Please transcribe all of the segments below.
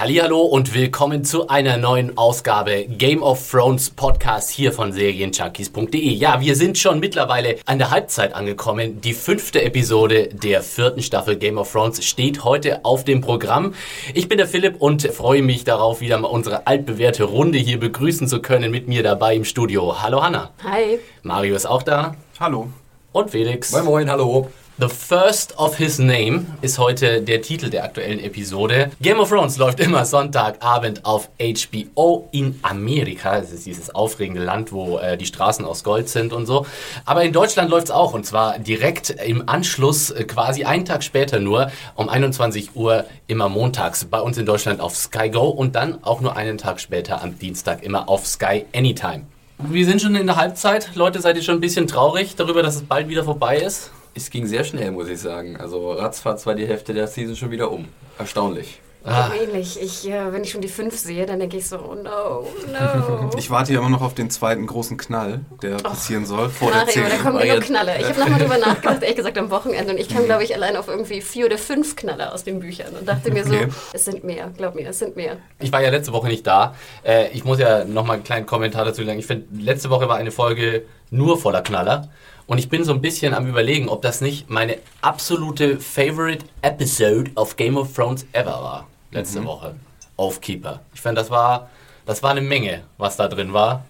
Hallihallo und willkommen zu einer neuen Ausgabe Game of Thrones Podcast hier von serienjunkies.de. Ja, wir sind schon mittlerweile an der Halbzeit angekommen. Die fünfte Episode der vierten Staffel Game of Thrones steht heute auf dem Programm. Ich bin der Philipp und freue mich darauf, wieder mal unsere altbewährte Runde hier begrüßen zu können mit mir dabei im Studio. Hallo Hanna. Hi. Mario ist auch da. Hallo. Und Felix. Moin Moin, hallo. The First of His Name ist heute der Titel der aktuellen Episode. Game of Thrones läuft immer Sonntagabend auf HBO in Amerika. Das ist dieses aufregende Land, wo äh, die Straßen aus Gold sind und so. Aber in Deutschland läuft es auch und zwar direkt im Anschluss, äh, quasi einen Tag später nur, um 21 Uhr immer montags bei uns in Deutschland auf Sky Go und dann auch nur einen Tag später am Dienstag immer auf Sky Anytime. Wir sind schon in der Halbzeit. Leute, seid ihr schon ein bisschen traurig darüber, dass es bald wieder vorbei ist? Es ging sehr schnell, muss ich sagen. Also ratzfatz war die Hälfte der Season schon wieder um. Erstaunlich. Ah. Ähnlich. Ich, äh, wenn ich schon die fünf sehe, dann denke ich so, oh no, no. Ich warte ja immer noch auf den zweiten großen Knall, der passieren soll, vor der Mario, da 10. kommen Mario- genug Knalle. Ich habe nochmal drüber nachgedacht, ehrlich gesagt, am Wochenende. Und ich kam, glaube ich, allein auf irgendwie vier oder fünf Knalle aus den Büchern. Und dachte mir so, Okay. es sind mehr, glaub mir, es sind mehr. Ich war ja letzte Woche nicht da. Äh, ich muss ja nochmal einen kleinen Kommentar dazu sagen. Ich finde, letzte Woche war eine Folge nur voller Knaller. Und ich bin so ein bisschen am überlegen, ob das nicht meine absolute Favorite Episode of Game of Thrones ever war. Letzte Woche. Aufkeeper. Ich fand, das war, das war eine Menge, was da drin war.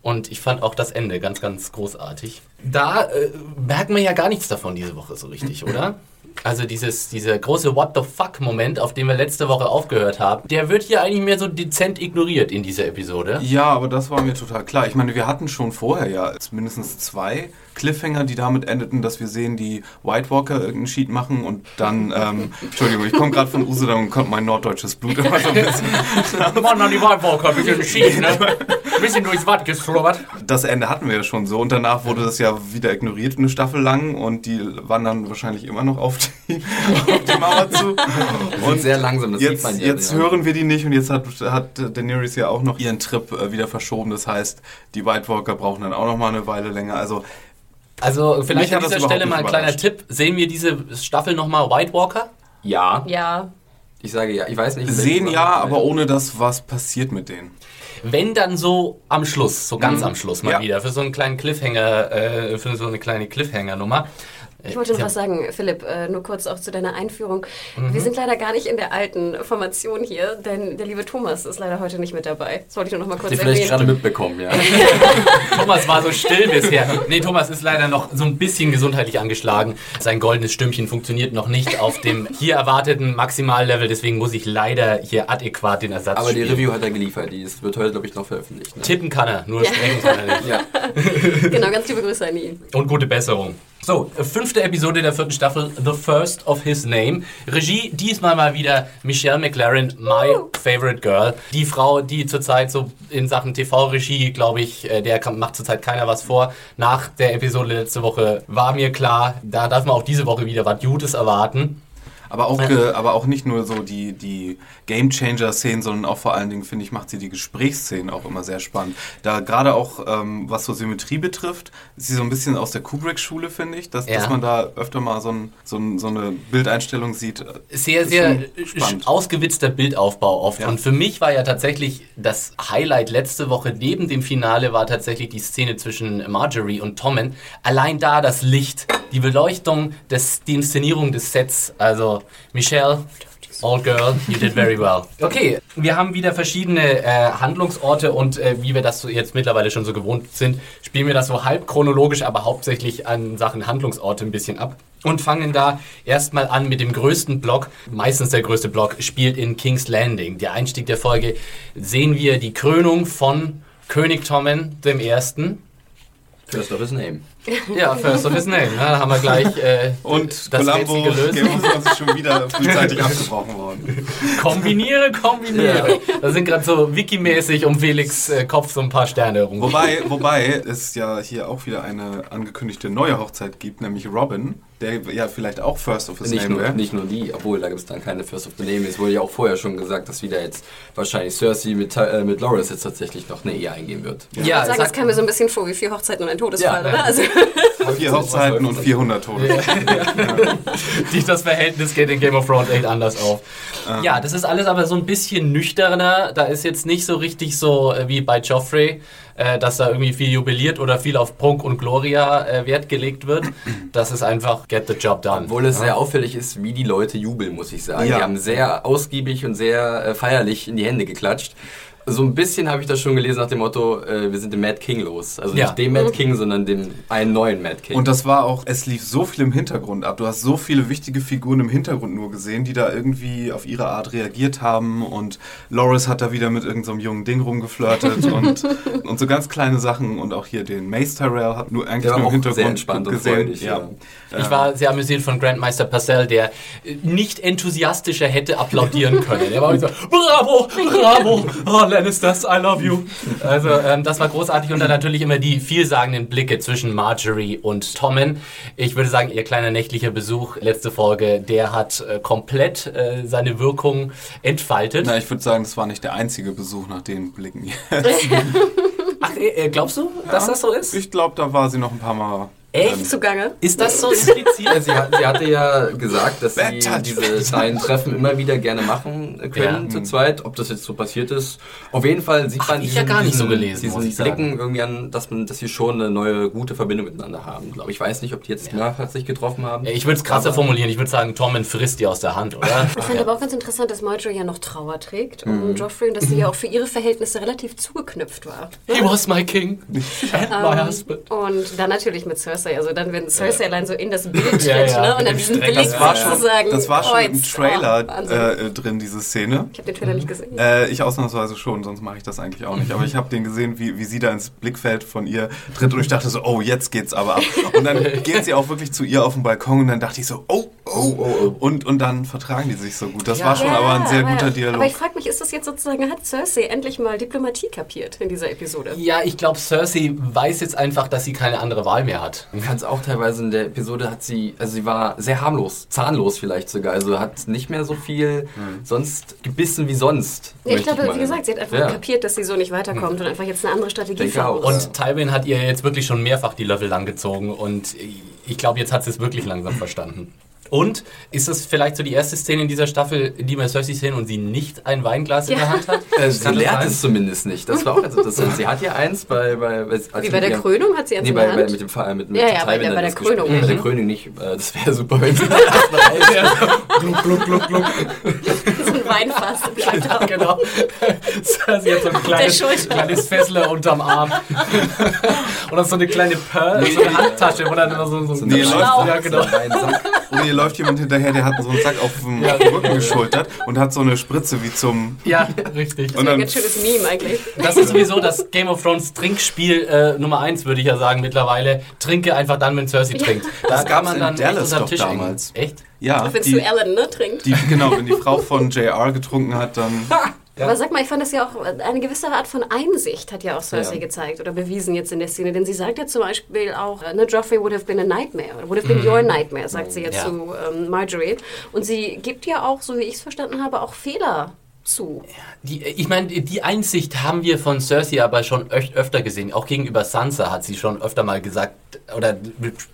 Und ich fand auch das Ende ganz, ganz großartig. Da äh, merkt man ja gar nichts davon diese Woche so richtig, oder? Also dieses, dieser große What the fuck-Moment, auf den wir letzte Woche aufgehört haben, der wird hier eigentlich mehr so dezent ignoriert in dieser Episode. Ja, aber das war mir total klar. Ich meine, wir hatten schon vorher ja mindestens zwei Cliffhanger, die damit endeten, dass wir sehen, die White Walker irgendeinen Sheet machen und dann, ähm, Entschuldigung, ich komme gerade von Usedom und kommt mein norddeutsches Blut immer so ein bisschen. Mann, an die Whitewalker, ein bisschen schief, ne? Ein bisschen durchs Watt geschlubbert. Das Ende hatten wir ja schon so und danach wurde das ja wieder ignoriert, eine Staffel lang und die wandern wahrscheinlich immer noch auf die, auf die Mauer zu. Und sehr langsam, das sieht Jetzt, man ja. jetzt ja. hören wir die nicht und jetzt hat, hat Daenerys ja auch noch ihren Trip äh, wieder verschoben. Das heißt, die White Walker brauchen dann auch noch mal eine Weile länger. Also Also vielleicht Mich an dieser Stelle mal ein kleiner. Tipp. Sehen wir diese Staffel nochmal White Walker? Ja, Ja, ich sage ja. Ich weiß nicht. sehen ja, aber ohne das, was passiert mit denen. Wenn dann so am Schluss, so ganz am Schluss mal Ja. wieder, für so einen kleinen Cliffhanger, äh, für so eine kleine Cliffhanger-Nummer. Ich wollte noch Ja. was sagen, Philipp, äh, nur kurz auch zu deiner Einführung. Mhm. Wir sind leider gar nicht in der alten Formation hier, denn der liebe Thomas ist leider heute nicht mit dabei. Das wollte ich nur noch mal kurz ihr vielleicht gerade erwähnen. mitbekommen, ja. Thomas war so still bisher. Nee, Thomas ist leider noch so ein bisschen gesundheitlich angeschlagen. Sein goldenes Stimmchen funktioniert noch nicht auf dem hier erwarteten Maximallevel, deswegen muss ich leider hier adäquat den Ersatz Aber die spielen. Review hat er geliefert. Die ist- wird heute, glaube ich, noch veröffentlicht. Ne? Tippen kann er, nur sprechen kann er nicht. Ja. Genau, ganz liebe Grüße an ihn. Und gute Besserung. So, fünfte Episode der vierten Staffel, The First of His Name. Regie, diesmal mal wieder Michelle McLaren, my favorite girl. Die Frau, die zurzeit so in Sachen TV-Regie, glaube ich, äh, der macht zurzeit keiner was vor. Nach der Episode letzte Woche war mir klar, da darf man auch diese Woche wieder was Gutes erwarten. Aber auch, ge, aber auch nicht nur so die, die Game Changer-Szenen, sondern auch vor allen Dingen, finde ich, macht sie die Gesprächsszenen auch immer sehr spannend. Da gerade auch, ähm, was so Symmetrie betrifft, ist sie so ein bisschen aus der Kubrick-Schule, finde ich, dass, Ja. dass man da öfter mal so, ein, so, ein, so eine Bildeinstellung sieht. sehr, sehr spannend. ausgewitzter Bildaufbau oft. Ja. Und für mich war ja tatsächlich das Highlight letzte Woche neben dem Finale war tatsächlich die Szene zwischen Marjorie und Tommen. Allein da das Licht, die Beleuchtung, des, die Inszenierung des Sets. Also Michelle, Old Girl, you did very well. Okay, wir haben wieder verschiedene äh, Handlungsorte und äh, wie wir das so jetzt mittlerweile schon so gewohnt sind, spielen wir das so halb chronologisch, aber hauptsächlich an Sachen Handlungsorte ein bisschen ab. Und fangen da erstmal an mit dem größten Block. Meistens der größte Block spielt in King's Landing. Der Einstieg der Folge sehen wir die Krönung von König Tommen dem Ersten. First of his name. Ja, First of his name. Ne? Da haben wir gleich äh, Und das Columbo, gelöst. Game of Thrones ist schon wieder frühzeitig abgebrochen worden. Kombiniere, kombiniere. Da sind gerade so wikimäßig um Felix äh, Kopf so ein paar Sterne herum. Wobei, wobei es ja hier auch wieder eine angekündigte neue Hochzeit gibt, nämlich Robin, der ja vielleicht auch First of his Nicht Name nur, wäre. nicht nur die, obwohl da gibt es dann keine First of the Name. Es wurde ja auch vorher schon gesagt, dass wieder jetzt wahrscheinlich Cersei mit, äh, mit Loras jetzt tatsächlich noch eine Ehe eingehen wird. Ich ja, würde sagen, sag- das kam mir so ein bisschen vor wie vier Hochzeiten und ein Todesfall, Ja, oder? ja. Also, Vier Hochzeiten und 400 Tote. die, das Verhältnis geht in Game of Thrones echt anders auf. Ja, das ist alles aber so ein bisschen nüchterner. Da ist jetzt nicht so richtig so äh, wie bei Joffrey, äh, dass da irgendwie viel jubiliert oder viel auf Prunk und Gloria äh, Wert gelegt wird. Das ist einfach get the job done. Obwohl es sehr auffällig ist, wie die Leute jubeln, muss ich sagen. Ja. Die haben sehr ausgiebig und sehr äh, feierlich in die Hände geklatscht. So ein bisschen habe ich das schon gelesen nach dem Motto, äh, wir sind dem Mad King los. Also Ja. nicht dem Mad King, sondern dem einen neuen Mad King. Und das war auch, es lief so viel im Hintergrund ab. Du hast so viele wichtige Figuren im Hintergrund nur gesehen, die da irgendwie auf ihre Art reagiert haben. Und Loris hat da wieder mit irgendeinem so einem jungen Ding rumgeflirtet und, und so ganz kleine Sachen. Und auch hier den Mace Tyrell hat nur eigentlich nur im auch Hintergrund sehr entspannt und gesehen. freudig, ja. ja. Ich war sehr amüsiert von Grandmeister Parcell, der äh, nicht enthusiastischer hätte applaudieren können. Er war so, bravo, bravo, oh Lannisters, I love you. Also ähm, das war großartig und dann natürlich immer die vielsagenden Blicke zwischen Marjorie und Tommen. Ich würde sagen, ihr kleiner nächtlicher Besuch, letzte Folge, der hat äh, komplett äh, seine Wirkung entfaltet. Na, ich würde sagen, das war nicht der einzige Besuch nach den Blicken. Ach, äh, glaubst du, dass das so ist? Ich glaube, da war sie noch ein paar Mal. Echt? zugange. Ist das so impliziert? sie, hat, sie hatte ja gesagt, dass Bad sie diese kleinen Treffen immer wieder gerne machen können Ja. zu zweit. Ob das jetzt so passiert ist. Auf jeden Fall sieht man ich ja gar nicht so gelesen, diesen. Blicken irgendwie an, dass, man, dass sie schon eine neue, gute Verbindung miteinander haben. Glaube ich weiß nicht, ob die jetzt mehrfach sich getroffen haben. Ich würde es krasser formulieren. Ich würde sagen, Tommen frisst die aus der Hand, oder? Ich finde aber auch ganz interessant, dass Marjorie ja noch Trauer trägt um Joffrey und dass sie ja auch für ihre Verhältnisse relativ zugeknüpft war. He was my king and my husband. Und dann natürlich mit Cersei. Also dann, wenn Cersei allein so in das Bild tritt Ja, ja, ne? und dann diesen. Blick Das war schon- sozusagen Das war schon im kreuzt. Trailer Oh, äh, drin, diese Szene. ich habe den Trailer nicht gesehen. Äh, ich ausnahmsweise schon, sonst mache ich das eigentlich auch nicht. Aber ich habe den gesehen, wie, wie sie da ins Blickfeld von ihr tritt und ich dachte so, oh, jetzt geht's aber ab. Und dann geht sie auch wirklich zu ihr auf den Balkon und dann dachte ich so, oh, oh, Und, und dann vertragen die sich so gut. Das war schon Ja, aber ein sehr aber- guter Dialog. Aber ich frage mich, ist das jetzt sozusagen, hat Cersei endlich mal Diplomatie kapiert in dieser Episode? Ja, ich glaube, Cersei weiß jetzt einfach, dass sie keine andere Wahl mehr hat. Man kann es auch teilweise in der Episode hat sie, also sie war sehr harmlos, zahnlos vielleicht sogar, also hat nicht mehr so viel sonst gebissen wie sonst. Ja, ich glaube, mal- wie gesagt, sie hat einfach Ja. kapiert, dass sie so nicht weiterkommt und einfach jetzt eine andere Strategie muss. Und Tywin hat ihr jetzt wirklich schon mehrfach die Löffel langgezogen und ich glaube, jetzt hat sie es wirklich langsam verstanden. Und ist das vielleicht so die erste Szene in dieser Staffel, in die wir Cersei sehen und sie nicht ein Weinglas in Ja. der Hand hat? Äh, sie das sein? es zumindest nicht. Das war auch ganz interessant. Sie hat ja eins bei. bei, bei als Wie sie bei mit der ihrem- Krönung hat sie eins Nee, in bei, der bei, Hand. mit dem Fall mit, mit Ja, ja, bei der- bei der das. Krönung. Bei der Mhm. Krönung nicht. Äh, Das wäre super, wenn sie gluck, gluck, gluck, gluck. so ein Weinfass im Schreibtisch. genau. Cersei hat so ein kleines, kleines Fessler unterm Arm. und dann so eine kleine Pearl, so eine Handtasche, wo dann immer so, so, Nee, so läuft- ja, genau. Ein Ihr läuft jemand hinterher, der hat so einen Sack auf dem Rücken geschultert und hat so eine Spritze wie zum... Ja, richtig. Das ist ein ganz schönes Meme eigentlich. Das ist sowieso das Game of Thrones Trinkspiel äh, Nummer eins, würde ich ja sagen mittlerweile. Trinke einfach dann, wenn Cersei trinkt. Da Das kann man in dann Dallas echt doch Tisch damals. Echt? Ja, Wenn Sue Ellen ne, trinkt. die, genau, wenn die Frau von JR getrunken hat, dann... Aber sag mal, ich fand das ja auch eine gewisse Art von Einsicht hat ja auch Cersei Ja. gezeigt oder bewiesen jetzt in der Szene. Denn sie sagt ja zum Beispiel auch, äh, ne, Joffrey would have been a nightmare would have been your nightmare, sagt sie jetzt Ja. zu ähm, Marjorie. Und sie gibt ja auch, so wie ich es verstanden habe, auch Fehler zu. Die, ich meine, die Einsicht haben wir von Cersei aber schon öf öfter gesehen. Auch gegenüber Sansa hat sie schon öfter mal gesagt oder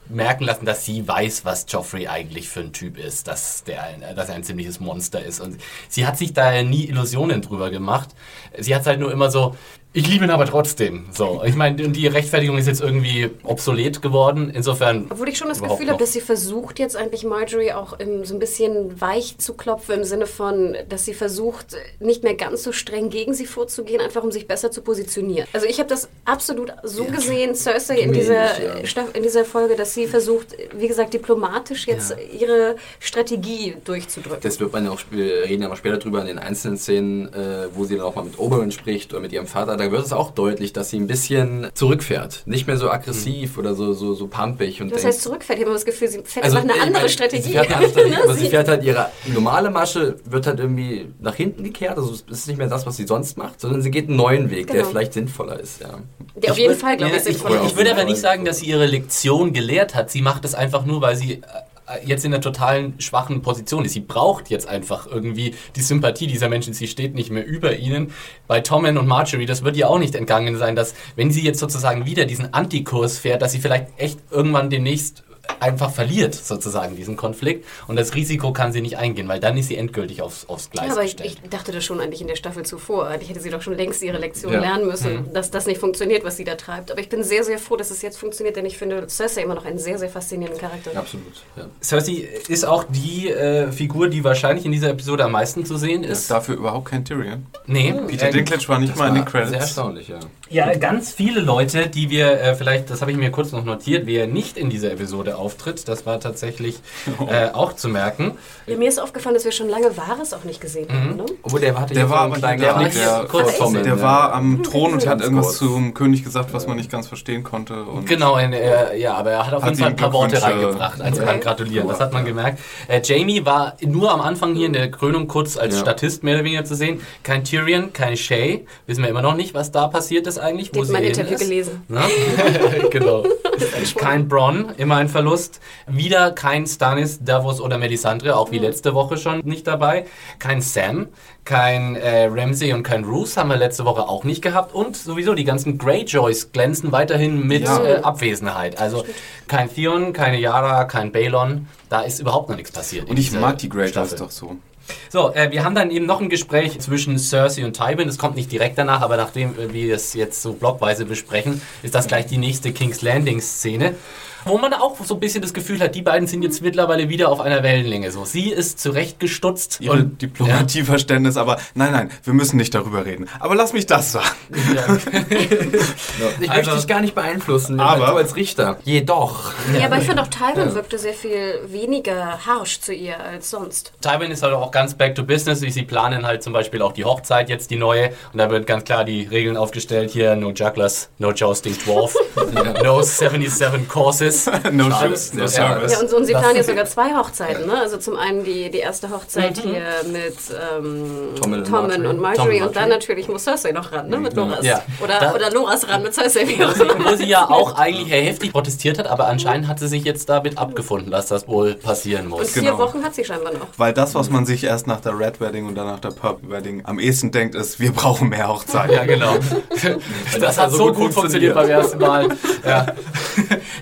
merken lassen, dass sie weiß, was Joffrey eigentlich für ein Typ ist, dass, der ein, dass er ein ziemliches Monster ist. Und sie hat sich da nie Illusionen drüber gemacht. Sie hat halt nur immer so, ich liebe ihn aber trotzdem. So, ich meine, die Rechtfertigung ist jetzt irgendwie obsolet geworden. Insofern. Obwohl ich schon das Gefühl habe, dass sie versucht, jetzt eigentlich Marjorie auch im, so ein bisschen weich zu klopfen, im Sinne von, dass sie versucht, nicht mehr ganz so streng gegen sie vorzugehen, einfach um sich besser zu positionieren. Also ich habe das absolut so gesehen, Cersei in dieser ja. In dieser Folge, dass sie versucht, wie gesagt, diplomatisch jetzt Ja. ihre Strategie durchzudrücken. Das wird man ja auch, wir reden ja mal später drüber in den einzelnen Szenen, äh, wo sie dann auch mal mit Oberyn spricht oder mit ihrem Vater. Da wird es auch deutlich, dass sie ein bisschen zurückfährt. Nicht mehr so aggressiv oder so, so, so pumpig. Und das denkt- heißt, zurückfährt. Ich habe immer das Gefühl, sie fährt Also, einfach eine ich andere meine, Strategie. Sie fährt eine andere Strategie, aber sie Sie- fährt halt ihre normale Masche, wird halt irgendwie nach hinten gekehrt. Also es ist nicht mehr das, was sie sonst macht, sondern sie geht einen neuen Weg, der Genau. vielleicht sinnvoller ist. Ja. Der auf jeden Fall, glaube ich, Ja, ich, ich ist. würde aber nicht sagen, dass sie ihre Lektion gelehrt hat. Sie macht es einfach nur, weil sie äh, jetzt in einer totalen schwachen Position ist. Sie braucht jetzt einfach irgendwie die Sympathie dieser Menschen. Sie steht nicht mehr über ihnen. Bei Tommen und Marjorie, das wird ihr auch nicht entgangen sein, dass wenn sie jetzt sozusagen wieder diesen Antikurs fährt, dass sie vielleicht echt irgendwann demnächst einfach verliert, sozusagen, diesen Konflikt. Und das Risiko kann sie nicht eingehen, weil dann ist sie endgültig aufs, aufs Gleis Ja, aber ich, gestellt. ich dachte das schon eigentlich in der Staffel zuvor. Eigentlich hätte sie doch schon längst ihre Lektion Ja. lernen müssen, Mhm. dass das nicht funktioniert, was sie da treibt. Aber ich bin sehr, sehr froh, dass es jetzt funktioniert, denn ich finde Cersei immer noch einen sehr, sehr faszinierenden Charakter. Absolut. Ja. Cersei ist auch die äh, Figur, die wahrscheinlich in dieser Episode am meisten zu sehen Ist ist. dafür überhaupt kein Tyrion. Nee, Peter äh, Dinklage war nicht Das mal in den Credits. Sehr erstaunlich, ja. Ja, ganz viele Leute, die wir äh, vielleicht, das habe ich mir kurz noch notiert, wer nicht in dieser Episode auftritt, das war tatsächlich äh, auch zu merken. Ja, mir ist aufgefallen, dass wir schon lange Wahres auch nicht gesehen Mhm. haben. Ne? Obwohl der hatte Der war aber der, der, kurz der ja. war am Thron und hat Ganz irgendwas kurz. zum König gesagt, was man nicht ganz verstehen konnte. Und Genau, in, äh, ja, aber er hat auf Hat jeden Fall ein paar Worte reingebracht, also Okay. beim Gratulieren, das hat man gemerkt. Äh, Jamie war nur am Anfang hier in der Krönung kurz als Ja. Statist mehr oder weniger zu sehen. Kein Tyrion, kein Shay, wissen wir immer noch nicht, was da passiert ist eigentlich. Ich habe sie mein Interview gelesen. Ne? genau. Kein Bronn, immer ein Verlust. Wieder kein Stannis, Davos oder Melisandre, auch wie letzte Woche schon nicht dabei. Kein Sam, kein äh, Ramsay und kein Roose haben wir letzte Woche auch nicht gehabt. Und sowieso die ganzen Greyjoys glänzen weiterhin mit Ja. äh, Abwesenheit. Also kein Theon, keine Yara, kein Balon. Da ist überhaupt noch nichts passiert. und ich mag die Greyjoys doch so. So, äh, wir haben dann eben noch ein Gespräch zwischen Cersei und Tywin. Das kommt nicht direkt danach, aber nachdem äh, wir es jetzt so blockweise besprechen, ist das gleich die nächste King's Landing Szene. Wo man auch so ein bisschen das Gefühl hat, die beiden sind jetzt mittlerweile wieder auf einer Wellenlänge. So, sie ist zurechtgestutzt Ihre und Diplomatieverständnis, aber nein, nein, wir müssen nicht darüber reden. Aber lass mich das sagen. Ich Also- möchte dich gar nicht beeinflussen, Aber- du als Richter. Jedoch. Ja, aber ich finde auch Tywin wirkte sehr viel weniger harsh zu ihr als sonst. Tywin ist halt auch ganz back to business. Sie planen halt zum Beispiel auch die Hochzeit jetzt, die neue. Und da wird ganz klar die Regeln aufgestellt hier. No jugglers, no jousting dwarf, no 77 courses. no Alles- ships, no ja. service. Ja, und, und sie planen jetzt sogar zwei Hochzeiten. Ne? Also zum einen die, die erste Hochzeit Mhm. hier mit ähm, Tommen und und Marjorie. Und Und dann natürlich muss Cersei noch ran, ne? mit Loras. Ja. Oder, Da- oder Loras ran mit Cersei. wie auch immer. Wo sie ja auch eigentlich heftig protestiert hat, aber anscheinend hat sie sich jetzt damit abgefunden, dass das wohl passieren Und muss. vier Genau. Wochen hat sie scheinbar noch. Weil das, was man sich erst nach der Red Wedding und dann nach der Purple Wedding am ehesten denkt, ist, wir brauchen mehr Hochzeiten. Ja, genau. Das hat so gut funktioniert beim ersten Mal. Ja.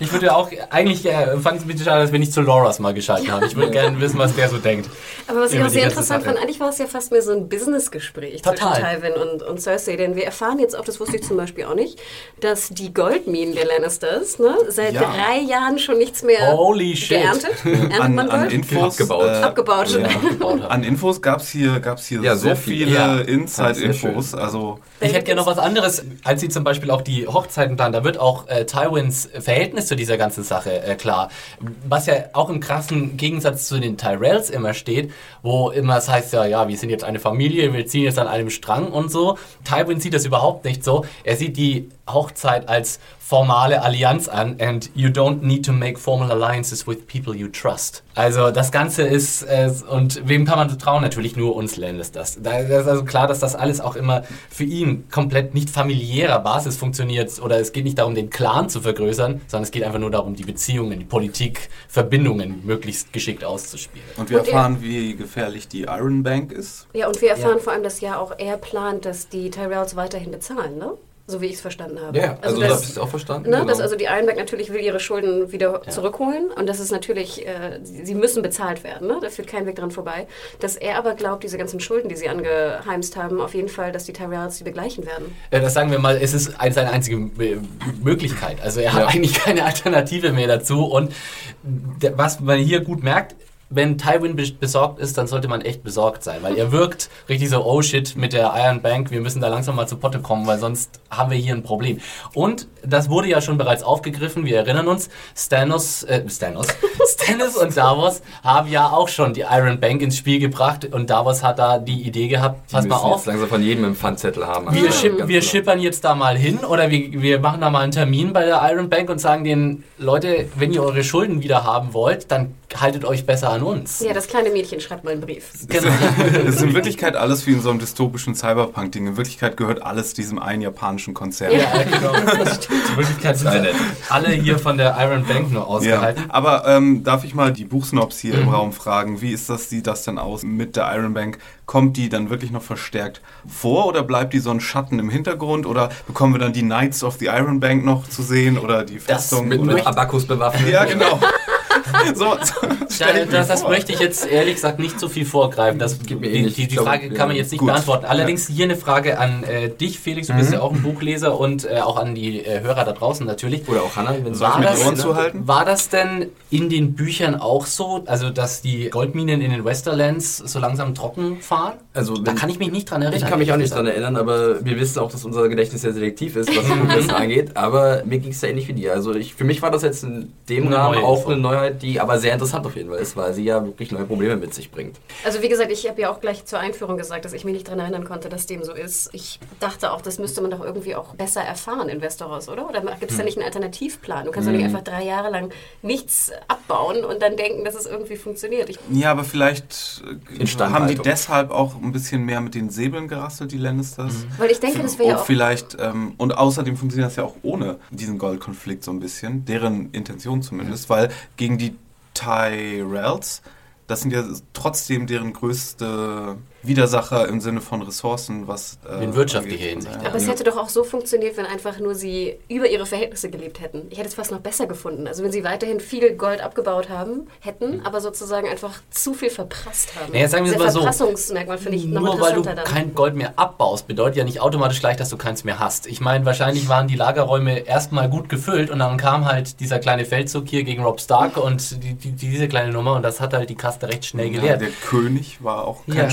Ich würde auch, eigentlich äh, fand ich es ein bisschen schade, dass wir nicht zu Loras mal geschalten haben. Ich würde gerne wissen, was der so denkt. Aber was ich auch sehr interessant fand, eigentlich war es ja fast mehr so ein Business-Gespräch Total. zwischen Tywin und, und Cersei. Denn wir erfahren jetzt auch, das wusste ich zum Beispiel auch nicht, dass die Goldminen der Lannisters ne, seit Ja. drei Jahren schon nichts mehr Holy shit. geerntet. Erntet An, man an? Infos, Abgebaut. äh, Abgebaut. Ja. An Infos gab es hier, gab's hier Ja, so viel. viele Ja. Inside-Infos. Also Ich hätte gerne noch was anderes, als sie zum Beispiel auch die Hochzeiten planen. Da wird auch äh, Tywins Verhältnis zu dieser ganzen Sache äh, klar. Was ja auch im krassen Gegensatz zu den Tyrells immer steht, wo immer es heißt ja, ja, wir sind jetzt eine Familie, wir ziehen jetzt an einem Strang und so. Tywin sieht das überhaupt nicht so. Er sieht die Hochzeit als formale Allianz an and you don't need to make formal alliances with people you trust. Also das Ganze ist, äh, und wem kann man so trauen? Natürlich nur uns Lannisters. Da ist also klar, dass das alles auch immer für ihn komplett nicht familiärer Basis funktioniert oder es geht nicht darum, den Clan zu vergrößern, sondern es geht einfach nur darum, die Beziehungen, die Politik, Verbindungen möglichst geschickt auszuspielen. Und wir Und er- erfahren, wie gefährlich die Iron Bank ist. Ja, und wir erfahren vor allem, dass ja auch er plant, dass die Tyrells weiterhin bezahlen, ne? So wie ich es verstanden habe. Ja, also, so dass- habe ich es auch verstanden. Ne, genau. dass also die Ironback natürlich will ihre Schulden wieder zurückholen und das ist natürlich, äh, sie müssen bezahlt werden, ne? da führt kein Weg dran vorbei. Dass er aber glaubt, diese ganzen Schulden, die sie angeheimst haben, auf jeden Fall, dass die Tyrells die begleichen werden. Äh, das sagen wir mal, es ist ein- seine einzige äh, Möglichkeit. Also er hat Ja. eigentlich keine Alternative mehr dazu. Und der- was man hier gut merkt, wenn Tywin bes- besorgt ist, dann sollte man echt besorgt sein, weil er wirkt richtig so, oh shit, mit der Iron Bank, wir müssen da langsam mal zu Potte kommen, weil sonst haben wir hier ein Problem. Und das wurde ja schon bereits aufgegriffen, wir erinnern uns, Stannis, äh, Stannis, Stannis und Davos haben ja auch schon die Iron Bank ins Spiel gebracht und Davos hat da die Idee gehabt, pass Die mal müssen auf, jetzt langsam von jedem einen Pfandzettel haben. wir, Also, schipp, ganz wir schippern jetzt da mal hin oder wir, wir machen da mal einen Termin bei der Iron Bank und sagen denen, Leute, wenn ihr eure Schulden wieder haben wollt, dann haltet euch besser an uns. Ja, das kleine Mädchen schreibt mal einen Brief. Genau. Es ist in Wirklichkeit alles wie in so einem dystopischen Cyberpunk-Ding. In Wirklichkeit gehört alles diesem einen japanischen Konzern. Ja, genau. In Wirklichkeit sind alle hier von der Iron Bank nur Ja, ausgehalten. aber ähm, darf ich mal die Buchsnobs hier Mhm. im Raum fragen, wie ist das, sieht das denn aus mit der Iron Bank? Kommt die dann wirklich noch verstärkt vor oder bleibt die so ein Schatten im Hintergrund oder bekommen wir dann die Knights of the Iron Bank noch zu sehen oder die Festung? Mit, oder? mit Abakus bewaffnet. ja, genau. so, so Da, das, möchte ich jetzt ehrlich gesagt nicht zu viel vorgreifen. Das, die, die, die Frage kann man jetzt nicht gut. beantworten. Allerdings hier eine Frage an äh, dich, Felix. Du Mhm. bist ja auch ein Buchleser und äh, auch an die äh, Hörer da draußen natürlich. Oder auch Hannah, wenn War mir das- Ohren zuhalten? War das denn in den Büchern auch so, also dass die Goldminen in den Westerlands so langsam trocken fahren? Also, da kann ich mich nicht dran erinnern. Ich kann mich auch nicht dran erinnern, aber wir wissen auch, dass unser Gedächtnis sehr selektiv ist, was das angeht. Aber mir ging es ja ähnlich wie dir. Also ich, für mich war das jetzt in dem Rahmen auch eine Neuheit, die aber sehr interessant auf jeden Fall ist, weil sie ja wirklich neue Probleme mit sich bringt. Also wie gesagt, ich habe ja auch gleich zur Einführung gesagt, dass ich mich nicht daran erinnern konnte, dass dem so ist. Ich dachte auch, das müsste man doch irgendwie auch besser erfahren in Westeros, oder? Oder gibt es Hm. da nicht einen Alternativplan? Du kannst doch nicht einfach drei Jahre lang nichts abbauen und dann denken, dass es irgendwie funktioniert. Ich, Ja, aber vielleicht äh, haben die deshalb auch ein bisschen mehr mit den Säbeln gerasselt, die Lannisters. weil ich denke, das wäre ja Und auch... vielleicht, ähm, und außerdem funktioniert das ja auch ohne diesen Goldkonflikt so ein bisschen, deren Intention zumindest, weil gegen die Tyrells, das sind ja trotzdem deren größte Widersacher im Sinne von Ressourcen, was... Äh, In wirtschaftlicher. Hinsicht, Aber es hätte doch auch so funktioniert, wenn einfach nur sie über ihre Verhältnisse gelebt hätten. Ich hätte es fast noch besser gefunden. Also wenn sie weiterhin viel Gold abgebaut haben, hätten, aber sozusagen einfach zu viel verprasst haben. Naja, sagen wir es mal so. Verprassungsmerkmal finde ich noch Nur weil du dann. kein Gold mehr abbaust, bedeutet ja nicht automatisch gleich, dass du keins mehr hast. Ich meine, wahrscheinlich waren die Lagerräume erstmal gut gefüllt und dann kam halt dieser kleine Feldzug hier gegen Rob Stark und die, die, diese kleine Nummer und das hat halt die Kaste recht schnell Ja, geleert. der König war auch kein Ja.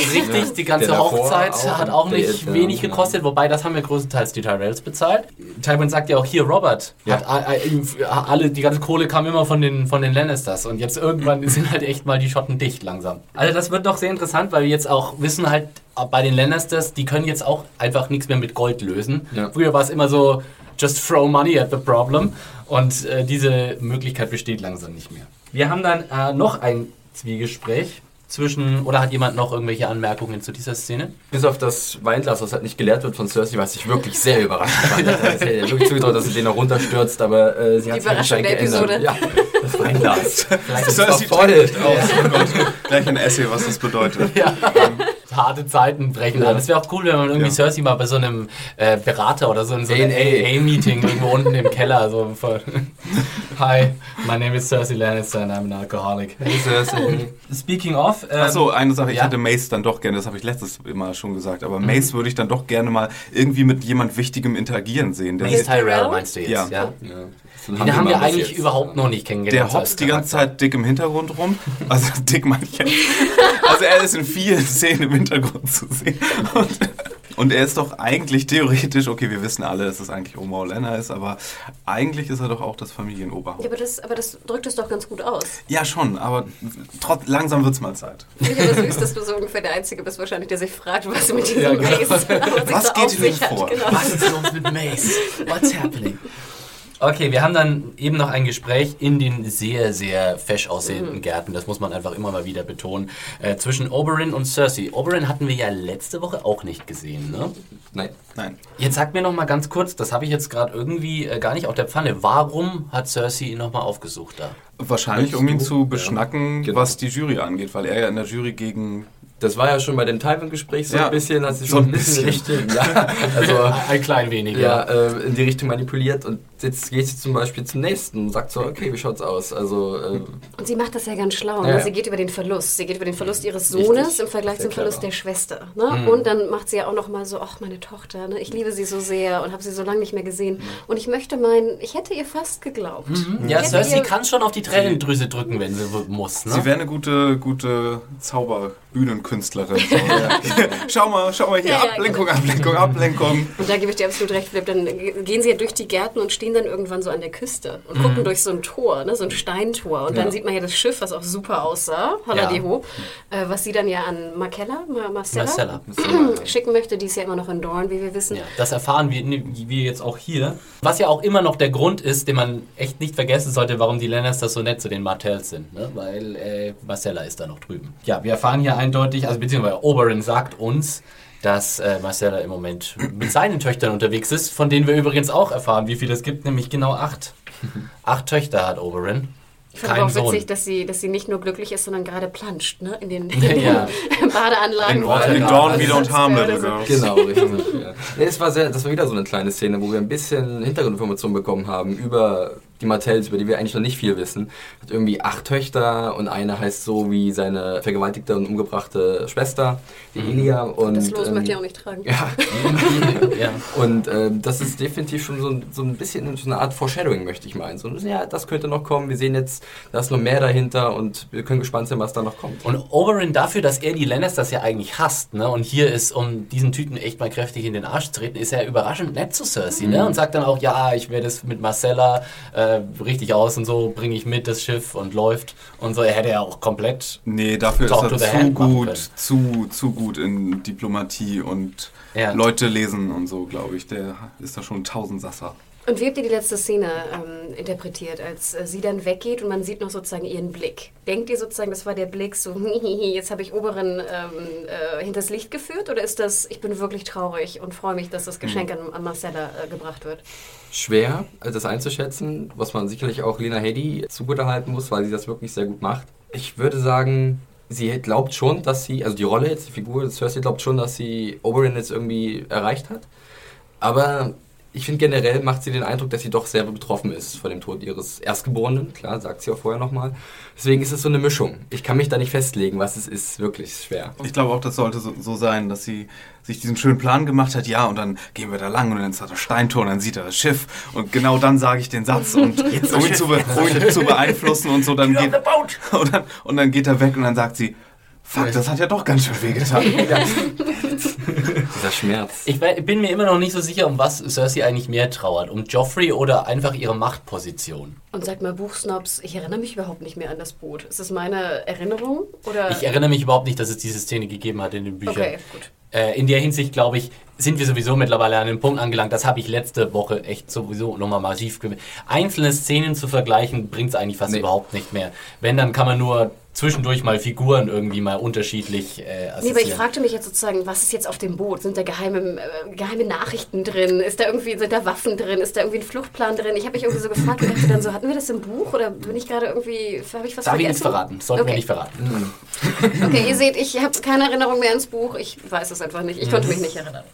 Spaßfuchs. Richtig, die ganze Der Hochzeit auch. hat auch Der nicht ja, wenig genau. gekostet, wobei das haben ja größtenteils die Tyrells bezahlt. Tywin sagt ja auch hier, Robert, Ja. hat alle, die ganze Kohle kam immer von den, von den Lannisters und jetzt irgendwann sind halt echt mal die Schotten dicht langsam. Also das wird doch sehr interessant, weil wir jetzt auch wissen halt bei den Lannisters, die können jetzt auch einfach nichts mehr mit Gold lösen. Ja. Früher war es immer so, just throw money at the problem und äh, diese Möglichkeit besteht langsam nicht mehr. Wir haben dann äh, noch ein Zwiegespräch zwischen, oder hat jemand noch irgendwelche Anmerkungen zu dieser Szene? Bis auf das Weinglas, was halt nicht geleert wird von Cersei, was ich wirklich sehr überraschend fand. Also, Ich hätte wirklich zugetraut, dass sie den noch runterstürzt, aber äh, sie hat sich Überraschung anscheinend der geändert. Episode. Ja, das Weinglas. Vielleicht ist es voll. aus. Oh Gott. Gleich ein Essay, was das bedeutet. Harte Zeiten brechen Ja. an. Es wäre auch cool, wenn man irgendwie Ja. Cersei mal bei so einem äh, Berater oder so in so einem A&A. AA-Meeting irgendwo unten im Keller so voll. Hi, my name is Cersei Lannister and I'm an alcoholic. Speaking of, ähm, Achso, eine Sache, ich ja. hätte Mace dann doch gerne, das habe ich letztes Mal schon gesagt, aber Mace würde ich dann doch gerne mal irgendwie mit jemand Wichtigem interagieren sehen. Der, Mace Tyrell meinst du jetzt, Ja. ja? Ja. Den haben wir eigentlich überhaupt noch nicht kennengelernt. der als hopst die ganze. Zeit dick im Hintergrund rum. Also dick meine ich jetzt. Also er ist in vielen Szenen im Hintergrund zu sehen. Und, und er ist doch eigentlich theoretisch, okay, wir wissen alle, dass es eigentlich Oma Olenna ist, aber eigentlich ist er doch auch das Ja, Familienoberhaupt. aber, das, aber das drückt es doch ganz gut aus. Ja, schon, aber trotz, langsam wird's mal Zeit. Finde ich aber süß, dass du so ungefähr der Einzige bist, wahrscheinlich, der sich fragt, was mit diesem Ja, genau. Mace was Was so geht hier vor? Genau. Was ist los mit Mace? What's happening? Okay, wir haben dann eben noch ein Gespräch in den sehr, sehr fesch aussehenden Gärten, das muss man einfach immer mal wieder betonen, äh, zwischen Oberyn und Cersei. Oberyn hatten wir ja letzte Woche auch nicht gesehen, ne? Nein. Nein. Jetzt sag mir noch mal ganz kurz, das habe ich jetzt gerade irgendwie äh, gar nicht auf der Pfanne. Warum hat Cersei ihn noch mal aufgesucht da? Wahrscheinlich, um ihn du? zu Ja. beschnacken, Genau. was die Jury angeht, weil er ja in der Jury gegen Das war ja schon bei dem Tywin-Gespräch so Ja. ein bisschen, hat sie So schon ein bisschen bisschen. Richtung, ja, also Ein klein wenig, ja, äh, in die Richtung manipuliert und jetzt geht sie zum Beispiel zum nächsten und sagt so, okay, wie schaut's aus? Also, äh, Und sie macht das ja ganz schlau. Ja. Ne? Sie geht über den Verlust. Sie geht über den Verlust ihres Richtig. Sohnes im Vergleich Sehr zum Verlust clever. der Schwester. Ne? Und dann macht sie ja auch noch mal so, ach, meine Tochter, ne? ich liebe sie so sehr und habe sie so lange nicht mehr gesehen. Und ich möchte meinen, ich hätte ihr fast geglaubt. Ja, Ich hätte Cersei kann schon auf die Tränendrüse drücken, wenn sie muss. Ne? Sie wäre eine gute, gute Zauberbühnenkünstlerin. So, ja. schau mal, schau mal hier, Ja, ja, Ablenkung, genau. Ablenkung, Ablenkung. Und da gebe ich dir absolut recht, Philipp. Dann gehen sie ja durch die Gärten und stehen dann irgendwann so an der Küste und gucken durch so ein Tor, ne, so ein Steintor. Und dann Ja. sieht man ja das Schiff, was auch super aussah, Haladiho, äh, was sie dann ja an Marcella, Mar Marcella, Marcella. schicken möchte. Die ist ja immer noch in Dorn, wie wir wissen. Ja, das erfahren wir, ne, wir jetzt auch hier. Was ja auch immer noch der Grund ist, den man echt nicht vergessen sollte, warum die Lannisters so nett zu den Martells sind. Ne? Weil äh, Marcella ist da noch drüben. Ja, wir erfahren hier eindeutig, also beziehungsweise Oberyn sagt uns, dass äh, Marcella im Moment mit seinen Töchtern unterwegs ist, von denen wir übrigens auch erfahren, wie viele es gibt, nämlich genau acht. Acht Töchter hat Oberyn. Ich aber auch witzig, Sohn. dass sie, dass sie nicht nur glücklich ist, sondern gerade planscht, ne? In den, in Ja, den ja. Badeanlagen. In Water- In Dawn also wieder und das Harm, wäre Little so- Girls. Genau, richtig. ja. Nee, es war sehr, das war wieder so eine kleine Szene, wo wir ein bisschen Hintergrundinformationen bekommen haben über die Martells, über die wir eigentlich noch nicht viel wissen. Hat irgendwie acht Töchter und eine heißt so wie seine vergewaltigte und umgebrachte Schwester, die Elia. Und, Das Los ähm, möchte ich auch nicht tragen. Ja, ja. und ähm, das ist definitiv schon so, ein- so ein bisschen so eine Art Foreshadowing, möchte ich meinen. So, ja, das könnte noch kommen. Wir sehen jetzt, da ist noch mehr dahinter und wir können gespannt sein, was da noch kommt. Und Oberyn dafür, dass er die Lannisters ja eigentlich hasst, ne? Und hier ist, um diesen Typen echt mal kräftig in den Arsch zu treten, ist er überraschend nett zu Cersei, ne? Und sagt dann auch, ja, ich werde es mit Marcella äh, richtig aus und so, bringe ich mit das Schiff und läuft und so. Er hätte ja auch komplett. Nee, dafür Talk ist er zu gut, zu, zu gut in Diplomatie und Ja. Leute lesen und so, glaube ich. Der ist da schon ein Tausendsasser. Und wie habt ihr die letzte Szene ähm, interpretiert, als äh, sie dann weggeht und man sieht noch sozusagen ihren Blick? Denkt ihr sozusagen, das war der Blick so, jetzt habe ich Oberen ähm, äh, hinters Licht geführt? Oder ist das, ich bin wirklich traurig und freue mich, dass das Geschenk an, an Marcella äh, gebracht wird? Schwer, äh, das einzuschätzen, was man sicherlich auch Lena Headey zugutehalten muss, weil sie das wirklich sehr gut macht. Ich würde sagen, sie glaubt schon, dass sie, also die Rolle jetzt, die Figur, Cersei glaubt schon, dass sie Oberyn jetzt irgendwie erreicht hat. Aber ich finde generell macht sie den Eindruck, dass sie doch sehr betroffen ist von dem Tod ihres Erstgeborenen. Klar, sagt sie auch vorher nochmal. Deswegen ist es so eine Mischung. Ich kann mich da nicht festlegen, was es ist. Wirklich schwer. Ich glaube auch, das sollte so, so sein, dass sie sich diesen schönen Plan gemacht hat, ja, und dann gehen wir da lang und dann ist da das Steintor und dann sieht er das Schiff und genau dann sage ich den Satz und um ihn, zu, be um ihn zu beeinflussen und so, dann geht, und dann, und dann geht er weg und dann sagt sie, fuck, das hat ja doch ganz schön wehgetan. Dieser Schmerz. Ich bin mir immer noch nicht so sicher, um was Cersei eigentlich mehr trauert. Um Joffrey oder einfach ihre Machtposition. Und sagt mal, Buchsnobs, ich erinnere mich überhaupt nicht mehr an das Boot. Ist das meine Erinnerung? Oder? Ich erinnere mich überhaupt nicht, dass es diese Szene gegeben hat in den Büchern. Okay, gut. Äh, in der Hinsicht, glaube ich, sind wir sowieso mittlerweile an dem Punkt angelangt. Das habe ich letzte Woche echt sowieso nochmal massiv gemerkt. Einzelne Szenen zu vergleichen, bringt es eigentlich fast Nee. überhaupt nicht mehr. Wenn, dann kann man nur zwischendurch mal Figuren irgendwie mal unterschiedlich äh, Nee, aber ich fragte mich jetzt sozusagen, was ist jetzt auf dem Boot? Sind da geheime, äh, geheime Nachrichten drin? Ist da irgendwie, sind da Waffen drin? Ist da irgendwie ein Fluchtplan drin? Ich habe mich irgendwie so gefragt und dachte dann so, hatten wir das im Buch oder bin ich gerade irgendwie, habe ich was Darf ich vergessen? nichts verraten? Sollten okay. wir nicht verraten. Okay, ihr seht, ich habe keine Erinnerung mehr ans Buch. Ich weiß es einfach nicht. Ich konnte mich nicht erinnern.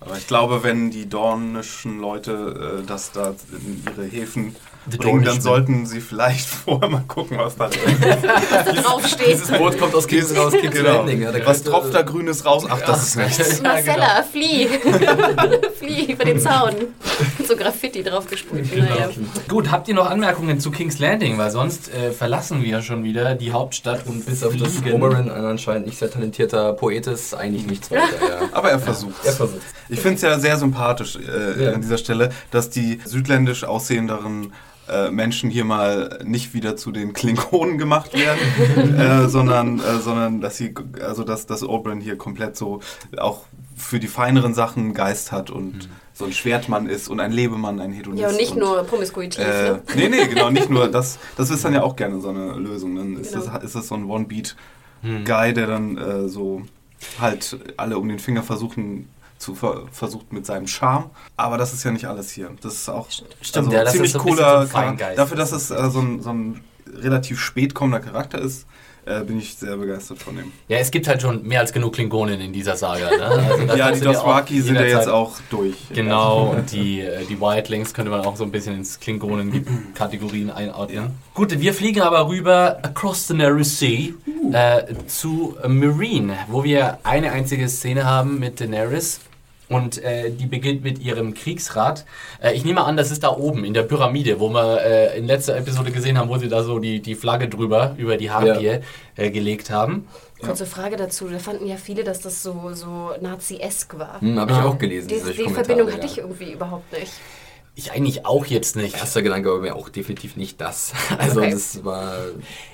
Aber ich glaube, wenn die dornischen Leute äh, das da in ihre Häfen bringen, dann sollten sie vielleicht vorher mal gucken, was da drin ist. Draufsteht. Dieses Boot kommt aus King's, aus King's Genau. Landing. Ja, Was könnte- tropft da grünes raus? Ach, das ist nichts. Marcella, flieh! flieh über den Zaun. so Graffiti draufgesprüht. Naja. Gut, habt ihr noch Anmerkungen zu King's Landing? Weil sonst äh, verlassen wir schon wieder die Hauptstadt und Bis auf das ein anscheinend nicht sehr talentierter Poet ist, eigentlich nichts weiter. Ja. Aber er versucht Er versucht. Ich finde es ja sehr sympathisch äh, Ja. an dieser Stelle, dass die südländisch aussehenderen äh, Menschen hier mal nicht wieder zu den Klingonen gemacht werden, äh, sondern, äh, sondern dass sie, also dass, dass Oberyn hier komplett so auch für die feineren Sachen einen Geist hat und so ein Schwertmann ist und ein Lebemann, ein Hedonist. Ja, und nicht nur promiskuitiv. Äh, ne? nee, nee, genau, nicht nur. Das, das ist dann ja auch gerne so eine Lösung. Dann ist, Genau. das, ist das so ein One-Beat-Guy, der dann äh, so halt alle um den Finger versuchen zu ver versucht mit seinem Charme. Aber das ist ja nicht alles hier. Das ist auch Stimmt, also ja, ziemlich so cooler Feingeist. Dafür, dass es äh, so ein, so ein relativ spät kommender Charakter ist, äh, bin ich sehr begeistert von ihm. Ja, es gibt halt schon mehr als genug Klingonen in dieser Saga. Ne? Also Ja, die Dothraki sind ja jetzt auch durch. Genau, und die, äh, die Wildlings könnte man auch so ein bisschen ins Klingonen-Kategorien einordnen. Ja. Gut, wir fliegen aber rüber across the narrow sea äh, zu Marine, wo wir eine einzige Szene haben mit Daenerys. Und äh, die beginnt mit ihrem Kriegsrat. Äh, ich nehme an, das ist da oben in der Pyramide, wo wir äh, in letzter Episode gesehen haben, wo sie da so die, die Flagge drüber über die Harpie äh, gelegt haben. Kurze Frage dazu. Da fanden ja viele, dass das so, so Nazi-esk war. Hm, Habe ich auch gelesen. Die, die Verbindung ja. hatte ich irgendwie überhaupt nicht. Ich eigentlich auch jetzt nicht. Erster Gedanke war mir auch definitiv nicht das. Also Okay. das war.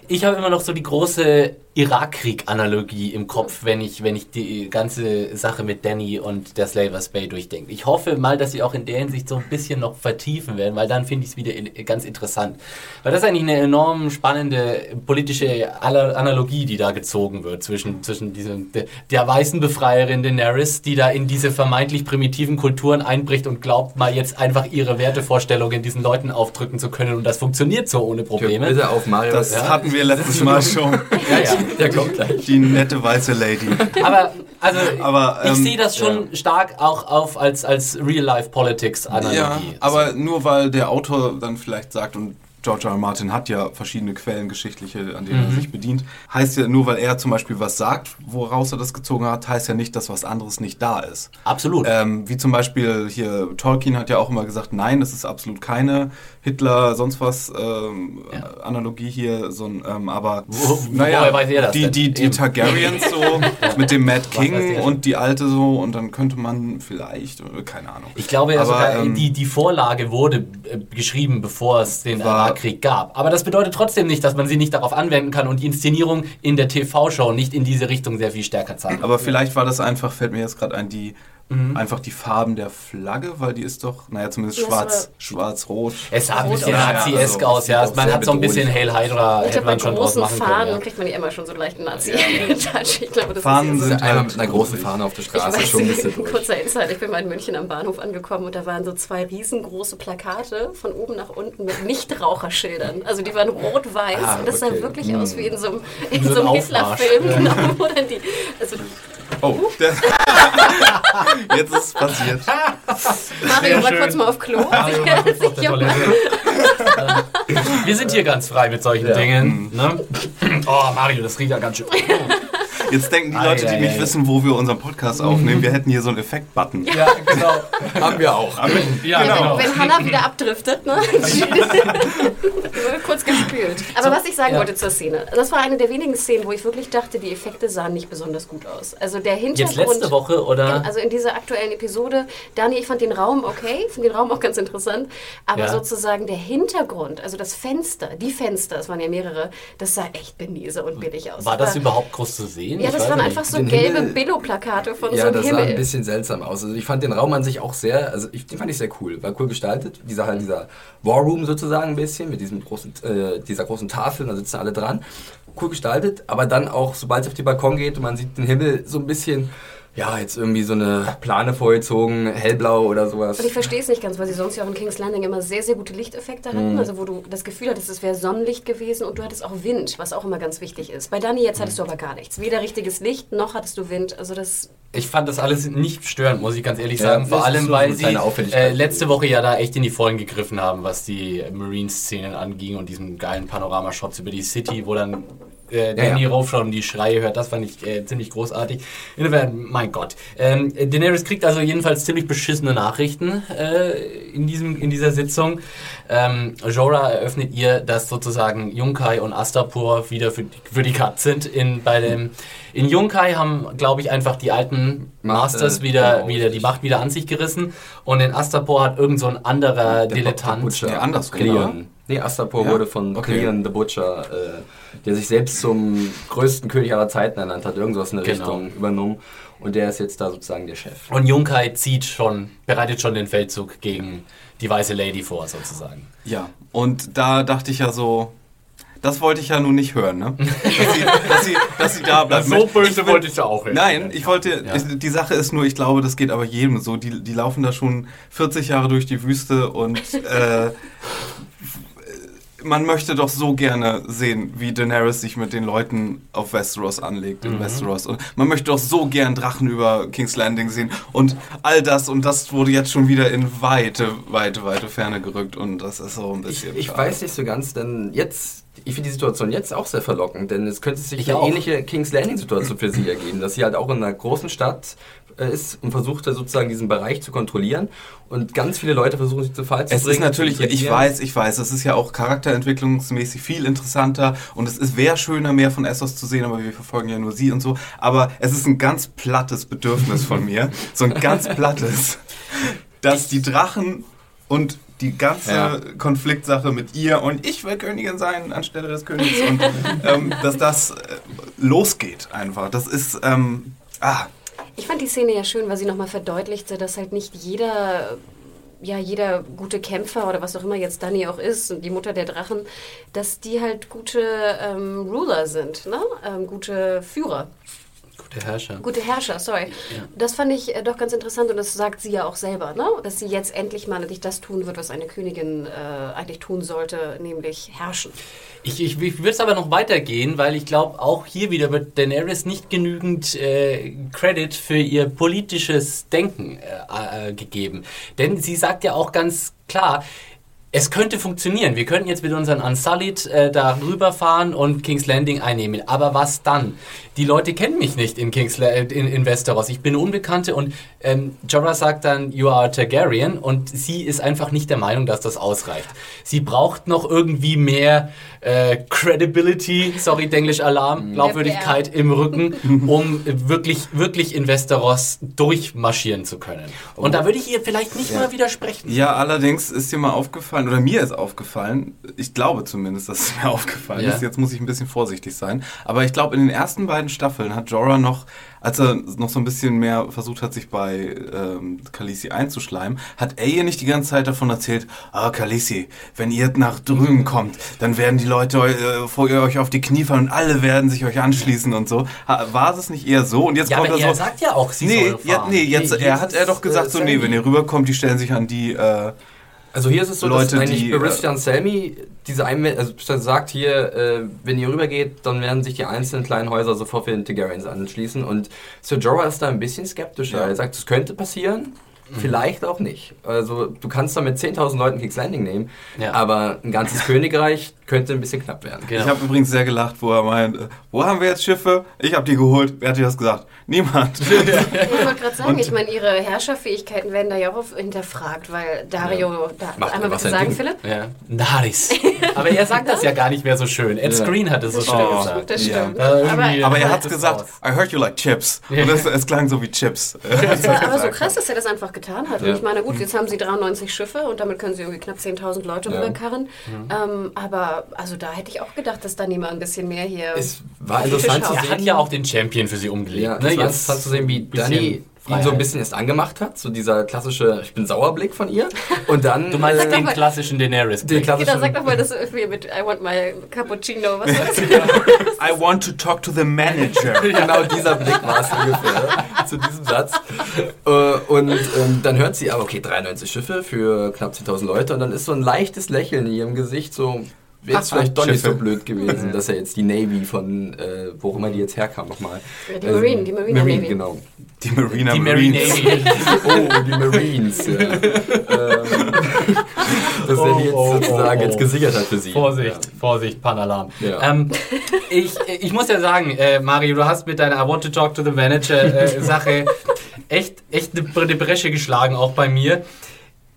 Ich habe immer noch so die große Irakkrieg-Analogie im Kopf, wenn ich, wenn ich die ganze Sache mit Danny und der Slavers Bay durchdenke. Ich hoffe mal, dass sie auch in der Hinsicht so ein bisschen noch vertiefen werden, weil dann finde ich es wieder ganz interessant. Weil das ist eigentlich eine enorm spannende politische Analogie, die da gezogen wird zwischen, zwischen diesem, der weißen Befreierin Daenerys, die da in diese vermeintlich primitiven Kulturen einbricht und glaubt, mal jetzt einfach ihre Wertevorstellungen diesen Leuten aufdrücken zu können und das funktioniert so ohne Probleme. Bitte auf Mario. Das ja, hatten wir letztes Mal schon. Ja, ja. der kommt gleich. Die nette weiße Lady. Aber, also, Aber, ich ähm, sehe das schon stark auch auf als, als Ja, Real-Life-Politics-Analogie. aber nur weil der Autor dann vielleicht sagt, und George R. R. Martin hat ja verschiedene Quellen, geschichtliche, an denen er sich bedient, heißt ja nur, weil er zum Beispiel was sagt, woraus er das gezogen hat, heißt ja nicht, dass was anderes nicht da ist. Absolut. Ähm, wie zum Beispiel hier, Tolkien hat ja auch immer gesagt, nein, das ist absolut keine Hitler, sonst was ähm, Ja. Analogie hier, so ein, ähm, aber Wo- woher weiß das die, die, die Eben. Targaryens so mit dem Mad King und die alte so und dann könnte man vielleicht, äh, keine Ahnung. ich glaube ja sogar, ähm, die, die Vorlage wurde äh, geschrieben, bevor es den Irakkrieg gab. Aber das bedeutet trotzdem nicht, dass man sie nicht darauf anwenden kann und die Inszenierung in der TV-Show nicht in diese Richtung sehr viel stärker zeigt. Aber vielleicht war das einfach, fällt mir jetzt gerade ein, die Mhm. einfach die Farben der Flagge, weil die ist doch, naja, zumindest Ja, schwarz, war- schwarz-rot. es sah ein bisschen. Nazi-esk Ja, aus, ja. Man hat so ein bisschen Hail Hydra, Ich hätte glaube, bei man schon draus großen machen Fahnen können. Ja. kriegt man ja immer schon so einen leichten Nazi-Touch. Ich glaube, das Fahnen ist ja so. sind Einmal mit einer großen. Fahne auf der Straße weiß, schon ein bisschen durch. kurzer Insight, ich bin mal in München am Bahnhof angekommen und da waren so zwei riesengroße Plakate von oben nach unten mit Nichtraucherschildern. Also die waren rot-weiß Ah, und das sah okay. wirklich aus wie in so einem, in so so ein einem. Hitler-Film. Genau, wo dann die, also Oh, der, jetzt ist es passiert. Mario war kurz mal auf Klo. Mario war kurz auf der Ja. Toilette. Wir sind hier ganz frei mit solchen Dingen. Ne? Oh, Mario, das riecht ja ganz schön. Jetzt denken die Leute, die nicht wissen, wo wir unseren Podcast aufnehmen, wir hätten hier so einen Effekt-Button. Ja, genau. Haben wir auch. Ja, Ja, genau. wenn, wenn Hannah wieder abdriftet, ne? kurz gespült. Aber was ich sagen ja. wollte zur Szene, das war eine der wenigen Szenen, wo ich wirklich dachte, die Effekte sahen nicht besonders gut aus. Also der Hintergrund. Jetzt letzte Woche, oder? Also in dieser aktuellen Episode, Dani, ich fand den Raum okay, finde den Raum auch ganz interessant, aber Ja. sozusagen der Hintergrund, also das Fenster, die Fenster, es waren ja mehrere, das sah echt benise und billig aus. War das Aber- überhaupt groß zu sehen? Ja, das waren nicht. einfach so Den gelbe Himmel- Billo-Plakate von so Ja, einem das sah Himmel. ein bisschen seltsam aus. Also ich fand den Raum an sich auch sehr, also ich, den fand ich sehr cool, war cool gestaltet. Dieser halt dieser War Room sozusagen ein bisschen mit diesem großen, äh, dieser großen Tafel, und da sitzen alle dran. Cool gestaltet, aber dann auch, sobald es auf den Balkon geht und man sieht den Himmel so ein bisschen, ja, jetzt irgendwie so eine Plane vorgezogen, hellblau oder sowas. Und ich verstehe es nicht ganz, weil sie sonst ja auch in King's Landing immer sehr, sehr gute Lichteffekte hatten. Mhm. Also wo du das Gefühl hattest, es wäre Sonnenlicht gewesen und du hattest auch Wind, was auch immer ganz wichtig ist. Bei Dani jetzt hattest du aber gar nichts. Weder richtiges Licht, noch hattest du Wind. Also das... Ich fand das alles nicht störend, muss ich ganz ehrlich Ja, sagen. Vor allem, so weil sie äh, letzte Woche ja da echt in die Vollen gegriffen haben, was die Marine-Szenen anging und diesen geilen Panoramashots über die City, wo dann äh, Danny ja. raufschaut und die Schreie hört. Das fand ich äh, ziemlich großartig. Insofern, mein Gott. Ähm, Daenerys kriegt also jedenfalls ziemlich beschissene Nachrichten äh, in, diesem, in dieser Sitzung. Ähm, Jorah eröffnet ihr, dass sozusagen Yunkai und Astapor wieder für, für die Cut sind. In, bei dem, in Yunkai haben, glaube ich, einfach die alten Macht, Masters äh, wieder, genau, wieder die. Macht wieder an sich gerissen. Und in Astapor hat irgend so ein anderer Der Dilettant. Nee, andersrum, Cleon. Nee, Astapor Ja? wurde von Okay. Cleon the Butcher, äh, der sich selbst zum größten König aller Zeiten ernannt hat, irgendwas in der Genau. Richtung übernommen. Und der ist jetzt da sozusagen der Chef. Und Yunkai zieht schon, bereitet schon den Feldzug gegen die weiße Lady vor, sozusagen. Ja, und da dachte ich ja so, das wollte ich ja nun nicht hören, ne? Dass sie, dass sie, dass sie da bleibt. So böse Ich bin- wollte ich ja auch hören. Nein, ich wollte, ich, die Sache ist nur, ich glaube, das geht aber jedem so. Die, die laufen da schon 40 Jahre durch die Wüste und äh, man möchte doch so gerne sehen, wie Daenerys sich mit den Leuten auf Westeros anlegt, in Westeros. Und man möchte doch so gern Drachen über King's Landing sehen. Und all das, und das wurde jetzt schon wieder in weite, weite, weite Ferne gerückt. Und das ist so ein Ich, bisschen. ich schade. weiß nicht so ganz, denn jetzt, ich finde die Situation jetzt auch sehr verlockend, denn es könnte sich Ich eine auch. ähnliche King's Landing-Situation für sie ergeben, dass sie halt auch in einer großen Stadt ist und versucht da sozusagen diesen Bereich zu kontrollieren und ganz viele Leute versuchen sich zu Fall zu Es bringen. ist natürlich, ich weiß, ich weiß, es ist ja auch charakterentwicklungsmäßig viel interessanter und es ist wäre schöner, mehr von Essos zu sehen, aber wir verfolgen ja nur sie und so. Aber es ist ein ganz plattes Bedürfnis von mir, so ein ganz plattes, dass die Drachen und die ganze Ja. Konfliktsache mit ihr und ich will Königin sein anstelle des Königs und ähm, dass das äh, losgeht einfach. Das ist, ähm, ah, Ich fand die Szene ja schön, weil sie nochmal verdeutlichte, dass halt nicht jeder, ja, jeder gute Kämpfer oder was auch immer jetzt Dani auch ist und die Mutter der Drachen, dass die halt gute ähm, Ruler sind, ne? Ähm, gute Führer. Gute Herrscher. Gute Herrscher, sorry. Das fand ich äh, doch ganz interessant und das sagt sie ja auch selber, ne? dass sie jetzt endlich mal endlich das tun wird, was eine Königin äh, eigentlich tun sollte, nämlich herrschen. Ich, ich, ich würde es aber noch weitergehen, weil ich glaube, auch hier wieder wird Daenerys nicht genügend äh, Credit für ihr politisches Denken äh, äh, gegeben. Denn sie sagt ja auch ganz klar, es könnte funktionieren. Wir könnten jetzt mit unseren Unsullied äh, da rüberfahren und King's Landing einnehmen. Aber was dann? Die Leute kennen mich nicht in, King's La in, in Westeros. Ich bin eine Unbekannte und ähm, Jorah sagt dann, you are a Targaryen und sie ist einfach nicht der Meinung, dass das ausreicht. Sie braucht noch irgendwie mehr äh, Credibility, sorry, Denglisch Alarm, Glaubwürdigkeit im Rücken, um wirklich, wirklich in Westeros durchmarschieren zu können. Und da würde ich ihr vielleicht nicht mal widersprechen. Ja, allerdings ist dir mal aufgefallen, oder mir ist aufgefallen, ich glaube zumindest, dass es mir aufgefallen Ja. ist, jetzt muss ich ein bisschen vorsichtig sein, aber ich glaube, in den ersten beiden Staffeln hat Jorah noch, als er noch so ein bisschen mehr versucht hat, sich bei ähm, Khaleesi einzuschleimen, hat er ihr nicht die ganze Zeit davon erzählt, ah, Khaleesi, wenn ihr nach drüben kommt, dann werden die Leute äh, vor ihr euch auf die Knie fallen und alle werden sich euch anschließen und so. Ha, war es nicht eher so? Und jetzt Ja, kommt aber er er so, sagt ja auch, sie nee, soll ja, nee, jetzt, Nee, er hat er doch ist, gesagt, äh, so, nee, wenn ihr rüberkommt, die stellen sich an die, äh, Also hier ist es so, Leute, dass eigentlich äh, und Selmy diese Einwände, also sagt hier, äh, wenn ihr rübergeht, dann werden sich die einzelnen kleinen Häuser sofort für den Targaryens anschließen und Sir Jorah ist da ein bisschen skeptischer. Ja. Er sagt, es könnte passieren, Mhm. vielleicht auch nicht. Also du kannst da mit 10.000 Leuten King's Landing nehmen, Ja. aber ein ganzes Königreich könnte ein bisschen knapp werden. Genau. Ich habe übrigens sehr gelacht, wo er meint, äh, wo haben wir jetzt Schiffe? Ich habe die geholt. Wer hat dir das gesagt? Niemand. Ich wollte gerade sagen, ich meine, ihre Herrscherfähigkeiten werden da ja auch hinterfragt, weil Dario, da, Macht einmal was bitte sagen, tut. Philipp? Ja, Naris. Aber er sagt das ja gar nicht mehr so schön. Ed Ja. Screen hat es so schön Oh. gesagt. Das Ja. stimmt. Irgendwie- aber, Aber er hat das gesagt, raus. I heard you like chips. Und es, es klang so wie Chips. ist ja aber so krass, dass er das einfach getan hat. Und Ja. ich meine, gut, jetzt haben sie 93 Schiffe und damit können sie irgendwie knapp 10.000 Leute Ja. rüberkarren. Ähm, aber also da hätte ich auch gedacht, dass dann jemand ein bisschen mehr hier. Es war interessant zu sehen. Er hat ja auch den Champion für sie umgelegt. Ja, ne? es war Jetzt interessant zu sehen, wie Dani ihn so ein bisschen erst angemacht hat, so dieser klassische Ich bin Sauerblick von ihr. Und dann. Du meinst äh, den mal- klassischen Daenerys. den Genau, klassischen. sag doch mal das irgendwie mit I want my cappuccino. Was war das? I want to talk to the manager. genau dieser Blick war es ungefähr zu diesem Satz. Äh, Und ähm, dann hört sie aber, okay, 93 Schiffe für knapp 10.000 Leute und dann ist so ein leichtes Lächeln in ihrem Gesicht, so wäre es vielleicht doch nicht so blöd gewesen, dass er jetzt die Navy von, äh, wo auch immer die jetzt herkam nochmal. Ja, die Marine, die Marina Marine, Navy. genau. Die Marina Die Marines. Navy. Oh, die Marines. Ja. ähm, dass er die jetzt Oh, oh, sozusagen oh, oh. jetzt gesichert hat für sie. Vorsicht, Vorsicht, Panalarm. Ja. Ähm, ich, ich muss ja sagen, äh, Mario, du hast mit deiner I want to talk to the manager äh, Sache echt, echt eine, eine Bresche geschlagen, auch bei mir.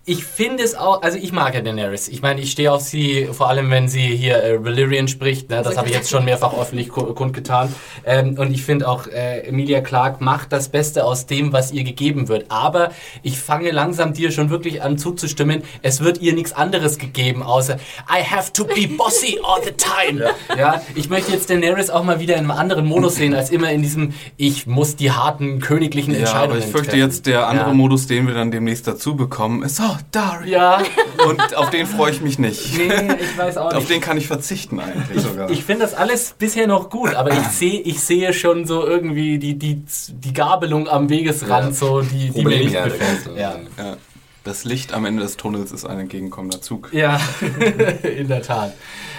Ich finde es auch, also ich mag ja Daenerys. Ich meine, ich stehe auf sie, vor allem wenn sie hier äh, Valyrian spricht. Ne? Das habe ich jetzt schon mehrfach öffentlich ku- kundgetan. Ähm, und ich finde auch, äh, Emilia Clarke macht das Beste aus dem, was ihr gegeben wird. Aber ich fange langsam dir schon wirklich an zuzustimmen. Es wird ihr nichts anderes gegeben, außer I have to be bossy all the time. Ja. ich möchte jetzt Daenerys auch mal wieder in einem anderen Modus sehen, als immer in diesem, ich muss die harten königlichen Ja, Entscheidungen aber ich fürchte treffen. jetzt, der andere Ja. Modus, den wir dann demnächst dazu bekommen, ist, oh, Daria. Ja, Und auf den freue ich mich nicht. nee, ich weiß auch Auf nicht. den kann ich verzichten eigentlich sogar. Ich finde das alles bisher noch gut, aber ich sehe ich sehe schon so irgendwie die, die, die Gabelung am Wegesrand, Ja. so, die, die mir nicht gefällt. Ja. ja. Das Licht am Ende des Tunnels ist ein entgegenkommender Zug. Ja, in der Tat.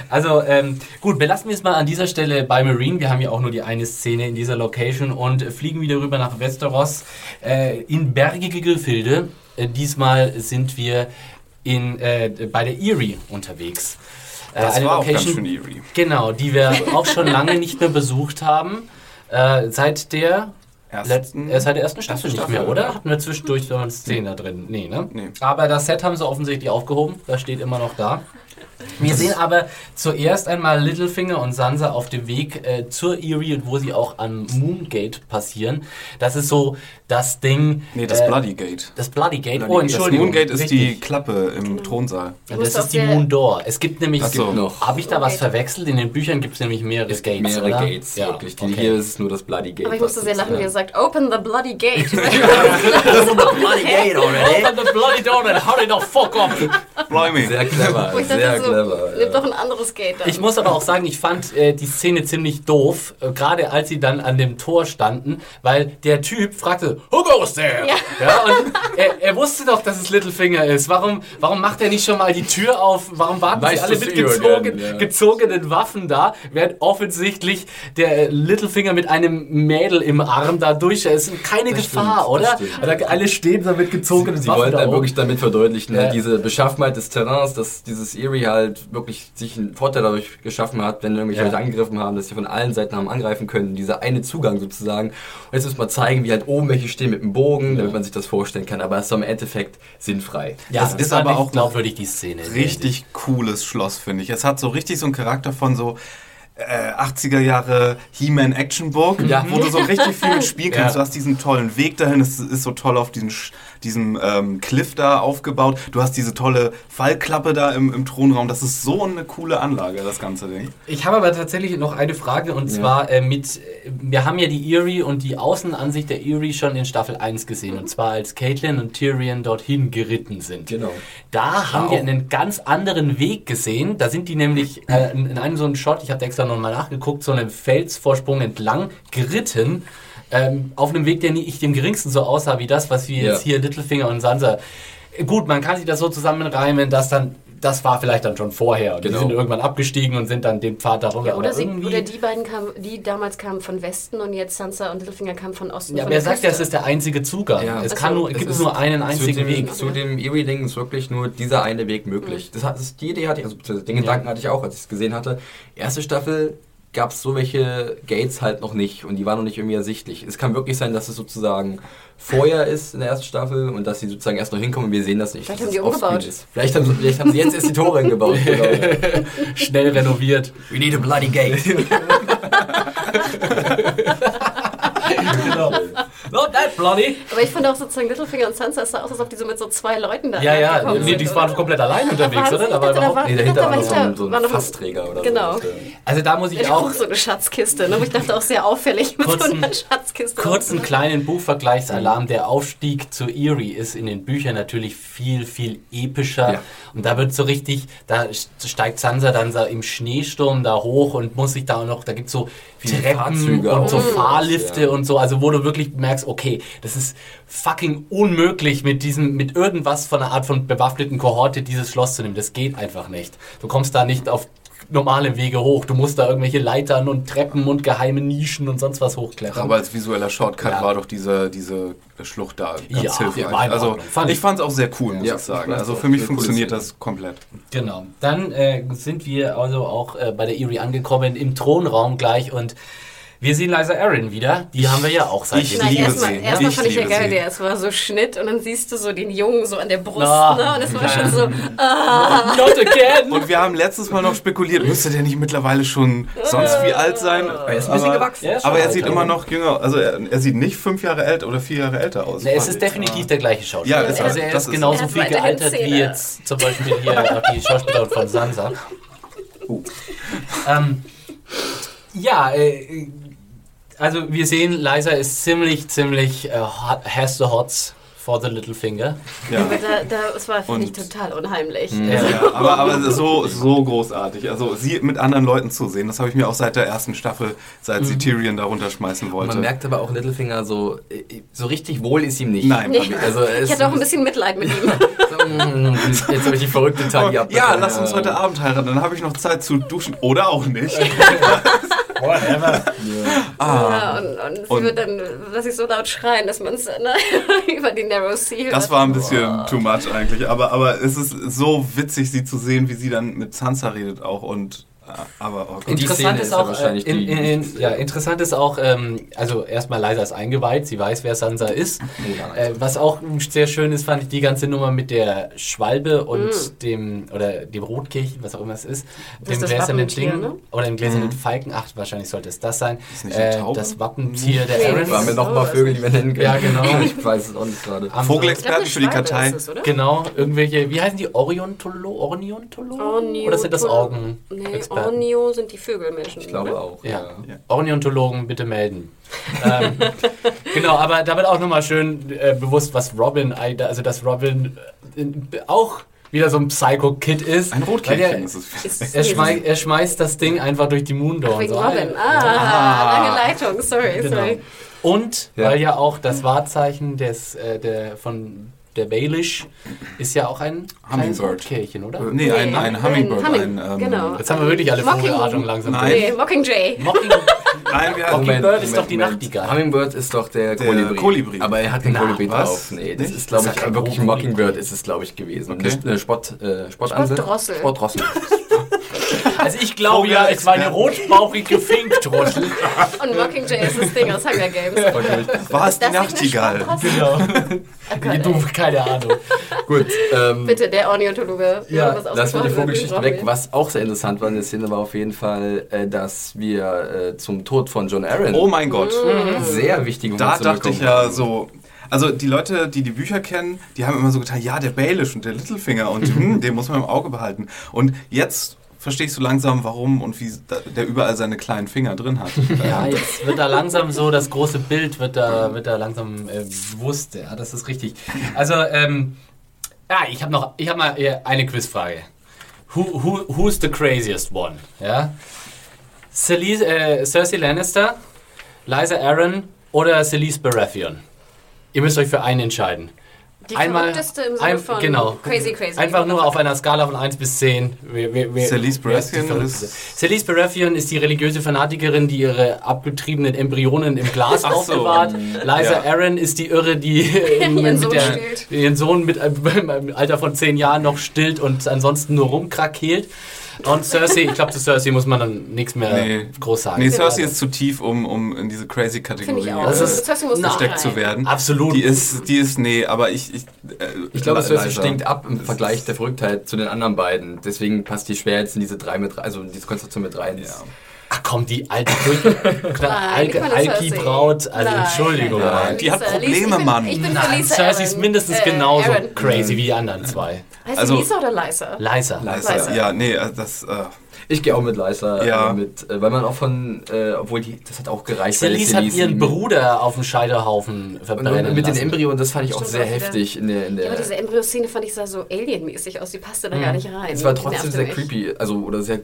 Also ähm, gut, belassen wir es mal an dieser Stelle bei Marine. Wir haben ja auch nur die eine Szene in dieser Location und fliegen wieder rüber nach Westeros äh, in bergige Gefilde. Äh, diesmal sind wir in, äh, bei der Erie unterwegs. Äh, Das eine war auch ganz Location- schön eerie. Genau, die wir auch schon lange nicht mehr besucht haben. Äh, seit der Ersten- seit der ersten Staffel Erste nicht mehr, Staffel, oder? ja. Hatten wir zwischendurch so eine Szene da drin? Nee, ne? Nee. Aber das Set haben sie offensichtlich aufgehoben. Das steht immer noch da. Wir sehen aber zuerst einmal Littlefinger und Sansa auf dem Weg äh, zur Erie und wo sie auch am Moongate passieren. Das ist so das Ding. Nee, das äh, Bloody Gate. Das Bloody Gate. Bloody Oh. Entschuldigung. Das Moongate ist Richtig. die Klappe im Thronsaal. Ja, das ist die Moon Door. Es gibt nämlich. Ach so. Gibt noch. Habe ich da was verwechselt? In den Büchern gibt es nämlich mehrere Es Gates. mehrere oder? Gates, Ja, wirklich. Die okay. Hier ist es nur das Bloody Gate. Aber ich musste sehr lachen, wie ja. er sagt, open the bloody gate. Bloody Gate already. Open the bloody door and hurry the fuck up. Blimey. Sehr clever, sehr dachte so, clever. nimm doch ein anderes Gate dann. Ich muss aber auch sagen, ich fand äh, die Szene ziemlich doof, äh, gerade als sie dann an dem Tor standen, weil der Typ fragte, Who goes there? Ja. Ja, und er, er wusste doch, dass es Littlefinger ist. Warum, warum macht er nicht schon mal die Tür auf? Warum warten Weißt sie alle mit sie gezogen, ja. gezogenen Waffen da, während offensichtlich der Littlefinger mit einem Mädel im Arm da durch ist? Keine Das Gefahr, stimmt, oder? Oder alle stehen da mit gezogenen Sie Waffen wollten da wirklich damit verdeutlichen, Ja. halt diese Beschaffenheit des Terrains, dass dieses Erie halt wirklich sich einen Vorteil dadurch geschaffen hat, wenn irgendwelche Ja. Leute angegriffen haben, dass sie von allen Seiten haben angreifen können. Dieser eine Zugang sozusagen. Und jetzt müssen wir zeigen, wie halt oben welche stehen mit dem Bogen, damit man sich das vorstellen kann. Aber es ist im Endeffekt sinnfrei. ja, Das das ist aber auch glaubwürdig, die Szene. Richtig cooles Schloss, finde ich. Es hat so richtig so einen Charakter von so äh, 80er Jahre He-Man Actionburg, Ja. wo du so richtig viel spielen kannst. Ja. Du hast diesen tollen Weg dahin, es ist so toll auf diesen, Sch- diesem ähm, Cliff da aufgebaut. Du hast diese tolle Fallklappe da im, im Thronraum. Das ist so eine coole Anlage, das ganze Ding. Ich habe aber tatsächlich noch eine Frage und zwar äh, mit, äh, wir haben ja die Erie und die Außenansicht der Erie schon in Staffel 1 gesehen und zwar als Caitlin und Tyrion dorthin geritten sind. Genau. Da haben wir einen ganz anderen Weg gesehen. Da sind die nämlich äh, in in einem so einen Shot, ich habe extra nochmal nachgeguckt, so einen Felsvorsprung entlang geritten. Ähm, auf einem Weg, der nicht dem geringsten so aussah wie das, was wir Ja. jetzt hier Littlefinger und Sansa. Gut, man kann sich das so zusammenreimen, dass dann, das war vielleicht dann schon vorher. Und Genau. Die sind irgendwann abgestiegen und sind dann den Pfad darunter. ja, oder, sie, irgendwie- oder die beiden kamen, die damals kamen von Westen und jetzt Sansa und Littlefinger kamen von Osten. Ja, von aber er der sagt ja, es Küste. ist der einzige Zugang. Ja. es Ach kann so. nur, Es gibt nur einen einzigen zu dem, Weg. Zu dem Erie-Ding ist wirklich nur dieser eine Weg möglich. Das hat, das, die Idee hatte ich, also den Ja. Gedanken hatte ich auch, als ich es gesehen hatte. Erste Staffel gab es so welche Gates halt noch nicht und die waren noch nicht irgendwie ersichtlich. Es kann wirklich sein, dass es sozusagen vorher ist in der ersten Staffel und dass sie sozusagen erst noch hinkommen und wir sehen das nicht. Vielleicht haben offscreen umgebaut. Ist. Vielleicht, haben, sie- vielleicht haben sie jetzt erst die Tore hingebaut. Genau. Schnell renoviert. We need a bloody gate. genau. Not that bloody. Aber ich fand auch sozusagen Littlefinger und Sansa, es sah aus, als ob die so mit so zwei Leuten da Ja, ja, nee, sind, die oder? waren komplett allein unterwegs, oder? Da war da überhaupt war- Nee, dahinter war noch so ein, so ein noch Fassträger oder Genau. so. Also da muss ich Ja, auch auch so eine Schatzkiste, ne? wo ich dachte auch sehr auffällig mit so Kurzen- einer Schatzkiste. kurzen kleinen Buchvergleichsalarm. Der Aufstieg zu Erie ist in den Büchern natürlich viel, viel epischer. Ja. Und da wird so richtig, da steigt Sansa dann so im Schneesturm da hoch und muss sich da auch noch, da gibt es so Viele Treppen Fahrzeuge und so. Fahrlifte Ja. und so, also wo du wirklich merkst, okay, das ist fucking unmöglich mit diesem, mit irgendwas von einer Art von bewaffneten Kohorte dieses Schloss zu nehmen. Das geht einfach nicht. Du kommst da nicht auf normale Wege hoch. Du musst da irgendwelche Leitern und Treppen und geheime Nischen und sonst was hochklettern. Aber als visueller Shortcut Ja. war doch diese, diese Schlucht da ganz Ja, hilfreich. also. Fand ich fand es auch sehr cool, muss Ja, ich sagen. Also für mich funktioniert Szene. das komplett. Genau. Dann äh, sind wir also auch äh, bei der Erie angekommen, im Thronraum gleich und wir sehen Liza Aaron wieder. Die haben wir ja auch seit Ich Nein, liebe erstmal, sie. erstmal fand ich ja geil, der, es war so Schnitt und dann siehst du so den Jungen so an der Brust, Ah. ne? Und es war schon so, Not again! Und wir haben letztes Mal noch spekuliert, müsste der nicht mittlerweile schon sonst wie alt sein? Er ist ein bisschen Aber- gewachsen. Ist schon Aber er alt, sieht immer noch jünger, also er, er sieht nicht fünf Jahre älter oder vier Jahre älter aus. Nee, es ist definitiv der gleiche Schauspieler. Ja, ist also er. er Das ist ist- genauso Er viel gealtert wie Zähne. jetzt zum Beispiel hier die Schauspielerin von Sansa. Ähm, ja, äh, also wir sehen, Liza ist ziemlich, ziemlich hot- has the hots for the little finger. Ja. Aber da, da, das war, finde ich, total unheimlich. Ja, aber, aber so, so großartig. Also sie mit anderen Leuten zu sehen, das habe ich mir auch seit der ersten Staffel, seit sie Tyrion da runterschmeißen wollte. Man merkt aber auch Littlefinger so, äh, so richtig wohl ist ihm nicht. Nein. Nee. Also Ich hatte auch ein bisschen Mitleid mit ihm. Jetzt habe ich die verrückte Tagi ab. ja, lass uns heute Abend heiraten, dann habe ich noch Zeit zu duschen oder auch nicht. Whatever. Ja, und, und sie Und- wird dann, dass ich so laut schreien, dass man es ne, über die Narrow Sea hört. Das war ein bisschen too much eigentlich, aber, aber es ist so witzig, sie zu sehen, wie sie dann mit Sansa redet auch und aber oh Gott. Die Interessant ist ist ja auch, äh, in, in, in, ja, interessant ist auch, ähm, also erstmal Liza ist eingeweiht, sie weiß, wer Sansa ist. ja, Äh, was auch sehr schön ist, fand ich die ganze Nummer mit der Schwalbe und Mm. dem, oder dem Rotkehlchen, was auch immer es ist, Das dem ist das gläsernen Ding, ne? oder dem gläsernen Falken, ach, wahrscheinlich sollte es das sein. Ist nicht eine Äh, das Wappentier der Nee, Aaron. Waren wir noch mal So, Vögel, die wir nennen können? Ja, genau. Ich weiß es auch nicht gerade. Am- Vogelexperten für die Kartei. es? Genau, irgendwelche, wie heißen die? Oriontolo? Orniontolo? Ornio- Oder sind das Augen? Nee, Ornio sind die Vögelmenschen. Ich glaube oder? auch. Ja. Ja. Ornithologen bitte melden. ähm, genau, aber damit auch nochmal schön äh, bewusst, was Robin, also dass Robin äh, auch wieder so ein Psycho-Kid ist. Ein Rotkehlchen er, ist es. Er, schmei er schmeißt das Ding einfach durch die Moondor. Wegen so. Robin. Ah, lange Leitung, sorry, Genau. sorry. Und Ja. weil ja auch das Wahrzeichen des, äh, der, von der Baelish ist ja auch ein Hummingbird. Rotkehlchen, oder? Nee, ein, ein Hummingbird. Humming- ein, ähm, genau. Jetzt haben wir wirklich alle Vogelartungen langsam Nein. Nee, Mockingjay. Mocking, Nein, wir hatten Mockingbird ist doch die Nachtigall. Hummingbird ist doch der, Der Kolibri. Kolibri. Aber er hat kein Na, Kolibri was? drauf. Nee, das ist, glaube ich, wirklich. Mockingbird ist es, glaube ich, gewesen. Okay. Eine Spott, äh, Spottansel. Spottdrossel. Spottdrossel. Also ich glaube ja, es war eine rotbauchige Finkdrossel. Und Mockingjay ist das Ding aus Hunger Games. war es die Nachtigall. Genau. Oh Gott, Du, keine Ahnung. Gut, ähm, Bitte, der Ornithologe. Ja, lassen wir die Vogelgeschichte weg. Was auch sehr interessant war in der Szene, war auf jeden Fall, äh, dass wir äh, zum Tod von John Aaron Oh mein Gott. sehr wichtige Da dachte ich ja so. Also die Leute, die die Bücher kennen, die haben immer so getan, ja, der Baelish und der Littlefinger und hm, den muss man im Auge behalten. Und jetzt verstehst du langsam, warum und wie der überall seine kleinen Finger drin hat. Ja, jetzt wird da langsam so, das große Bild wird da, wird da langsam äh, bewusst. Ja, das ist richtig. Also, ähm, ja, ich habe noch, ich habe mal äh, eine Quizfrage. Who, who, who's the craziest one? Ja? Celis, äh, Cersei Lannister, Liza Aaron oder Celise Baratheon? Ihr müsst euch für einen entscheiden. Die Einmal, verrückteste im Sinne ein, von genau. crazy, crazy. Einfach nur auf einer Skala von 1 bis 10. Wer, wer, wer, Celise wer ist die Baratheon ist- Celise Baratheon ist die religiöse Fanatikerin, die ihre abgetriebenen Embryonen im Glas Ach so. aufbewahrt. Liza Ja. Aaron ist die Irre, die äh, mit Sohn der, ihren Sohn mit äh, im Alter von 10 Jahren noch stillt und ansonsten nur rumkrakeelt. Und Cersei, ich glaube, zu Cersei muss man dann nichts mehr Nee. groß sagen. Nee, Cersei ist zu tief, um, um in diese crazy Kategorie äh, gesteckt zu werden. Absolut. Die ist, die ist, nee, aber ich. Ich, äh, Ich glaube, Cersei stinkt ab im Vergleich der Verrücktheit zu den anderen beiden. Deswegen passt die schwer jetzt in diese drei mit rein, also in diese Konstellation mit rein. Ja. Ach komm, die alte Alki, Cersei. Braut, also Nein, Entschuldigung. nein, nein. Die hat Probleme, Lisa, ich bin, Mann. Ich bin für Nein, Lisa Cersei ist mindestens Äh, genauso Aaron. crazy wie die anderen zwei. Heißt Also- Lisa oder Lisa? Liza. Liza, Liza. ja, nee, äh, das. Äh, Ich gehe auch mit Ja. äh, mit, äh, weil man auch von, äh, obwohl die, das hat auch gereicht. weil Celise hat ihren Bruder auf dem Scheiterhaufen Und, verbrennen und mit den lassen. Embryonen, das fand ich auch Stimmt sehr auch wieder. heftig in der, in Ja, der aber diese Embryo-Szene fand ich sah so alienmäßig aus. Die passte da gar nicht rein. Es war trotzdem sehr mich. creepy, also oder sehr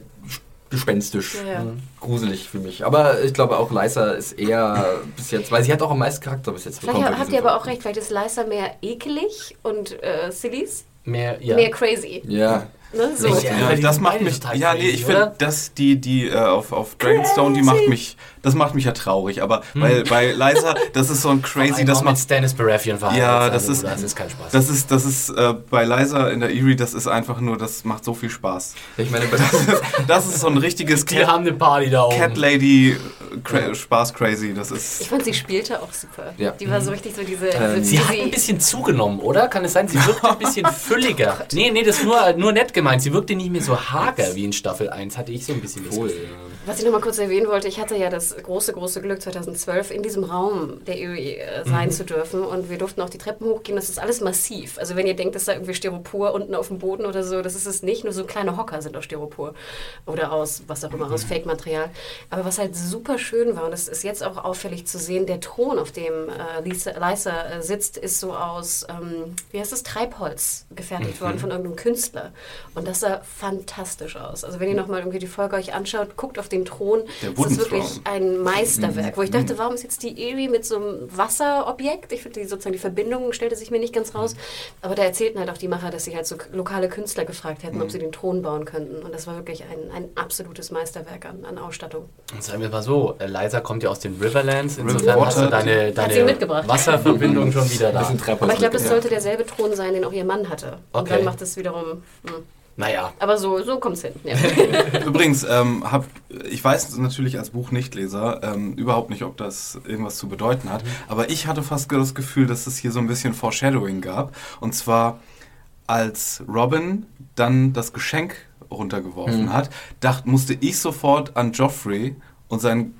gespenstisch. Ja, ja. Gruselig für mich. Aber ich glaube auch Lysa ist eher bis jetzt, weil sie hat auch am meisten Charakter bis jetzt Vielleicht bei habt diesem ihr aber auch recht, vielleicht ist Lysa mehr ekelig und äh, Sillies Mehr, ja. mehr crazy. Ja. Ne? So. Ich- ja, das macht mich. total Ja, nee, ich finde, dass die, die äh, auf, auf Dragonstone, die macht mich. Das macht mich ja traurig. Aber bei, bei Liza, das ist so ein crazy, Einmal das mit macht. Stannis Baratheon verheiratet Ja, das ist- Das ist kein Spaß. Das ist, das ist äh, bei Liza in der Erie, das ist einfach nur, das macht so viel Spaß. Ich meine, Das ist so ein richtiges die Cat, haben eine Party da oben. Cat Lady äh, cra Spaß crazy. Das Ich ist. fand, sie spielte auch super. Ja. Die war so richtig so diese. Ähm, diese Sie hat ein bisschen zugenommen, oder? Kann es sein, sie wirkte ein bisschen fülliger. Nee, nee, das ist nur, nur nett gemeint. Sie wirkte nicht mehr so hager wie in Staffel 1, hatte ich so ein bisschen das Wohl, Gefühl. ja. Was ich noch mal kurz erwähnen wollte, ich hatte ja das große, große Glück 2012 in diesem Raum der EOE äh, sein zu dürfen und wir durften auch die Treppen hochgehen. Das ist alles massiv. Also wenn ihr denkt, dass da irgendwie Styropor unten auf dem Boden oder so, das ist es nicht. Nur so kleine Hocker sind aus Styropor oder aus was auch immer, aus Fake-Material. Aber was halt super schön war und das ist jetzt auch auffällig zu sehen, der Thron, auf dem äh, Lisa, Lisa äh, sitzt, ist so aus, ähm, wie heißt das, Treibholz gefertigt worden von irgendeinem Künstler. Und das sah fantastisch aus. Also wenn ihr noch mal irgendwie die Folge euch anschaut, guckt auf den Thron. Der Das ist wirklich ein Meisterwerk, wo ich dachte, warum ist jetzt die Erie mit so einem Wasserobjekt? Ich finde die sozusagen die Verbindung stellte sich mir nicht ganz raus. Aber da erzählten halt auch die Macher, dass sie halt so lokale Künstler gefragt hätten, ob sie den Thron bauen könnten. Und das war wirklich ein, ein absolutes Meisterwerk an, an Ausstattung. Und sagen wir mal so, äh, Liza kommt ja aus den Riverlands, insofern Riverwater. hast du deine, Hat sie deine mitgebracht. Wasserverbindung schon wieder da. Aber ich glaube, das sollte derselbe Thron sein, den auch ihr Mann hatte. Und Okay. dann macht es wiederum. Hm. Naja, Aber so, so kommt es hin. Ja. Übrigens, ähm, hab, ich weiß natürlich als Buchnichtleser ähm, überhaupt nicht, ob das irgendwas zu bedeuten hat, aber ich hatte fast das Gefühl, dass es hier so ein bisschen Foreshadowing gab. Und zwar, als Robin dann das Geschenk runtergeworfen hat, dacht, musste ich sofort an Joffrey und sein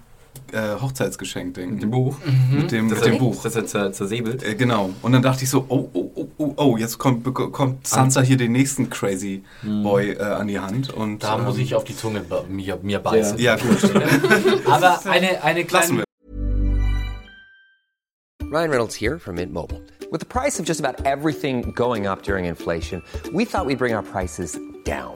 äh, Hochzeitsgeschenk denken. Mit dem Buch. Mit dem, Das mit dem er- Buch. Das er zer zersäbelt. Äh, genau. Und dann dachte ich so, oh, oh, oh, oh, oh, jetzt kommt, bekommt Sansa hier den nächsten Crazy Boy äh, an die Hand. Und, da muss ähm, ich auf die Zunge be- mir, mir beißen. Ja, gut. Aber eine, eine kleine... Ryan Reynolds here from Mint Mobile. With the price of just about everything going up during inflation, we thought we'd bring our prices down.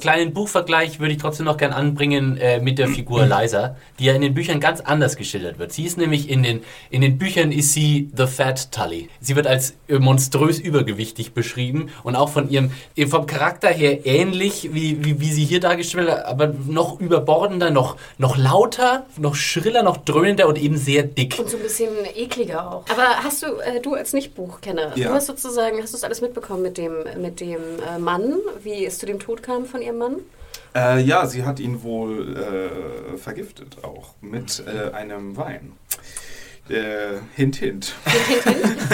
Kleinen Buchvergleich würde ich trotzdem noch gern anbringen äh, mit der Figur Liza, die ja in den Büchern ganz anders geschildert wird. Sie ist nämlich in den, in den Büchern ist sie The Fat Tully. Sie wird als äh, monströs übergewichtig beschrieben und auch von ihrem, äh, vom Charakter her ähnlich, wie, wie, wie sie hier dargestellt wird, aber noch überbordender, noch, noch lauter, noch schriller, noch dröhnender und eben sehr dick. Und so ein bisschen ekliger auch. Aber hast du, äh, du als Nicht-Buchkenner, Ja. du hast sozusagen, hast du das alles mitbekommen mit dem, mit dem äh, Mann, wie es zu dem Tod kam von ihrem Mann? Äh, ja, sie hat ihn wohl äh, vergiftet auch mit äh, einem Wein. Äh, hint, hint.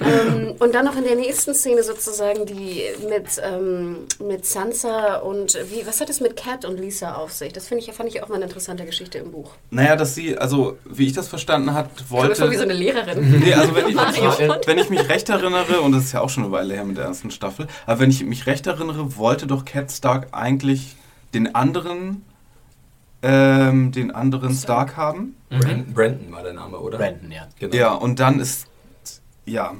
ähm, und dann noch in der nächsten Szene sozusagen die mit, ähm, mit Sansa und wie, was hat es mit Cat und Lisa auf sich? Das finde ich, fand ich auch mal eine interessante Geschichte im Buch. Naja, dass sie, also wie ich das verstanden hat, Ich komme mir vor wie so wollte. eine Lehrerin. Nee, also wenn ich, Mario. wenn ich mich recht erinnere, und das ist ja auch schon eine Weile her mit der ersten Staffel, aber wenn ich mich recht erinnere, wollte doch Cat Stark eigentlich den anderen, ähm, den anderen Stark haben. Brand Brandon war der Name, oder? Brandon, ja. Genau. Ja, und dann ist, ja,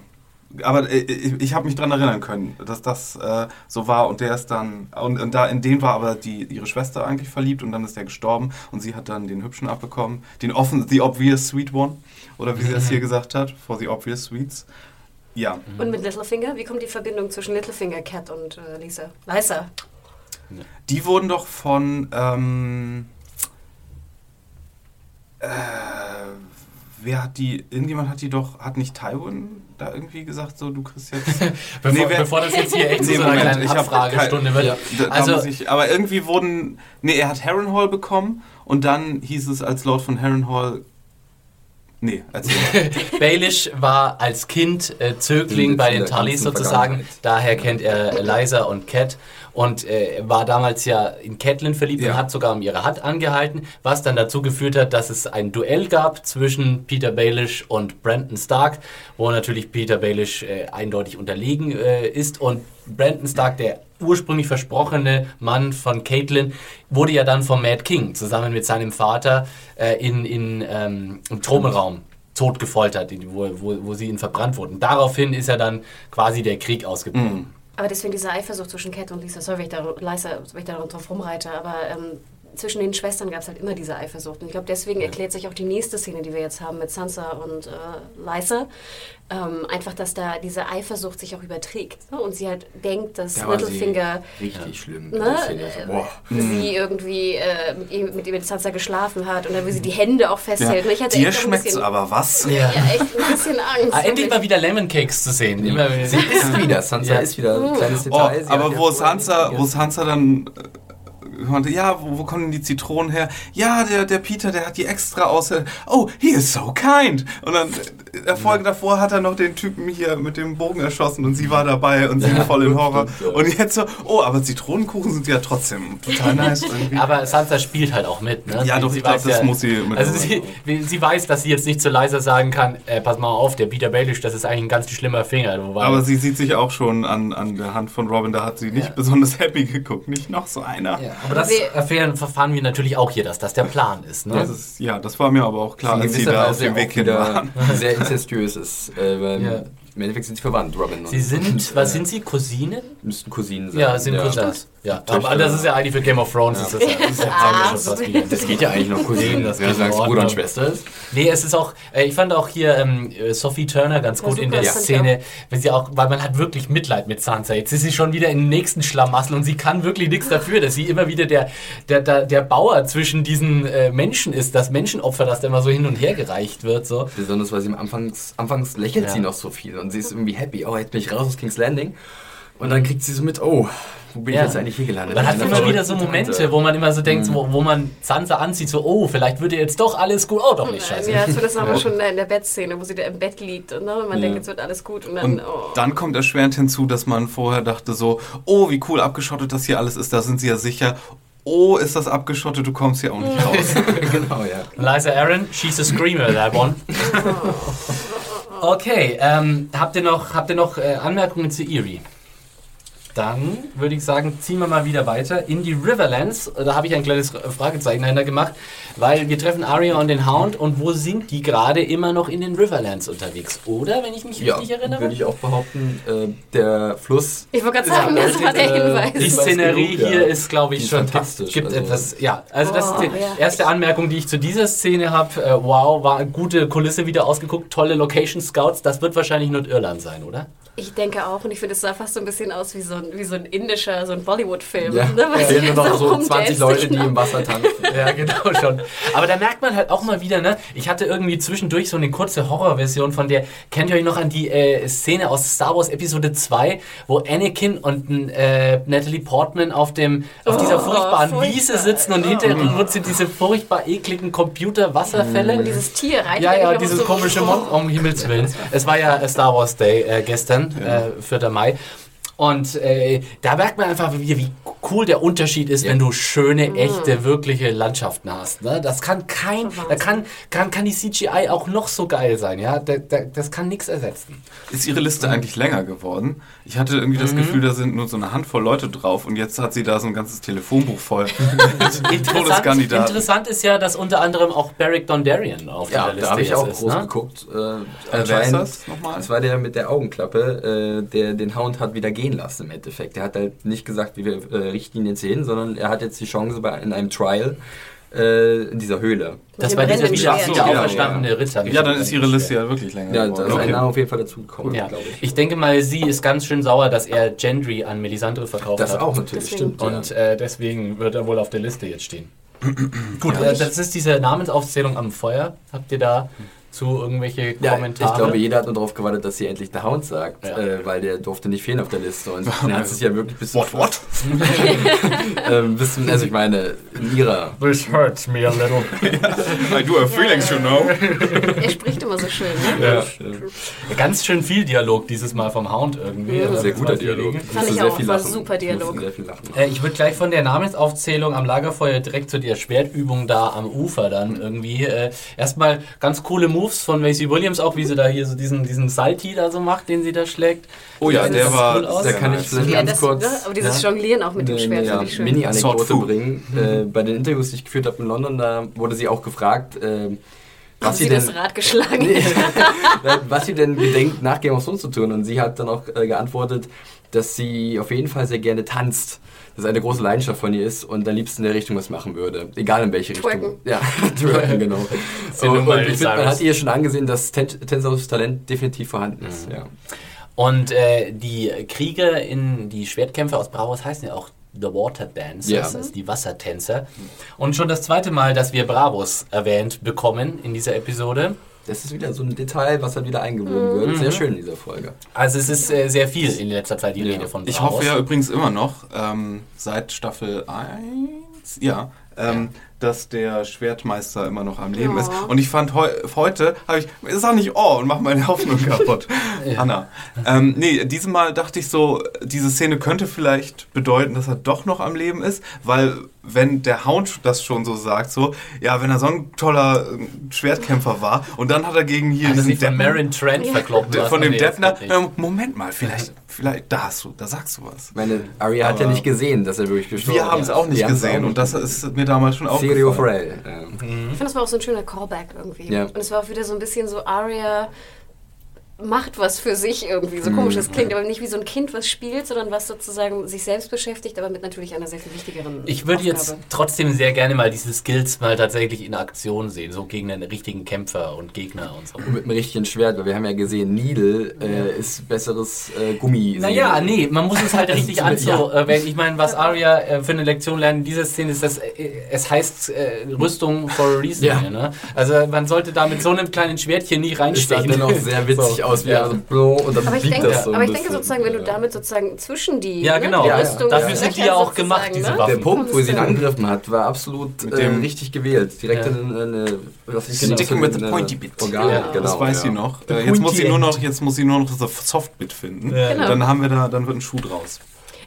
aber äh, ich, ich habe mich dran erinnern können, dass das äh, so war und der ist dann, und, und da in den war aber die, ihre Schwester eigentlich verliebt und dann ist der gestorben und sie hat dann den Hübschen abbekommen, den offen, the obvious sweet one, oder wie sie das hier gesagt hat, for the obvious sweets. Ja, Und mit Littlefinger, wie kommt die Verbindung zwischen Littlefinger, Cat und äh, Lisa? Lisa. die wurden doch von, ähm, äh, wer hat die, irgendjemand hat die doch, hat nicht Tywin da irgendwie gesagt, so du kriegst jetzt... Bevor, Nee, wer- bevor das jetzt hier echt Nee, so Moment, ich hab Abfragestunde wird. Ja. Da, da Also, muss ich, aber irgendwie wurden. Nee, er hat Harrenhal bekommen und dann hieß es als Lord von Harrenhal. Nee, erzähl mal. Baelish war als Kind äh, Zögling In- bei den Tullys sozusagen. Daher kennt er Eliza und Cat und äh, war damals ja in Catelyn verliebt Ja. und hat sogar um ihre Hand angehalten, was dann dazu geführt hat, dass es ein Duell gab zwischen Peter Baelish und Brandon Stark, wo natürlich Peter Baelish äh, eindeutig unterlegen äh, ist und Brandon Stark, der ursprünglich versprochene Mann von Caitlin, wurde ja dann vom Mad King zusammen mit seinem Vater äh, in, in, ähm, im Thronraum tot gefoltert, wo, wo, wo sie ihn verbrannt wurden. Daraufhin ist ja dann quasi der Krieg ausgebrochen. Aber deswegen diese Eifersucht zwischen Cat und Lisa, sorry, wenn ich da, Lisa, wenn ich da drauf rumreite, aber ähm, zwischen den Schwestern gab es halt immer diese Eifersucht. Und ich glaube, deswegen erklärt sich auch die nächste Szene, die wir jetzt haben mit Sansa und äh, Lysa. Ähm, einfach, dass da diese Eifersucht sich auch überträgt. Ne? Und sie halt denkt, dass Da Littlefinger Richtig schlimm. ne, so, äh, boah. sie irgendwie äh, mit, ihm, mit ihm mit Sansa geschlafen hat und dann will sie die Hände auch festhält. Hatte Dir schmeckt's bisschen, aber was? Ja, echt ein bisschen Angst. Ah, endlich mal wieder Lemon Cakes zu sehen. Immer wieder. Sie ist wieder, Sansa Ja. ist wieder ein kleines Oh, Detail. Sie aber ja wo Sansa, wo Sansa dann äh, meinte, ja, wo, wo kommen denn die Zitronen her? Ja, der, der Peter, der hat die extra aus. Oh, he is so kind. Und dann in der Folge davor hat er noch den Typen hier mit dem Bogen erschossen und sie war dabei und sie voll in Horror. stimmt, ja. Und jetzt so, oh, aber Zitronenkuchen sind ja trotzdem total nice irgendwie. Aber Sansa spielt halt auch mit. Ne? Ja, Sie- doch, sie ich glaub, weiß das muss sie mit- Also sie, sie weiß, dass sie jetzt nicht zu leiser sagen kann, äh, pass mal auf, der Peter Baelish, das ist eigentlich ein ganz schlimmer Finger. Wobei, Aber sie sieht sich auch schon an, an der Hand von Robin, da hat sie nicht Ja. besonders happy geguckt. Nicht noch so einer. ja, aber das erfahren, verfahren wir natürlich auch hier, dass das der Plan ist. Ne? Das ist, ja, das war mir aber auch klar, als sie da auf Weise dem Weg hin waren. sehr incestuös ist. Äh, Ja. Im Endeffekt sind sie verwandt, Robin. Sie sind, was sind sie, Cousinen? Müssten Cousinen sein. Ja, sind Cousins. Ja, aber das ist ja eigentlich für Game of Thrones. Ist das, ja, das ist ja Ah, wieder. Das geht ja eigentlich noch Cousinen. Das Wer geht sagt in Bruder und Schwester ist? Nee, es ist auch, äh, ich fand auch hier ähm, äh, Sophie Turner ganz Ja, gut in der Szene, weil sie auch, weil man hat wirklich Mitleid mit Sansa. Jetzt ist sie schon wieder im nächsten Schlamassel und sie kann wirklich nichts dafür, dass sie immer wieder der, der, der, der Bauer zwischen diesen äh, Menschen ist, das Menschenopfer, das da immer so hin und her gereicht wird. So. Besonders weil sie am Anfangs, anfangs lächelt Ja. sie noch so viel und sie ist irgendwie happy. Oh, jetzt bin ich raus aus King's Landing. Und dann kriegt sie so mit, oh, wo bin Ja. ich jetzt eigentlich hier gelandet? Man hat immer wieder so Momente, Tante. wo man immer so denkt, wo, wo man Sansa anzieht, so, oh, vielleicht wird ihr jetzt doch alles gut. Oh, doch nicht, scheiße. Ja, zumindest aber schon in der Bettszene, wo sie da im Bett liegt und, ne, und man denkt, jetzt wird alles gut und dann, Und oh. dann kommt erschwerend hinzu, dass man vorher dachte so, oh, wie cool abgeschottet das hier alles ist, da sind sie ja sicher. Oh, ist das abgeschottet, du kommst hier auch nicht raus. genau, ja. Liza Aaron, she's a screamer, that one. Okay, ähm, habt ihr noch, habt ihr noch äh, Anmerkungen zu Erie? Dann würde ich sagen, ziehen wir mal wieder weiter in die Riverlands. Da habe ich ein kleines Fragezeichen dahinter gemacht, weil wir treffen Arya und den Hound und wo sind die gerade immer noch in den Riverlands unterwegs? Oder, wenn ich mich Ja, richtig erinnere? würde ich auch behaupten, äh, der Fluss. Ich wollte gerade sagen, das war der Hinweis. Die Szenerie genug, ja. hier ist, glaube ich, ist schon fantastisch, Gibt also- etwas, ja. Also das Oh, ist die ja. erste Anmerkung, die ich zu dieser Szene habe. Äh, wow, war eine gute Kulisse wieder ausgeguckt, tolle Location Scouts. Das wird wahrscheinlich Nordirland sein, oder? Ich denke auch und ich finde, es sah fast so ein bisschen aus wie so ein, wie so ein indischer, so ein Bollywood-Film. Ja, ne, sie fehlen nur noch so rumdancen, 20 Leute, die im Wasser tanzen. Ja, genau schon. Aber da merkt man halt auch mal wieder, ne? Ich hatte irgendwie zwischendurch so eine kurze Horrorversion von der, kennt ihr euch noch an die äh, Szene aus Star Wars Episode 2, wo Anakin und äh, Natalie Portman auf dem auf dieser Oh, furchtbaren furchtbar. Wiese sitzen und hinterher sind diese furchtbar ekligen Computer-Wasserfälle. Und dieses Tier reitet Ja, ja, dieses so komische Mon um Himmels Willen. Es war ja Star Wars Day äh, gestern, äh, 4. Mai. Und äh, da merkt man einfach, wie, wie cool der Unterschied ist, wenn du schöne, echte, wirkliche Landschaften hast. Ne? Das kann kein, da kann, kann, kann die CGI auch noch so geil sein. Ja, da, da, das kann nichts ersetzen. Ist ihre Liste eigentlich länger geworden? Ich hatte irgendwie Mhm. das Gefühl, da sind nur so eine Handvoll Leute drauf und jetzt hat sie da so ein ganzes Telefonbuch voll. Interessant, interessant ist ja, dass unter anderem auch Beric Dondarrion auf Ja, der Liste da habe ich auch ist. groß Ne? geguckt. Äh, wer ist anscheinend- das nochmal? Das war der mit der Augenklappe, äh, der den Hound hat wieder gehen lassen im Endeffekt. Der hat halt nicht gesagt, wie wir äh, richten ihn jetzt hin, sondern er hat jetzt die Chance bei, in einem Trial äh, in dieser Höhle. Das war dieser wieder, Schwert. wieder Ja, auferstandene Ritter. Ja, dann ist ihre Liste ja wirklich länger Ja, da ist geworden. ein Okay. Name auf jeden Fall dazugekommen, Ja, glaube ich. ich denke mal, sie ist ganz schön sauer, dass er Gendry an Melisandre verkauft Das hat. auch natürlich, Deswegen. stimmt. Und äh, deswegen wird er wohl auf der Liste jetzt stehen. Gut, das ist diese Namensaufzählung am Feuer. Habt ihr da zu irgendwelche Ja, Kommentare? ich glaube, jeder hat nur darauf gewartet, dass sie endlich der Hound sagt, Ja. äh, weil der durfte nicht fehlen auf der Liste. Und er hat sich ja wirklich bis What, what? ähm, also ich meine, in ihrer This hurts me a little. I do have feelings, you know. Er spricht immer so schön, ne? ja. Ganz schön viel Dialog dieses Mal vom Hound irgendwie. Ja. Also sehr guter Dialog. Fand ich sehr auch, viel war lachen. super Dialog. musste sehr viel lachen. Äh, ich würde gleich von der Namensaufzählung am Lagerfeuer direkt zu der Schwertübung da am Ufer dann irgendwie. Äh, erstmal ganz coole Moves von Macy Williams, auch wie sie da hier so diesen, diesen Salty da so macht, den sie da schlägt. Oh ja, der war cool aus. Da kann ich vielleicht Ja, ganz das, kurz ne? Aber dieses Ja. Jonglieren auch mit dem Schwert ja, finde ich schön. Mini-Anekdote bringen. Äh, bei den Interviews, die ich geführt habe in London, da wurde sie auch gefragt, äh, was sie sie das denn, Rad geschlagen. was sie denn gedenkt, nach Game of Thrones zu tun. Und sie hat dann auch äh, geantwortet, dass sie auf jeden Fall sehr gerne tanzt. Das eine große Leidenschaft von ihr ist und am liebsten in der Richtung was machen würde. Egal in welche Twerken. Richtung. Ja, twerken, genau. Und, und ich finde, man hat ihr schon angesehen, dass Ten tänzerisches Talent definitiv vorhanden ist. Ja. Und äh, die Krieger in die Schwertkämpfer aus Bravos heißen ja auch The Water Dancers, Ja. also die Wassertänzer. Und schon das zweite Mal, dass wir Bravos erwähnt bekommen in dieser Episode. Das ist wieder so ein Detail, was dann wieder eingewoben wird. Sehr schön in dieser Folge. Also es ist äh, sehr viel in letzter Zeit die Ja. Rede von Bravos. Ich hoffe ja übrigens immer noch, ähm, seit Staffel 1, ja, ähm, dass der Schwertmeister immer noch am Leben Ja. ist. Und ich fand heu heute, habe ich, sag nicht oh und mach meine Hoffnung kaputt. Anna. Ähm, nee, diesmal dachte ich so, diese Szene könnte vielleicht bedeuten, dass er doch noch am Leben ist, weil wenn der Hound das schon so sagt, so, ja, wenn er so ein toller äh, Schwertkämpfer war und dann hat er gegen hier er diesen sich von Deppen- Marin Trent lassen? von dem Nee, Deppner. Ähm, Moment mal, vielleicht, vielleicht, da hast du, da sagst du was. Ich meine, Arya hat ja nicht gesehen, dass er wirklich gestorben Wir haben es ist. auch nicht gesehen auch und das ist mir damals schon aufgefallen. Sirio Frey. Ja. Ich finde, das war auch so ein schöner Callback irgendwie. Ja. Und es war auch wieder so ein bisschen so, Arya macht was für sich irgendwie. So komisch das klingt, aber nicht wie so ein Kind, was spielt, sondern was sozusagen sich selbst beschäftigt, aber mit natürlich einer sehr viel wichtigeren Ich würde jetzt Aufgabe. trotzdem sehr gerne mal diese Skills mal tatsächlich in Aktion sehen, so gegen einen richtigen Kämpfer und Gegner und so. Und mit einem richtigen Schwert, weil wir haben ja gesehen, Needle äh, ist besseres äh, Gummi. Naja, nee, man muss es halt richtig Ja. anzuwenden. Ich meine, was Arya äh, für eine Lektion lernt in dieser Szene ist, dass äh, es heißt äh, Rüstung for a reason. Ja. Ne? Also man sollte da mit so einem kleinen Schwertchen nicht Es sah reinstechen. dennoch sehr witzig So, aus, wie ja. er so blo und dann Aber ich, biegt denke, das so aber ich denke sozusagen, wenn du damit sozusagen zwischen die, Ja, ne, genau. die Ja, ja. Rüstung Dafür sind die ja auch gemacht, diese ne? Waffen. Der Punkt, wo sie ihn angegriffen hat, war absolut äh, richtig gewählt. Direkt Ja. in eine, was ich Genau. Sticking with the pointy bit. Organ, Ja, genau. das weiß ja. sie noch. Äh, jetzt, muss sie nur noch jetzt muss sie nur noch das Softbit finden. Ja. Genau. Dann haben wir da, dann wird ein Schuh draus.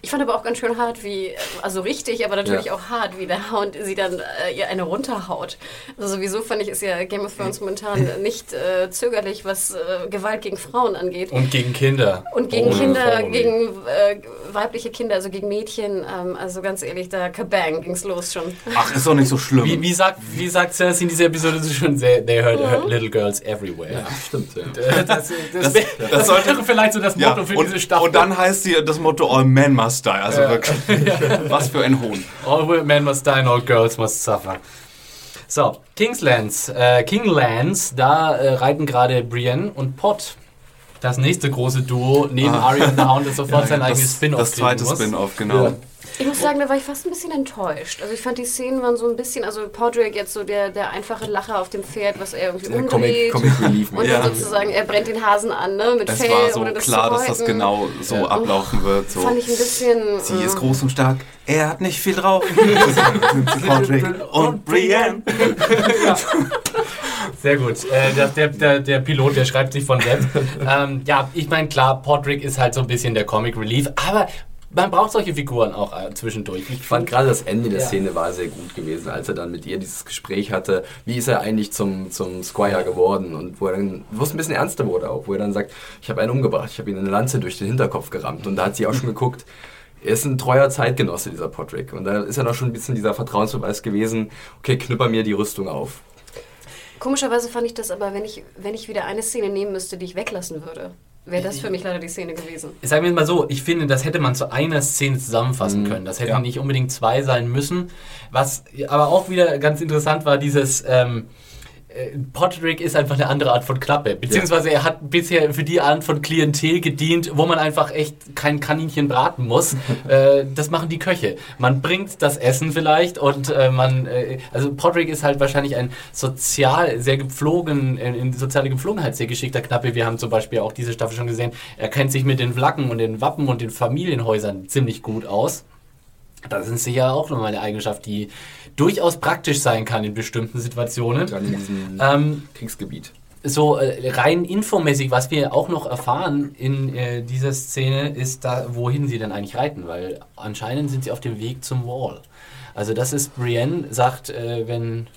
Ich fand aber auch ganz schön hart, wie, also richtig, aber natürlich Ja. auch hart, wie der Hound sie dann äh, ihr eine runterhaut. Also sowieso fand ich, ist ja Game of Thrones momentan nicht äh, zögerlich, was äh, Gewalt gegen Frauen angeht. Und gegen Kinder. Und gegen Oh, Kinder, oh, gegen äh, weibliche Kinder, also gegen Mädchen, ähm, also ganz ehrlich, da kabang ging's los schon. Ach, ist doch nicht so schlimm. Wie, wie, sagt, wie sagt Cersei in dieser Episode so schön, they they hurt, hurt little girls everywhere. Ja, stimmt. Ja. Das, das, Das- das sollte- vielleicht so das ja, Motto für und, diese Staffel. und dann heißt sie das Motto All Men Must Die. Also wirklich, was für ein Hohn. All men must die and all girls must suffer. So, Kingslands, äh, Kinglands, da äh, reiten gerade Brienne und Pot. Das nächste große Duo neben Ah. Arya und the Hound, das sofort sein eigenes Spin-off das zweite. Spin-off, genau. Ja. Ich muss sagen, da war ich fast ein bisschen enttäuscht. Also ich fand die Szenen waren so ein bisschen, also Podrick jetzt so der, der einfache Lacher auf dem Pferd, was er irgendwie Der umdreht. Comic, Comic Relief. und Ja. dann sozusagen, er brennt den Hasen an, ne, mit Es Fell, war so ohne das klar, dass das genau so Ja. ablaufen wird. So. Fand ich ein bisschen... Sie äh, ist groß und stark. Er hat nicht viel drauf. Patrick und Brienne. Sehr gut. Äh, der, der, der, der Pilot, der schreibt sich von selbst. ähm, ja, ich meine, klar, Podrick ist halt so ein bisschen der Comic Relief, aber man braucht solche Figuren auch äh, zwischendurch. Ich Ich fand gerade das Ende der Ja. Szene war sehr gut gewesen, als er dann mit ihr dieses Gespräch hatte. Wie ist er eigentlich zum, zum Squire geworden? Und wo er dann, wo es ein bisschen ernster wurde auch, wo er dann sagt, ich habe einen umgebracht, ich habe ihm eine Lanze durch den Hinterkopf gerammt. Und da hat sie auch schon geguckt, er ist ein treuer Zeitgenosse, dieser Podrick. Und da ist ja noch schon ein bisschen dieser Vertrauensbeweis gewesen, okay, knüpper mir die Rüstung auf. Komischerweise fand ich das aber, wenn ich, wenn ich wieder eine Szene nehmen müsste, die ich weglassen würde, wäre das für mich leider die Szene gewesen. Sagen wir mal so, ich finde, das hätte man zu einer Szene zusammenfassen können. Das hätten Ja. nicht unbedingt zwei sein müssen. Was aber auch wieder ganz interessant war, dieses ähm, äh, Podrick ist einfach eine andere Art von Klappe. Beziehungsweise er hat bisher für die Art von Klientel gedient, wo man einfach echt kein Kaninchen braten muss. äh, das machen die Köche. Man bringt das Essen vielleicht und äh, man, äh, also Podrick ist halt wahrscheinlich ein sozial sehr gepflogen, in, soziale Gepflogenheit sehr geschickter Knappe. Wir haben zum Beispiel auch diese Staffel schon gesehen, er kennt sich mit den Flaggen und den Wappen und den Familienhäusern ziemlich gut aus. Das ist sicher auch nochmal eine Eigenschaft, die durchaus praktisch sein kann in bestimmten Situationen. Gerade in diesem Ähm, Kriegsgebiet. so äh, rein infomäßig, was wir auch noch erfahren in äh, dieser Szene, ist da, wohin sie denn eigentlich reiten, weil anscheinend sind sie auf dem Weg zum Wall. Also das ist Brienne, sagt, äh, wenn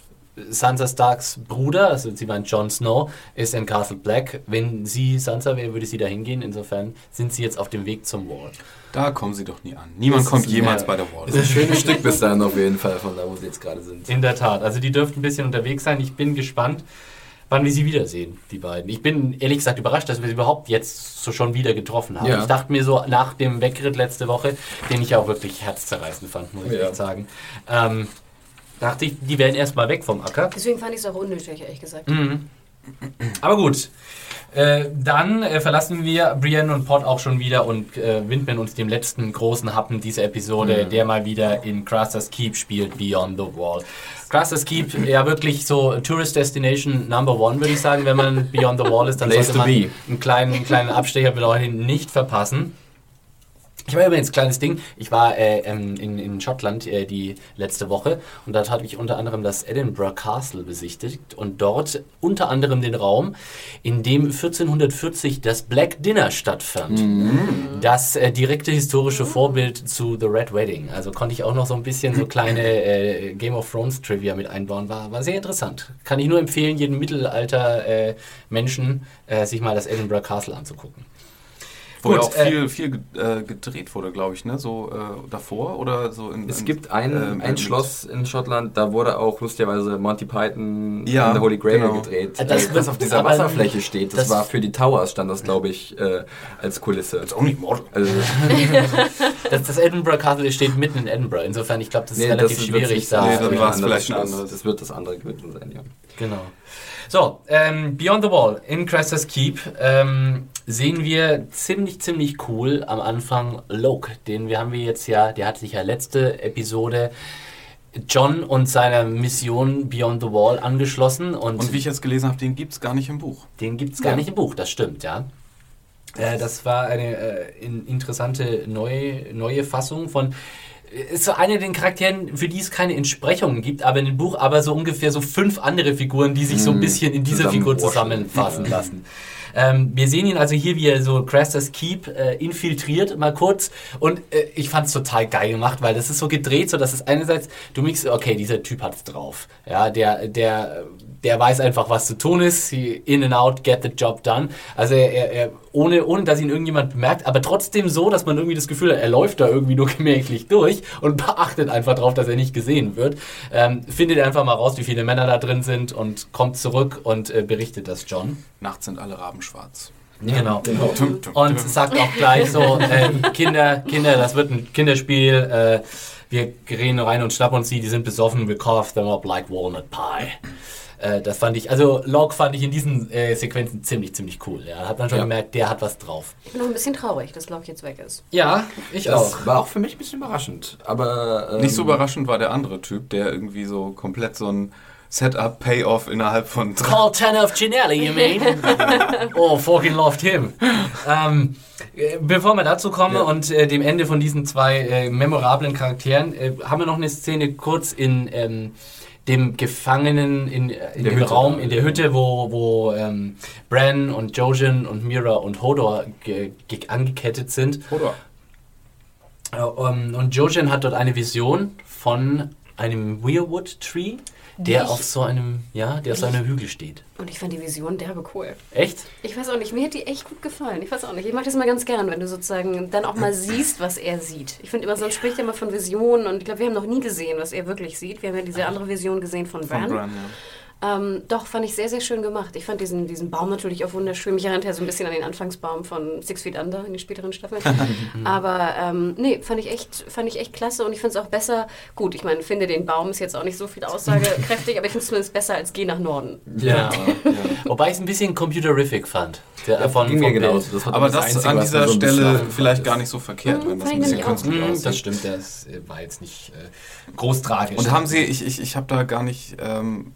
Sansa Starks Bruder, also sie meint Jon Snow, ist in Castle Black. Wenn sie Sansa wäre, würde sie da hingehen. Insofern sind sie jetzt auf dem Weg zum Wall. Da kommen sie doch nie an. Niemand Das kommt jemals bei der Wall. Ist ein schönes Stück bis dahin auf jeden Fall, von da, wo sie jetzt gerade sind. In der Tat. Also die dürften ein bisschen unterwegs sein. Ich bin gespannt. wann wir sie wiedersehen, die beiden. Ich bin ehrlich gesagt überrascht, dass wir sie überhaupt jetzt so schon wieder getroffen haben. Ja. Ich dachte mir so nach dem Wegritt letzte Woche, den ich ja auch wirklich herzzerreißend fand, muss ich Ja. echt sagen, ähm, dachte ich, die wären erstmal weg vom Acker. Deswegen fand ich es auch unnötig, ehrlich gesagt. Mhm. Aber gut. Äh, dann äh, verlassen wir Brienne und Pod auch schon wieder und äh, widmen uns dem letzten großen Happen dieser Episode, Mhm. der mal wieder in Craster's Keep spielt, Beyond the Wall. Craster's Keep, ja wirklich so Tourist Destination Number One, würde ich sagen, wenn man Beyond the Wall ist, dann Place sollte to man be. einen kleinen, einen kleinen Abstecher Leute nicht verpassen. Ich war übrigens kleines Ding. Ich war äh, ähm, in, in Schottland äh, die letzte Woche und dort habe ich unter anderem das Edinburgh Castle besichtigt und dort unter anderem den Raum, in dem 1440 das Black Dinner stattfand. Das äh, direkte historische Vorbild zu The Red Wedding. Also konnte ich auch noch so ein bisschen so kleine äh, Game of Thrones Trivia mit einbauen. War, war sehr interessant. Kann ich nur empfehlen, jedem Mittelalter äh, Menschen äh, sich mal das Edinburgh Castle anzugucken. Wo ja Gut, auch äh, viel, viel ge- äh, gedreht wurde, glaube ich, ne? So äh, davor oder so in. Es in- gibt ein, ähm, ein Schloss in Schottland, da wurde auch lustigerweise Monty Python Ja, and the Holy Grail genau. gedreht. Das Das, wird- was auf dieser Wasserfläche steht, das, das- war für die Towers, stand das, glaube ich, äh, als Kulisse. Ist auch nicht Mord. Also, Das, das Edinburgh Castle steht mitten in Edinburgh. Insofern, ich glaube, das ist nee, relativ das schwierig. da- Nee, dann war es vielleicht ein anderes-. Das wird das andere gewesen sein, ja. Genau. So, ähm, Beyond the Wall in Craster's Keep ähm, sehen wir ziemlich, ziemlich cool am Anfang Loke. Den wir haben wir jetzt ja, der hat sich ja letzte Episode John und seiner Mission Beyond the Wall angeschlossen. Und, Und wie ich jetzt gelesen habe, den gibt es gar nicht im Buch. den gibt es gar nicht im Buch, das stimmt, ja. Äh, das war eine äh, in, interessante neue, neue Fassung von. Ist so eine den Charakteren, für die es keine Entsprechungen gibt, aber in dem Buch aber so ungefähr so fünf andere Figuren, die sich so ein bisschen in diese Figur zusammenfassen lassen. Ähm, wir sehen ihn also hier, wie er so Craster's Keep äh, infiltriert, mal kurz. Und äh, ich fand es total geil gemacht, weil das ist so gedreht, so dass es einerseits, du merkst, okay, dieser Typ hat's drauf. Ja, der, der, der weiß einfach, was zu tun ist. In and out, get the job done. Also er, er, ohne, ohne dass ihn irgendjemand bemerkt, aber trotzdem so, dass man irgendwie das Gefühl hat, er läuft da irgendwie nur gemächlich durch und beachtet einfach drauf, dass er nicht gesehen wird. Ähm, findet einfach mal raus, wie viele Männer da drin sind und kommt zurück und äh, berichtet das John. Nachts sind alle Raben schwarz. Genau. Und sagt auch gleich so, äh, Kinder, Kinder, das wird ein Kinderspiel. Äh, wir gehen rein und schnappen uns die, die sind besoffen, we carve them up like walnut pie. Äh, das fand ich, also Locke fand ich in diesen äh, Sequenzen ziemlich, ziemlich cool. Ja, hat man schon Ja. gemerkt, der hat was drauf. Ich bin noch ein bisschen traurig, dass Locke jetzt weg ist. Ja, ich Das war auch für mich ein bisschen überraschend. Aber ähm, Nicht so überraschend war der andere Typ, der irgendwie so komplett so ein Setup, Payoff innerhalb von. Call Tanner of Ginelli, you mean? oh, fucking loved him. Ähm, äh, bevor wir dazu kommen Ja. und äh, dem Ende von diesen zwei äh, memorablen Charakteren, äh, haben wir noch eine Szene kurz in ähm, dem Gefangenen, in, in dem Hütte. Raum, in der Hütte, wo, wo ähm, Bran und Jojen und Mira und Hodor ge ge angekettet sind. Oder? Äh, um, und Jojen hat dort eine Vision von einem Weirwood Tree, der auf so einem, ja, der auf so einem Hügel steht. Und ich fand die Vision derbe cool. Echt? Ich weiß auch nicht, mir hat die echt gut gefallen. Ich weiß auch nicht. Ich mag das immer ganz gern, wenn du sozusagen dann auch mal siehst, was er sieht. Ich finde immer, sonst spricht er immer von Visionen und ich glaube, wir haben noch nie gesehen, was er wirklich sieht. Wir haben ja diese andere Vision gesehen von Von Bran. Bran, ja. Ähm, doch, fand ich sehr, sehr schön gemacht. Ich fand diesen, diesen Baum natürlich auch wunderschön. Mich erinnert ja so ein bisschen an den Anfangsbaum von Six Feet Under in den späteren Staffeln. Aber ähm, nee, fand ich, echt, fand ich echt klasse und ich finde es auch besser. Gut, ich meine, finde den Baum ist jetzt auch nicht so viel aussagekräftig, aber ich finde es zumindest besser als Geh nach Norden. Ja. Wobei ich es ein bisschen computerific fand. Der, Ja, von, ging mir genauso. Das Aber das das Einzige, an dieser so Stelle vielleicht ist. gar nicht so verkehrt, Mhm, wenn das fand ein bisschen künstlich Mm, aussieht. das stimmt, das äh, war jetzt nicht äh, groß tragisch. Und haben Sie, ich, ich, ich habe da gar nicht, ähm,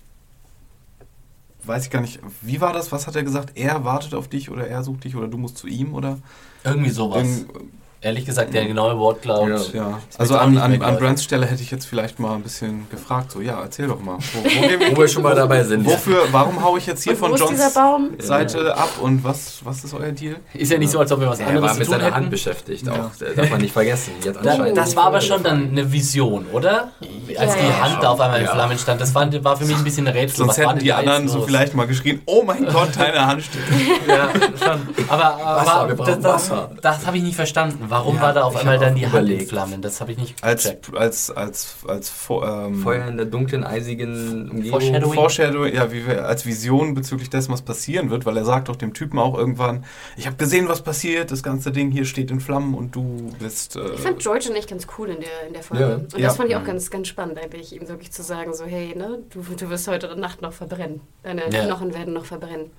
weiß ich gar nicht, wie war das? Was hat er gesagt? Er wartet auf dich oder er sucht dich oder du musst zu ihm oder? Irgendwie sowas. Irgend- Ehrlich gesagt, der genaue Wortlaut. Ja. ja. Also an, an, an. Brands Stelle hätte ich jetzt vielleicht mal ein bisschen gefragt, so ja, erzähl doch mal. Wo, wo gehen Wo wir schon mal dabei sind. Wofür, warum haue ich jetzt hier von Johns Baum? Seite ab und was, was ist euer Deal? Ist ja nicht so, als ob wir was Er anderes war zu mit seiner Hand beschäftigt auch. Das darf man nicht vergessen. Jetzt Da, anscheinend das war aber schon dann eine Vision, oder? als Ja, die ja, Hand da auf einmal in Ja. Flammen stand. Das war, war für mich ein bisschen ein Rätsel. Sonst Was war hätten die anderen so vielleicht mal geschrien, oh mein Gott, deine Hand steht. Ja, schon. Aber, Wasser, aber wir das, brauchen das, Wasser. das habe ich nicht verstanden. Warum Ja, war da auf einmal hab dann die Hand in überlegt. Flammen? Das habe ich nicht Als, gecheckt. als, als, als, vor- ähm, Feuer in der dunklen, eisigen Umgebung. Foreshadowing. Foreshadowing, ja, wie wir, als Vision bezüglich dessen, was passieren wird, weil er sagt doch dem Typen auch irgendwann, ich habe gesehen, was passiert, das ganze Ding hier steht in Flammen und du bist... Äh, Ich fand George echt ganz cool in der, in der Folge. Ja. Und Ja. das fand ich auch ganz, ganz spannend, eigentlich, ihm wirklich zu sagen, so, hey, ne, du, du wirst heute Nacht noch verbrennen. Deine Ja. Knochen werden noch verbrennen.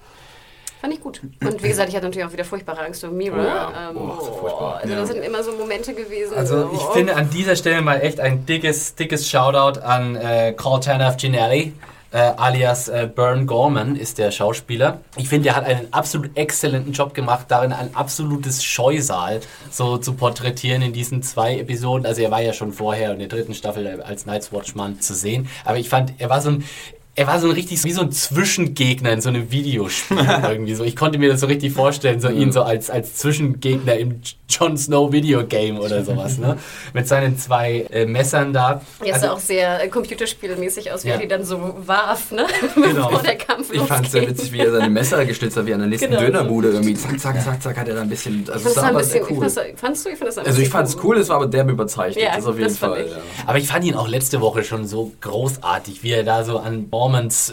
Fand ich gut. Und wie gesagt, ich hatte natürlich auch wieder furchtbare Angst um Mira. Oh ja. Ähm, Oh, so furchtbar. Also das sind immer so Momente gewesen. Also so, ich oh. finde an dieser Stelle mal echt ein dickes, dickes Shoutout an äh, Carl Tanaf Ginelli. Äh, alias äh, Bern Gorman ist der Schauspieler. Ich finde, er hat einen absolut exzellenten Job gemacht, darin ein absolutes Scheusal so zu porträtieren in diesen zwei Episoden. Also er war ja schon vorher in der dritten Staffel als Night's Watchman zu sehen. Aber ich fand, er war so ein er war so ein richtig, wie so ein Zwischengegner in so einem Videospiel irgendwie so. Ich konnte mir das so richtig vorstellen, so ihn so als, als Zwischengegner im Jon Snow Videogame oder sowas, ne? Mit seinen zwei äh, Messern da. Jetzt Also- sah auch sehr äh, computerspielmäßig aus, wie Ja. er die dann so warf, ne? Genau. Bevor der Kampf Ich fand es sehr witzig, wie er seine Messer geschnitzt hat, wie an der nächsten Genau. Dönerbude irgendwie. Zack, zack, zack, zack, hat er da ein bisschen. Also, Ich es ein bisschen, sehr cool. ich fandst du? Ich fand das ein Also, ich fand es cool, es war aber derbe überzeichnet. Ja, das auf jeden das fand Fall. ich. Ja. Aber ich fand ihn auch letzte Woche schon so großartig, wie er da so an Bormans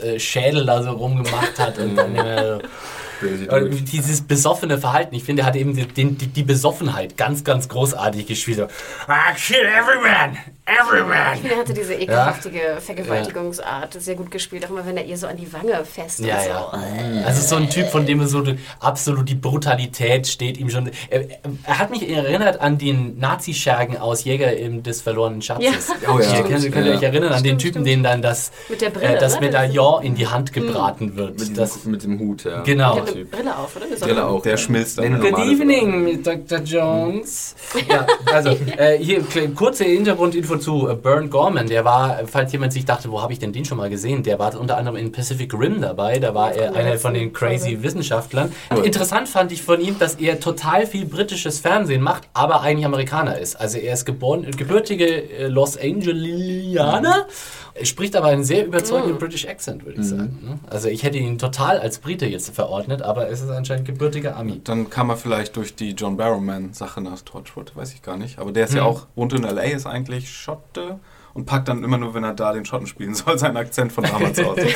äh, Schädel da so rumgemacht hat und dann äh, äh, dieses besoffene Verhalten. Ich finde, er hat eben die, den, die, die Besoffenheit ganz, ganz großartig gespielt. So, ah, shit, everyone, everyone. Er hatte diese ekelhaftige Vergewaltigungsart sehr gut gespielt, auch immer wenn er ihr so an die Wange fest Ja, und so. ja. Also so ein Typ, von dem so absolut die Brutalität steht ihm schon. Er, er hat mich erinnert an den Nazi-Schergen aus Jäger im, des verlorenen Schatzes. Ja. Oh ja. Ihr könnt, könnt ihr euch Ja. erinnern an den Stimmt, Typen, stimmt. den dann das, Mit der Brille, äh, das ne? Medaillon in die Hand gebraten wird. Mit, Das, mit dem Hut, ja. genau. Der hat Brille auf, oder? Brille auch. der ja. schmilzt dann. Good evening, Dr. Jones. Ja, also äh, hier kurze Hintergrundinfo zu äh, Bern Gorman. Der war, falls jemand sich dachte, wo habe ich denn den schon mal gesehen? Der war unter anderem in Pacific Rim dabei. Da war er einer von den crazy Wissenschaftlern. Interessant fand ich von ihm, dass er total viel britisches Fernsehen macht, aber eigentlich Amerikaner ist. Also er ist geboren, gebürtige äh, Los Angelianer. Er spricht aber einen sehr überzeugenden British Accent, würde ich sagen. ne? Also ich hätte ihn total als Brite jetzt verordnet, aber es ist anscheinend gebürtiger Ami. Dann kam er vielleicht durch die John Barrowman-Sache nach Torchwood, weiß ich gar nicht. Aber der ist ja auch, wohnt in L.A., ist eigentlich Schotte und packt dann immer nur, wenn er da den Schotten spielen soll, seinen Akzent von damals aus.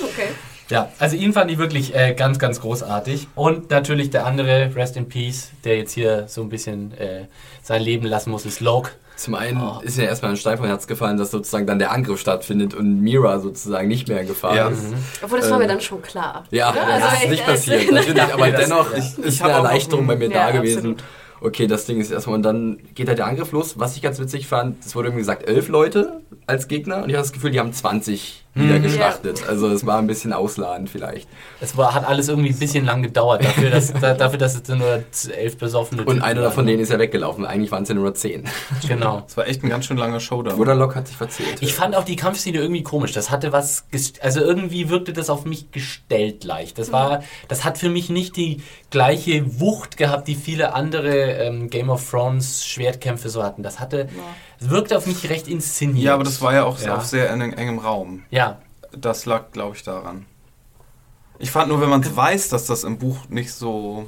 Okay. Ja, also ihn fand ich wirklich äh, ganz, ganz großartig. Und natürlich der andere, Rest in Peace, der jetzt hier so ein bisschen äh, sein Leben lassen muss, ist Loke. Zum einen Oh. ist ja erstmal ein Stein vom Herz gefallen, dass sozusagen dann der Angriff stattfindet und Mira sozusagen nicht mehr in Gefahr Ja. ist. Obwohl, das war mir Ähm, dann schon klar. Ja, Oder? das ist ich- nicht also- passiert, natürlich, aber dennoch ja. ist, eine Erleichterung bei mir Ja, da gewesen. absolut. Okay, das Ding ist erstmal, und dann geht halt der Angriff los. Was ich ganz witzig fand, es wurde irgendwie gesagt, elf Leute als Gegner und ich habe das Gefühl, die haben 20 wieder geschlachtet. Also es war ein bisschen ausladend vielleicht. Es war, hat alles irgendwie ein bisschen lang gedauert, dafür, dass, da, dafür, dass es nur elf besoffene Und Typen einer waren, von ne? denen ist ja weggelaufen. Eigentlich waren es ja nur 10. Genau. Das war echt ein ganz schön langer Showdown. Wurderlock hat sich verzählt. Ich fand auch die Kampfszene irgendwie komisch. Das hatte was, also irgendwie wirkte das auf mich gestellt leicht. Das war, das hat für mich nicht die gleiche Wucht gehabt, die viele andere ähm, Game of Thrones Schwertkämpfe so hatten. Das hatte, es wirkte auf mich recht inszeniert. ja, aber das war ja auch Ja. auf sehr eng, engem Raum. Ja, Das lag, glaube ich, daran. Ich fand nur, wenn man weiß, dass das im Buch nicht so.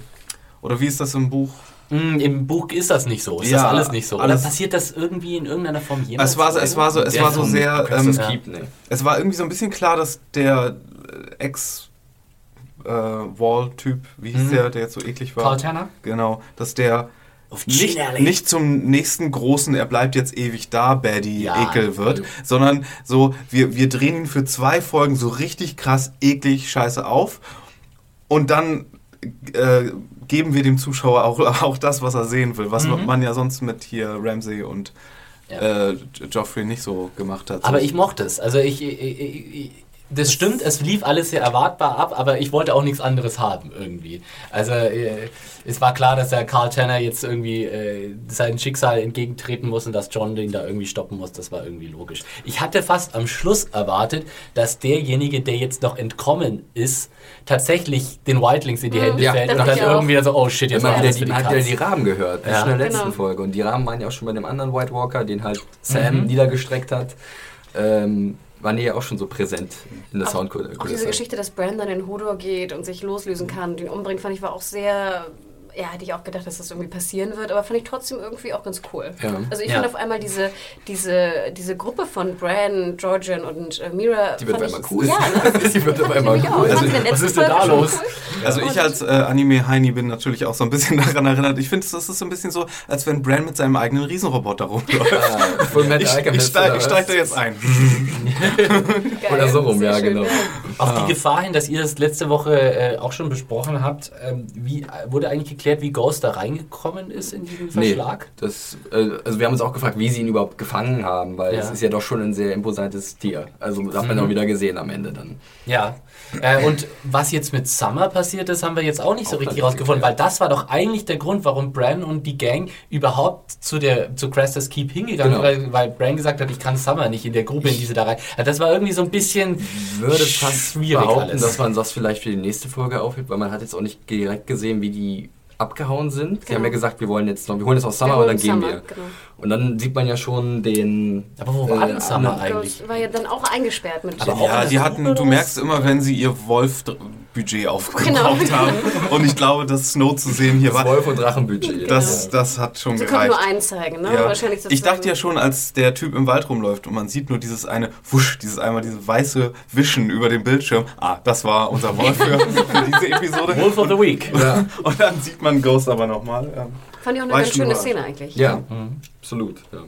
Oder wie ist das im Buch? Mm, Im Buch ist das nicht so. Ist Ja, das alles nicht so. alles- Oder passiert das irgendwie in irgendeiner Form jemals? Es war, so- es war so, es Der war so sehr. Ähm, keep, ne? es war irgendwie so ein bisschen klar, dass der äh, Ex äh, Wall-Typ, wie hieß Mhm. der, der jetzt so eklig war? Carl Tanner? Genau, dass der nicht, nicht zum nächsten großen, er bleibt jetzt ewig da, Baddy, Ja. Ekel wird, sondern so, wir, wir drehen ihn für zwei Folgen so richtig krass, eklig, scheiße auf und dann äh, geben wir dem Zuschauer auch, auch das, was er sehen will, was man ja sonst mit hier Ramsey und Mhm. Ja. äh, Joffrey nicht so gemacht hat. Aber ich mochte es. Also ich, ich, ich, das stimmt, es lief alles sehr erwartbar ab, aber ich wollte auch nichts anderes haben irgendwie. Also äh, es war klar, dass der Carl Tanner jetzt irgendwie äh, sein Schicksal entgegentreten muss und dass John den da irgendwie stoppen muss. Das war irgendwie logisch. Ich hatte fast am Schluss erwartet, dass derjenige, der jetzt noch entkommen ist, tatsächlich den Wildlings in die Hände Ja, fällt das und dann auch. irgendwie so, oh shit, jetzt hat wieder die, die hat wieder die Rahmen gehört, bis Ja. in der letzten Genau. Folge. Und die Rahmen waren ja auch schon bei dem anderen White Walker, den halt Sam niedergestreckt hat. Ähm, waren die ja auch schon so präsent in der Auch diese Soundkulisse. Geschichte, dass Brandon in Hodor geht und sich loslösen kann und ihn umbringt, fand ich war auch sehr. Ja, hätte ich auch gedacht, dass das irgendwie passieren wird, aber fand ich trotzdem irgendwie auch ganz cool. Ja. Also ich Ja. fand auf einmal diese, diese, diese Gruppe von Bran, Georgian und äh, Mira. Die wird auf einmal cool. Ja, ne? Die wird auf einmal cool. Also, was ist denn da los? cool. Also ich als äh, Anime-Heini bin natürlich auch so ein bisschen daran erinnert. Ich finde, das ist so ein bisschen so, als wenn Bran mit seinem eigenen Riesenroboter rumläuft. Ah, Full Metal Ich, ich steige steig da jetzt ein. Geil, Oder so rum, ja, schön, genau. Auf Ah. die Gefahr hin, dass ihr das letzte Woche äh, auch schon besprochen habt, ähm, wie äh, wurde eigentlich geklärt, wie Ghost da reingekommen ist in diesen Nee, Verschlag? das, äh, also wir haben uns auch gefragt, wie sie ihn überhaupt gefangen haben, weil Ja. es ist ja doch schon ein sehr imposantes Tier. Also das hat man Mhm. auch wieder gesehen am Ende dann. Ja. Äh, und was jetzt mit Summer passiert ist, haben wir jetzt auch nicht so Auch richtig rausgefunden, weil das war doch eigentlich der Grund, warum Bran und die Gang überhaupt zu der zu Crestas Keep hingegangen Genau. sind, weil, weil Bran gesagt hat, ich kann Summer nicht in der Gruppe, in diese da rein. Das war irgendwie so ein bisschen würde fast schwierig behaupten, alles. dass man das vielleicht für die nächste Folge aufhebt, weil man hat jetzt auch nicht direkt gesehen, wie die abgehauen sind. Die Genau. haben ja gesagt, wir wollen jetzt noch, wir holen jetzt aus Summer und dann gehen Summer, wir. genau. Und dann sieht man ja schon den. Aber wo war denn Summer eigentlich? War ja dann auch eingesperrt mit Aber Ja, die hatten, du merkst immer, wenn sie ihr Wolf-Budget aufgebraucht Genau. haben. Und ich glaube, das Snow zu sehen hier Das war, Wolf- und Drachenbudget. das, das hat schon Sie gereicht. nur einen zeigen, ne? Ja. Wahrscheinlich Ich dachte ja schon, als der Typ im Wald rumläuft und man sieht nur dieses eine Wusch, dieses einmal diese weiße Wischen über dem Bildschirm. Ah, das war unser Wolf für, für diese Episode. Wolf of the Week. Ja, Und dann sieht man Ghost aber nochmal. Ähm, Fand ich auch eine ganz schöne. Szene eigentlich. ja absolut. Ja.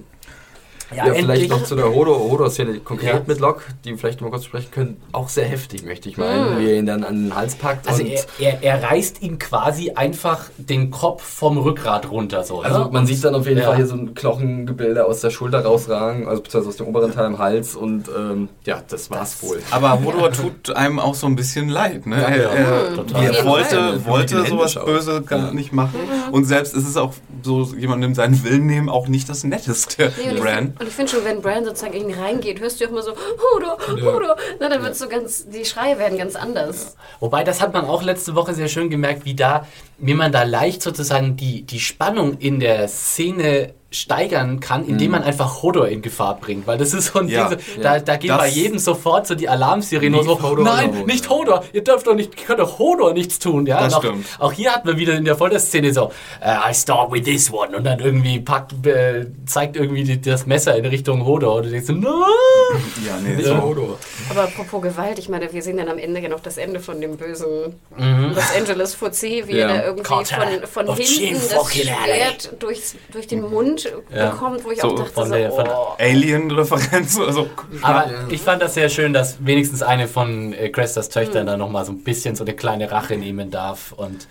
Ja, Ja, vielleicht endlich. noch zu der Hodor- Hodor-Szene konkret Ja. mit Locke, die wir vielleicht mal kurz sprechen können. Auch sehr heftig, möchte ich meinen, wie er ihn dann an den Hals packt. Also und er, er, er reißt ihm quasi einfach den Kopf vom Rückgrat runter so. Also ne? man sieht dann auf jeden Ja. Fall hier so ein Knochengebilde aus der Schulter rausragen, also beziehungsweise aus dem oberen Teil am Hals und ähm, ja, das war's wohl. aber Hodor tut einem auch so ein bisschen leid. Ne? er er, total. er wollte, wollte sowas. Böse gar nicht machen. Und selbst ist es auch so, jemandem seinen Willen nehmen, auch nicht das Netteste, Bran. Und ich finde schon, wenn Bran sozusagen irgendwie reingeht, hörst du auch immer so, Hodor, Hodor. Na, dann wird so ganz, die Schreie werden ganz anders. Wobei, das hat man auch letzte Woche sehr schön gemerkt, wie da, wie man da leicht sozusagen die, die Spannung in der Szene steigern kann, indem man einfach Hodor in Gefahr bringt. Weil das ist so ein Mhm. Ja. Ding, so, da, da geht Das- bei jedem sofort so die Alarmsirene so, Hodor nein, alone. nicht Hodor, ihr dürft doch nicht, ihr könnt doch Hodor nichts tun. Ja? Das auch, stimmt. auch hier hat man wieder in der Folterszene so, äh, I start with this one und dann irgendwie packt, äh, zeigt irgendwie die, das Messer in Richtung Hodor und du denkst so, nein! Ja, nee, Nicht mal Hodor. Aber apropos Gewalt, ich meine, wir sehen dann am Ende ja noch das Ende von dem bösen Mhm. Los Angeles Fuzzy, wie Ja. er da irgendwie Carter von, von hinten das. Schwert durchs, durch den Mund Ja. bekommt, wo ich So, auch dachte, von so, der- von- oh. Alien-Referenz oder so. Aber ich fand das sehr schön, dass wenigstens eine von äh, Crestas Töchtern da nochmal so ein bisschen so eine kleine Rache nehmen darf und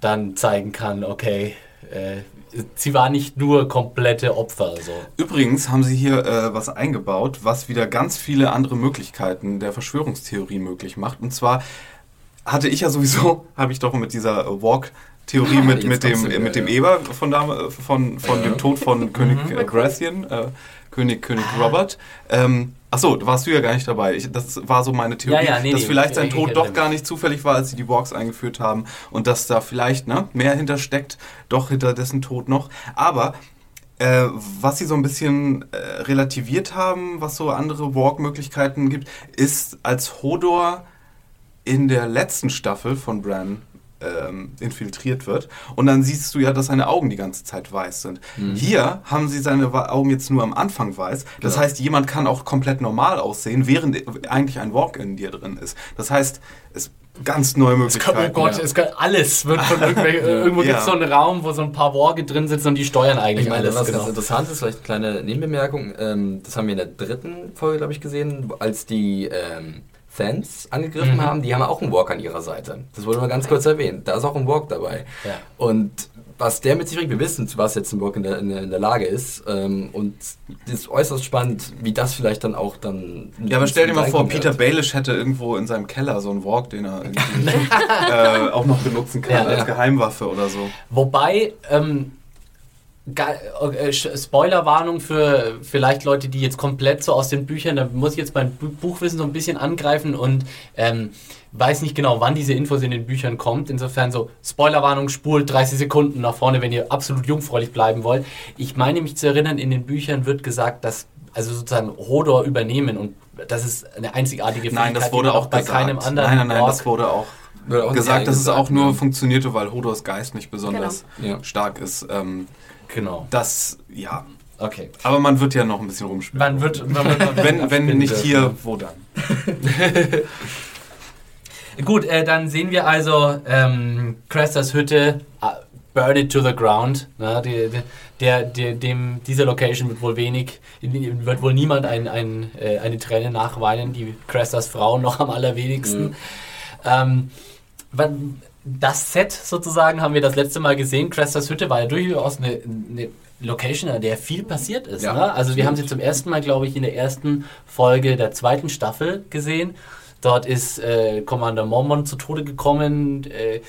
dann zeigen kann, okay, äh, sie war nicht nur komplette Opfer. So. Übrigens haben sie hier äh, was eingebaut, was wieder ganz viele andere Möglichkeiten der Verschwörungstheorie möglich macht. Und zwar hatte ich ja sowieso, habe ich doch mit dieser Walk-Theorie mit, mit, dem, mit dem ja. Eber von, von, von dem Tod von König äh, Baratheon, äh, König, König Robert. Ähm, Achso, da warst du ja gar nicht dabei. Ich, das war so meine Theorie, Ja, ja, nee, dass nee, vielleicht sein ich- ich Tod doch gar nicht zufällig war, als sie die Walks eingeführt haben und dass da vielleicht ne, mehr hintersteckt, doch hinter dessen Tod noch. Aber äh, was sie so ein bisschen äh, relativiert haben, was so andere Walk-Möglichkeiten gibt, ist, als Hodor in der letzten Staffel von Bran ähm, infiltriert wird und dann siehst du ja, dass seine Augen die ganze Zeit weiß sind. Hier haben sie seine Augen jetzt nur am Anfang weiß. Das Genau. heißt, jemand kann auch komplett normal aussehen, während eigentlich ein Walk in dir drin ist. Das heißt, es ganz neue Oh Möglichkeiten. Gott, ja. es kann, alles wird von irgendwelchen, irgendwo Ja. gibt es so einen Raum, wo so ein paar Worge drin sitzen und die steuern eigentlich Ich meine, alles. was Genau. ganz interessant ist, vielleicht eine kleine Nebenbemerkung, ähm, das haben wir in der dritten Folge, glaube ich, gesehen, als die ähm, Thans angegriffen Mhm. haben, die haben auch einen Walk an ihrer Seite. Das wurde mal ganz kurz erwähnt. Da ist auch ein Walk dabei. Ja. Und was der mit sich bringt, wir wissen, zu was jetzt ein Walk in der, in der, in der Lage ist. Ähm, und es ist äußerst spannend, wie das vielleicht dann auch dann. Ja, aber stell dir mal vor. Peter Baelish hätte irgendwo in seinem Keller so einen Walk, den er äh, auch noch benutzen kann Ja, als ja. Geheimwaffe oder so. Wobei, ähm, äh, Spoilerwarnung für vielleicht Leute, die jetzt komplett so aus den Büchern, da muss ich jetzt mein Bu- Buchwissen so ein bisschen angreifen und ähm, weiß nicht genau, wann diese Infos in den Büchern kommt. Insofern so Spoilerwarnung, spult 30 Sekunden nach vorne, wenn ihr absolut jungfräulich bleiben wollt. Ich meine mich zu erinnern, in den Büchern wird gesagt, dass also sozusagen Hodor übernehmen und das ist eine einzigartige Nein, das wurde auch bei gesagt. keinem anderen nein, nein, nein, Ork- das wurde auch gesagt, dass es auch nur funktionierte, weil Hodors Geist nicht besonders Genau. Stark ist. Ähm, Genau. das, ja. Okay. Aber man wird ja noch ein bisschen rumspielen. Man wird, man wird wenn wenn nicht hier, wo dann? Gut, äh, dann sehen wir also ähm, Crestas Hütte, äh, burn it to the ground. Na, die, die, der, der, dem, dieser Location wird wohl wenig, wird wohl niemand ein, ein, äh, eine Träne nachweinen, die Crestas Frau noch am allerwenigsten. Ähm, wann, das Set sozusagen haben wir das letzte Mal gesehen. Crestas Hütte war ja durchaus eine, eine Location, an der viel passiert ist. Ja, ne? Also wir haben sie zum ersten Mal, glaube ich, in der ersten Folge der zweiten Staffel gesehen. Dort ist äh, Commander Mormon zu Tode gekommen. Äh,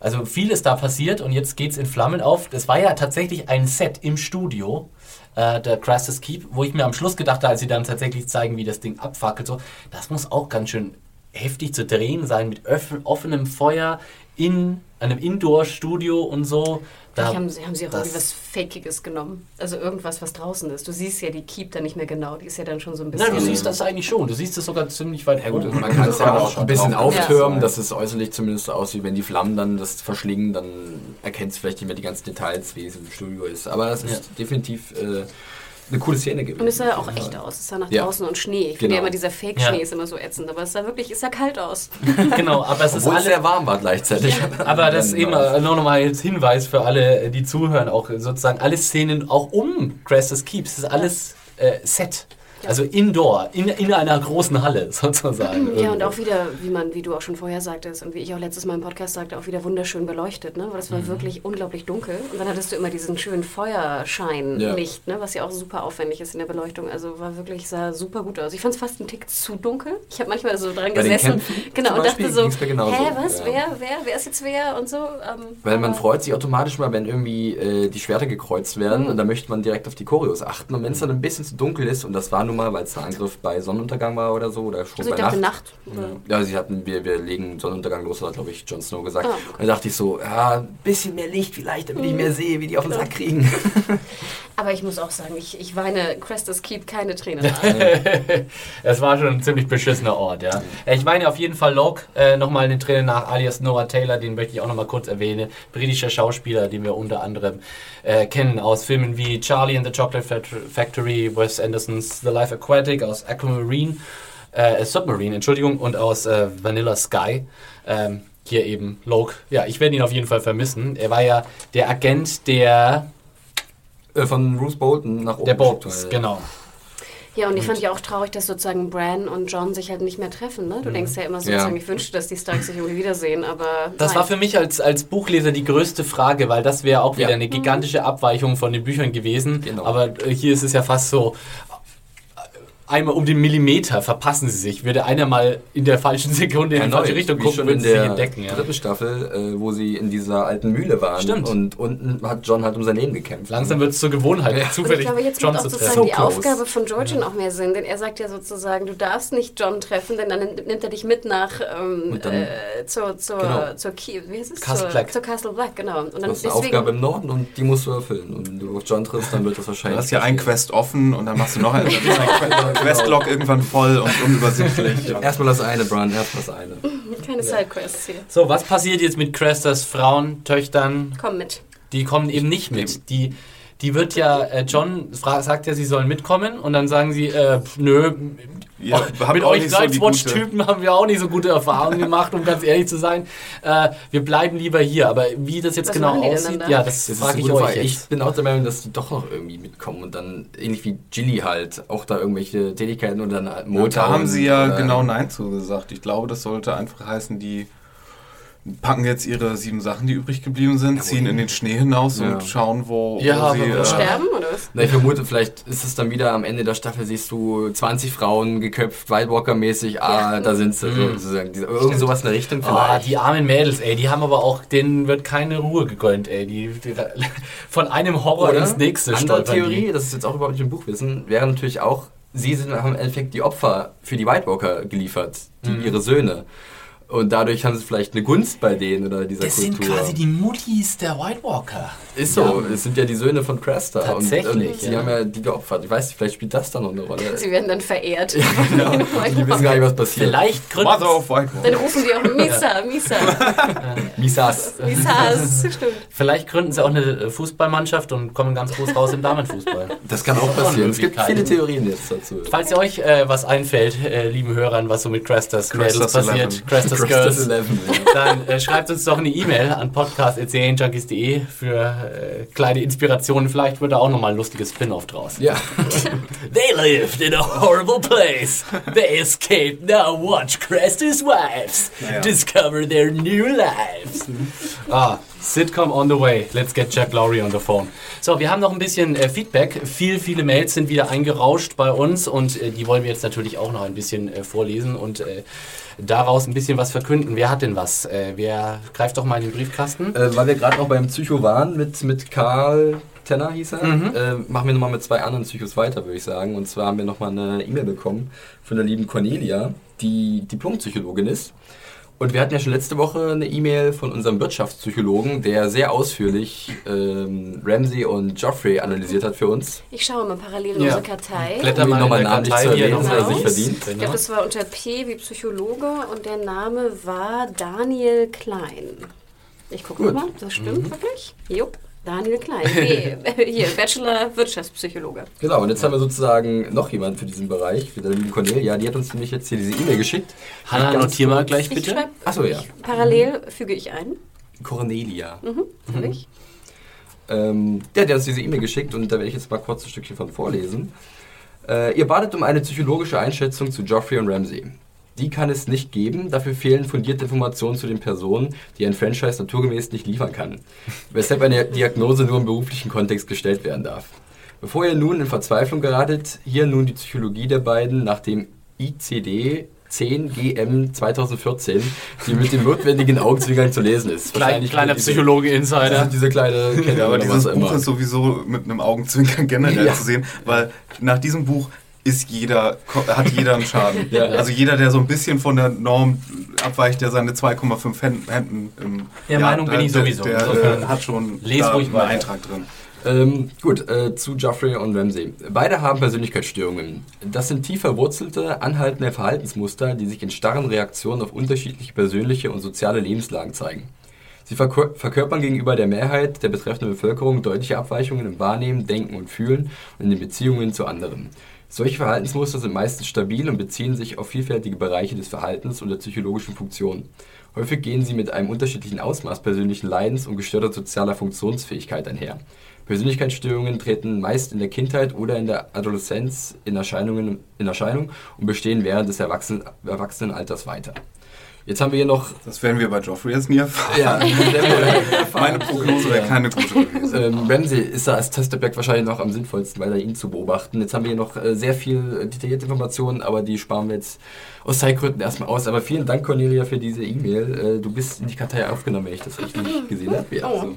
also viel ist da passiert und jetzt geht's in Flammen auf. Das war ja tatsächlich ein Set im Studio, äh, der Crassus Keep, wo ich mir am Schluss gedacht habe, als sie dann tatsächlich zeigen, wie das Ding abfackelt, so, das muss auch ganz schön heftig zu drehen sein mit offenem Feuer in einem Indoor-Studio und so. Da- Vielleicht haben sie, haben sie auch das- irgendwie was Fakiges genommen. Also irgendwas, was draußen ist. Du siehst ja die Keep dann nicht mehr genau. Die ist ja dann schon so ein bisschen. Nein, du siehst das eigentlich schon. Du siehst es sogar ziemlich weit Ja gut, oben. man kann es ja auch ein bisschen Ja. auftürmen, dass es äußerlich zumindest so aussieht, wenn die Flammen dann das verschlingen, dann erkennst du vielleicht nicht mehr die ganzen Details, wie es im Studio ist. Aber das ist Ja. definitiv äh, eine coole Szene gewesen. Und es sah ja auch echt aus. Es sah nach Ja. draußen und Schnee. Ich finde Genau. ja immer, dieser Fake-Schnee Ja. ist immer so ätzend. Aber es sah wirklich, es sah kalt aus. genau, aber es ist Obwohl es alles sehr warm war gleichzeitig. Aber das eben äh, nur nochmal als Hinweis für alle, die zuhören, auch sozusagen alle Szenen auch um Crestus Keeps, das ist alles äh, Set. Also indoor, in, in einer großen Halle sozusagen. Ja, und irgendwo. auch wieder, wie man, wie du auch schon vorher sagtest und wie ich auch letztes Mal im Podcast sagte, auch wieder wunderschön beleuchtet, ne? Weil das war Mhm. wirklich unglaublich dunkel. Und dann hattest du immer diesen schönen Feuerscheinlicht, ne? Was ja auch super aufwendig ist in der Beleuchtung. Also war wirklich, sah super gut aus. Ich fand es fast einen Tick zu dunkel. Ich habe manchmal so dran Bei gesessen. Genau, und dachte so, hä, was, Ja. wer, wer, wer ist jetzt wer und so. Ähm, Weil man freut sich automatisch mal, wenn irgendwie äh, die Schwerter gekreuzt werden und da möchte man direkt auf die Choreos achten. Und wenn es dann ein bisschen zu dunkel ist, und das war nun mal, weil es ein Angriff bei Sonnenuntergang war oder so, oder schon Also ich bei dachte Nacht. Nacht. oder- Ja, sie hatten, wir, wir legen Sonnenuntergang los, hat glaube ich Jon Snow gesagt. Ah. Und dann dachte ich so, ja, ein bisschen mehr Licht vielleicht, damit ich mehr sehe, wie die auf den Sack kriegen. Aber ich muss auch sagen, ich, ich weine Crestus Keep keine Tränen. nach. Es war schon ein ziemlich beschissener Ort, ja. Ich meine auf jeden Fall Locke, äh, nochmal den Tränen nach, alias Noah Taylor, den möchte ich auch nochmal kurz erwähnen. Britischer Schauspieler, den wir unter anderem äh, kennen aus Filmen wie Charlie and the Chocolate Fact- Factory, Wes Andersons The Life Aquatic, aus Aquamarine, äh, Submarine, Entschuldigung, und aus äh, Vanilla Sky. Ähm, hier eben Locke. Ja, ich werde ihn auf jeden Fall vermissen. Er war ja der Agent der, Äh, Von Bruce Bolton nach oben. der Boltons, genau. Ja, und ich fand ja auch traurig, dass sozusagen Bran und John sich halt nicht mehr treffen. Ne? Du denkst ja immer sozusagen, Ja. ich wünschte, dass die Starks sich irgendwie wiedersehen, aber. Das nein. war für mich als, als Buchleser die größte Frage, weil das wäre auch wieder Ja. eine gigantische Abweichung von den Büchern gewesen. Genau. Aber äh, hier ist es ja fast so, einmal um den Millimeter verpassen sie sich. Würde einer mal in der falschen Sekunde in die Erneut, falsche Richtung gucken, schon würden in sie sich der entdecken. Ja. dritten Staffel, äh, wo sie in dieser alten Mühle waren. Stimmt. Und unten hat John halt um sein Leben gekämpft. Langsam wird es zur Gewohnheit, Ja. Und ich zufällig glaube, jetzt John macht auch zu sozusagen treffen. die So close. Aufgabe von Georgian auch mehr Sinn, denn er sagt ja sozusagen, du darfst nicht John treffen, denn dann nimmt er dich mit nach ähm, dann- äh, zur, zur, Genau. zur, Key, wie heißt es? Castle zur, Black. Zur Castle Black, genau. Und Du dann hast eine Aufgabe im Norden und die musst du erfüllen. Und wenn du auf John triffst, dann wird das Du wahrscheinlich. hast ja ein Quest offen und dann machst du noch einen. Questlog irgendwann voll und unübersichtlich. Erstmal das eine, Brian, erstmal das eine. keine Sidequests hier. So, was passiert jetzt mit Crestas Frauen, Töchtern? Komm mit. Die kommen eben nicht mit. Die, die wird ja, äh, John sagt ja, sie sollen mitkommen und dann sagen sie, äh, pf, nö, habt mit euch nicht so Nightwatch-Typen haben wir auch nicht so gute Erfahrungen gemacht, um ganz ehrlich zu sein. Äh, wir bleiben lieber hier. Aber wie das jetzt Was genau aussieht, ja, das, Das frage ich euch Frage. jetzt. Ich bin auch der Meinung, dass die doch noch irgendwie mitkommen und dann ähnlich wie Gilly halt auch da irgendwelche Tätigkeiten und dann Motor. da haben sie ja oder- genau Nein zugesagt. Ich glaube, das sollte einfach heißen, die packen jetzt ihre sieben Sachen, die übrig geblieben sind, ziehen in den Schnee hinaus Ja. und schauen, wo, Ja, wo sie... Äh, Sterben oder was? Na, ich vermute, vielleicht ist es dann wieder am Ende der Staffel, siehst du 20 Frauen geköpft, White Walker-mäßig, ah, da sind sie. Sozusagen. Diese- Irgend sowas in der Richtung Ah, vielleicht. die armen Mädels, ey, die haben aber auch, denen wird keine Ruhe gegönnt, ey. Die, die von einem Horror ins nächste Andere Theorie, die. das ist jetzt auch überhaupt nicht im Buchwissen, wäre natürlich auch, sie sind haben im Endeffekt die Opfer für die White Walker geliefert, die, Mhm. ihre Söhne. Und dadurch haben sie vielleicht eine Gunst bei denen oder dieser Das sind Kultur. quasi die Muttis der White Walker. Ist so, es sind ja die Söhne von Cresta. Tatsächlich, Und, und sie ja. haben ja die geopfert. Ich weiß nicht, vielleicht spielt das dann noch eine Rolle. Sie werden dann verehrt. genau. Die wissen gar nicht, was passiert. Vielleicht gründen. Dann rufen die auch Misa, Misa, Misas. Misas. Stimmt. Vielleicht gründen sie auch eine äh, Fußballmannschaft und kommen ganz groß raus im Damenfußball. Das kann auch passieren. Es gibt viele Theorien jetzt dazu. Falls ihr euch äh, was einfällt, äh, lieben Hörern, was so mit Crestas Mädels passiert, 11. Girls, 11, dann äh, schreibt uns doch eine E-Mail an podcast.junkies.de für äh, kleine Inspirationen. Vielleicht wird da auch nochmal ein lustiges Spin-off draus. Ja. They lived in a horrible place. They escaped. Now watch Crestas wives discover their new lives. Ah, Sitcom on the way. Let's get Jack Lowry on the phone. So, wir haben noch ein bisschen äh, Feedback. Viel, viele Mails sind wieder eingerauscht bei uns und äh, die wollen wir jetzt natürlich auch noch ein bisschen äh, vorlesen und äh, daraus ein bisschen was verkünden. Wer hat denn was? Äh, wer greift doch mal in den Briefkasten? Äh, weil wir gerade noch beim Psycho waren mit, mit Karl Tenner hieß er, äh, machen wir nochmal mit zwei anderen Psychos weiter, würde ich sagen. Und zwar haben wir nochmal eine E-Mail bekommen von der lieben Cornelia, die Diplompsychologin ist. Und wir hatten ja schon letzte Woche eine E-Mail von unserem Wirtschaftspsychologen, der sehr ausführlich ähm, Ramsey und Joffrey analysiert hat für uns. Ich schaue mal parallel in Ja. unsere Kartei. Blätter mal nochmal namentlich zu er erwähnen, weil er Genau. sich verdient. Ich glaube, das war unter P wie Psychologe und der Name war Daniel Klein. Ich gucke mal, das stimmt wirklich? Jupp, Daniel Klein. B, hier, Bachelor Wirtschaftspsychologe. Genau, und jetzt haben wir sozusagen noch jemand für diesen Bereich, für der lieben Cornelia. Die hat uns nämlich jetzt hier diese E-Mail geschickt. Hanna, notier mal gleich Ich bitte. schreibe Achso, ja. parallel, füge ich ein. Cornelia. Füge ich. Ähm, ja, der hat uns diese E-Mail geschickt und da werde ich jetzt mal kurz ein Stückchen von vorlesen. Äh, ihr badet um eine psychologische Einschätzung zu Joffrey und Ramsey. Die kann es nicht geben, dafür fehlen fundierte Informationen zu den Personen, die ein Franchise naturgemäß nicht liefern kann. Weshalb eine Diagnose nur im beruflichen Kontext gestellt werden darf. Bevor ihr nun in Verzweiflung geratet, hier nun die Psychologie der beiden nach dem ICD 10 GM 2014, die mit dem notwendigen Augenzwinkern zu lesen ist. Klein, kleiner Psychologe-Insider. diese kleine Kette Ja, aber dieses Buch immer. ist sowieso mit einem Augenzwinkern generell Ja. zu sehen, weil nach diesem Buch ist jeder, hat jeder einen Schaden. Ja. Also jeder, der so ein bisschen von der Norm abweicht, der seine 2,5 Händen Händen im Der Meinung bin ich der, sowieso. Der, Insofern äh, hat schon les da ruhig einen weiter. Eintrag drin. Ähm, gut, äh, zu Joffrey und Ramsey. Beide haben Persönlichkeitsstörungen. Das sind tief verwurzelte, anhaltende Verhaltensmuster, die sich in starren Reaktionen auf unterschiedliche persönliche und soziale Lebenslagen zeigen. Sie verkör verkörpern gegenüber der Mehrheit der betreffenden Bevölkerung deutliche Abweichungen im Wahrnehmen, Denken und Fühlen und in den Beziehungen zu anderen. Solche Verhaltensmuster sind meistens stabil und beziehen sich auf vielfältige Bereiche des Verhaltens und der psychologischen Funktion. Häufig gehen sie mit einem unterschiedlichen Ausmaß persönlichen Leidens und gestörter sozialer Funktionsfähigkeit einher. Persönlichkeitsstörungen treten meist in der Kindheit oder in der Adoleszenz in, Erscheinungen, in Erscheinung und bestehen während des Erwachsenen, Erwachsenenalters weiter. Jetzt haben wir hier noch. Das werden wir bei Joffrey jetzt nie erfahren. Ja, Meine Prognose wäre keine gute gewesen. ähm, Ramsey ist da als Testobjekt wahrscheinlich noch am sinnvollsten, weil er ihn zu beobachten. Jetzt haben wir hier noch äh, sehr viel äh, detaillierte Informationen, aber die sparen wir jetzt aus Zeitgründen erstmal aus. Aber vielen Dank, Cornelia, für diese E-Mail. Äh, du bist in die Kartei aufgenommen, wenn ich das richtig gesehen habe. Ja, Oh. so.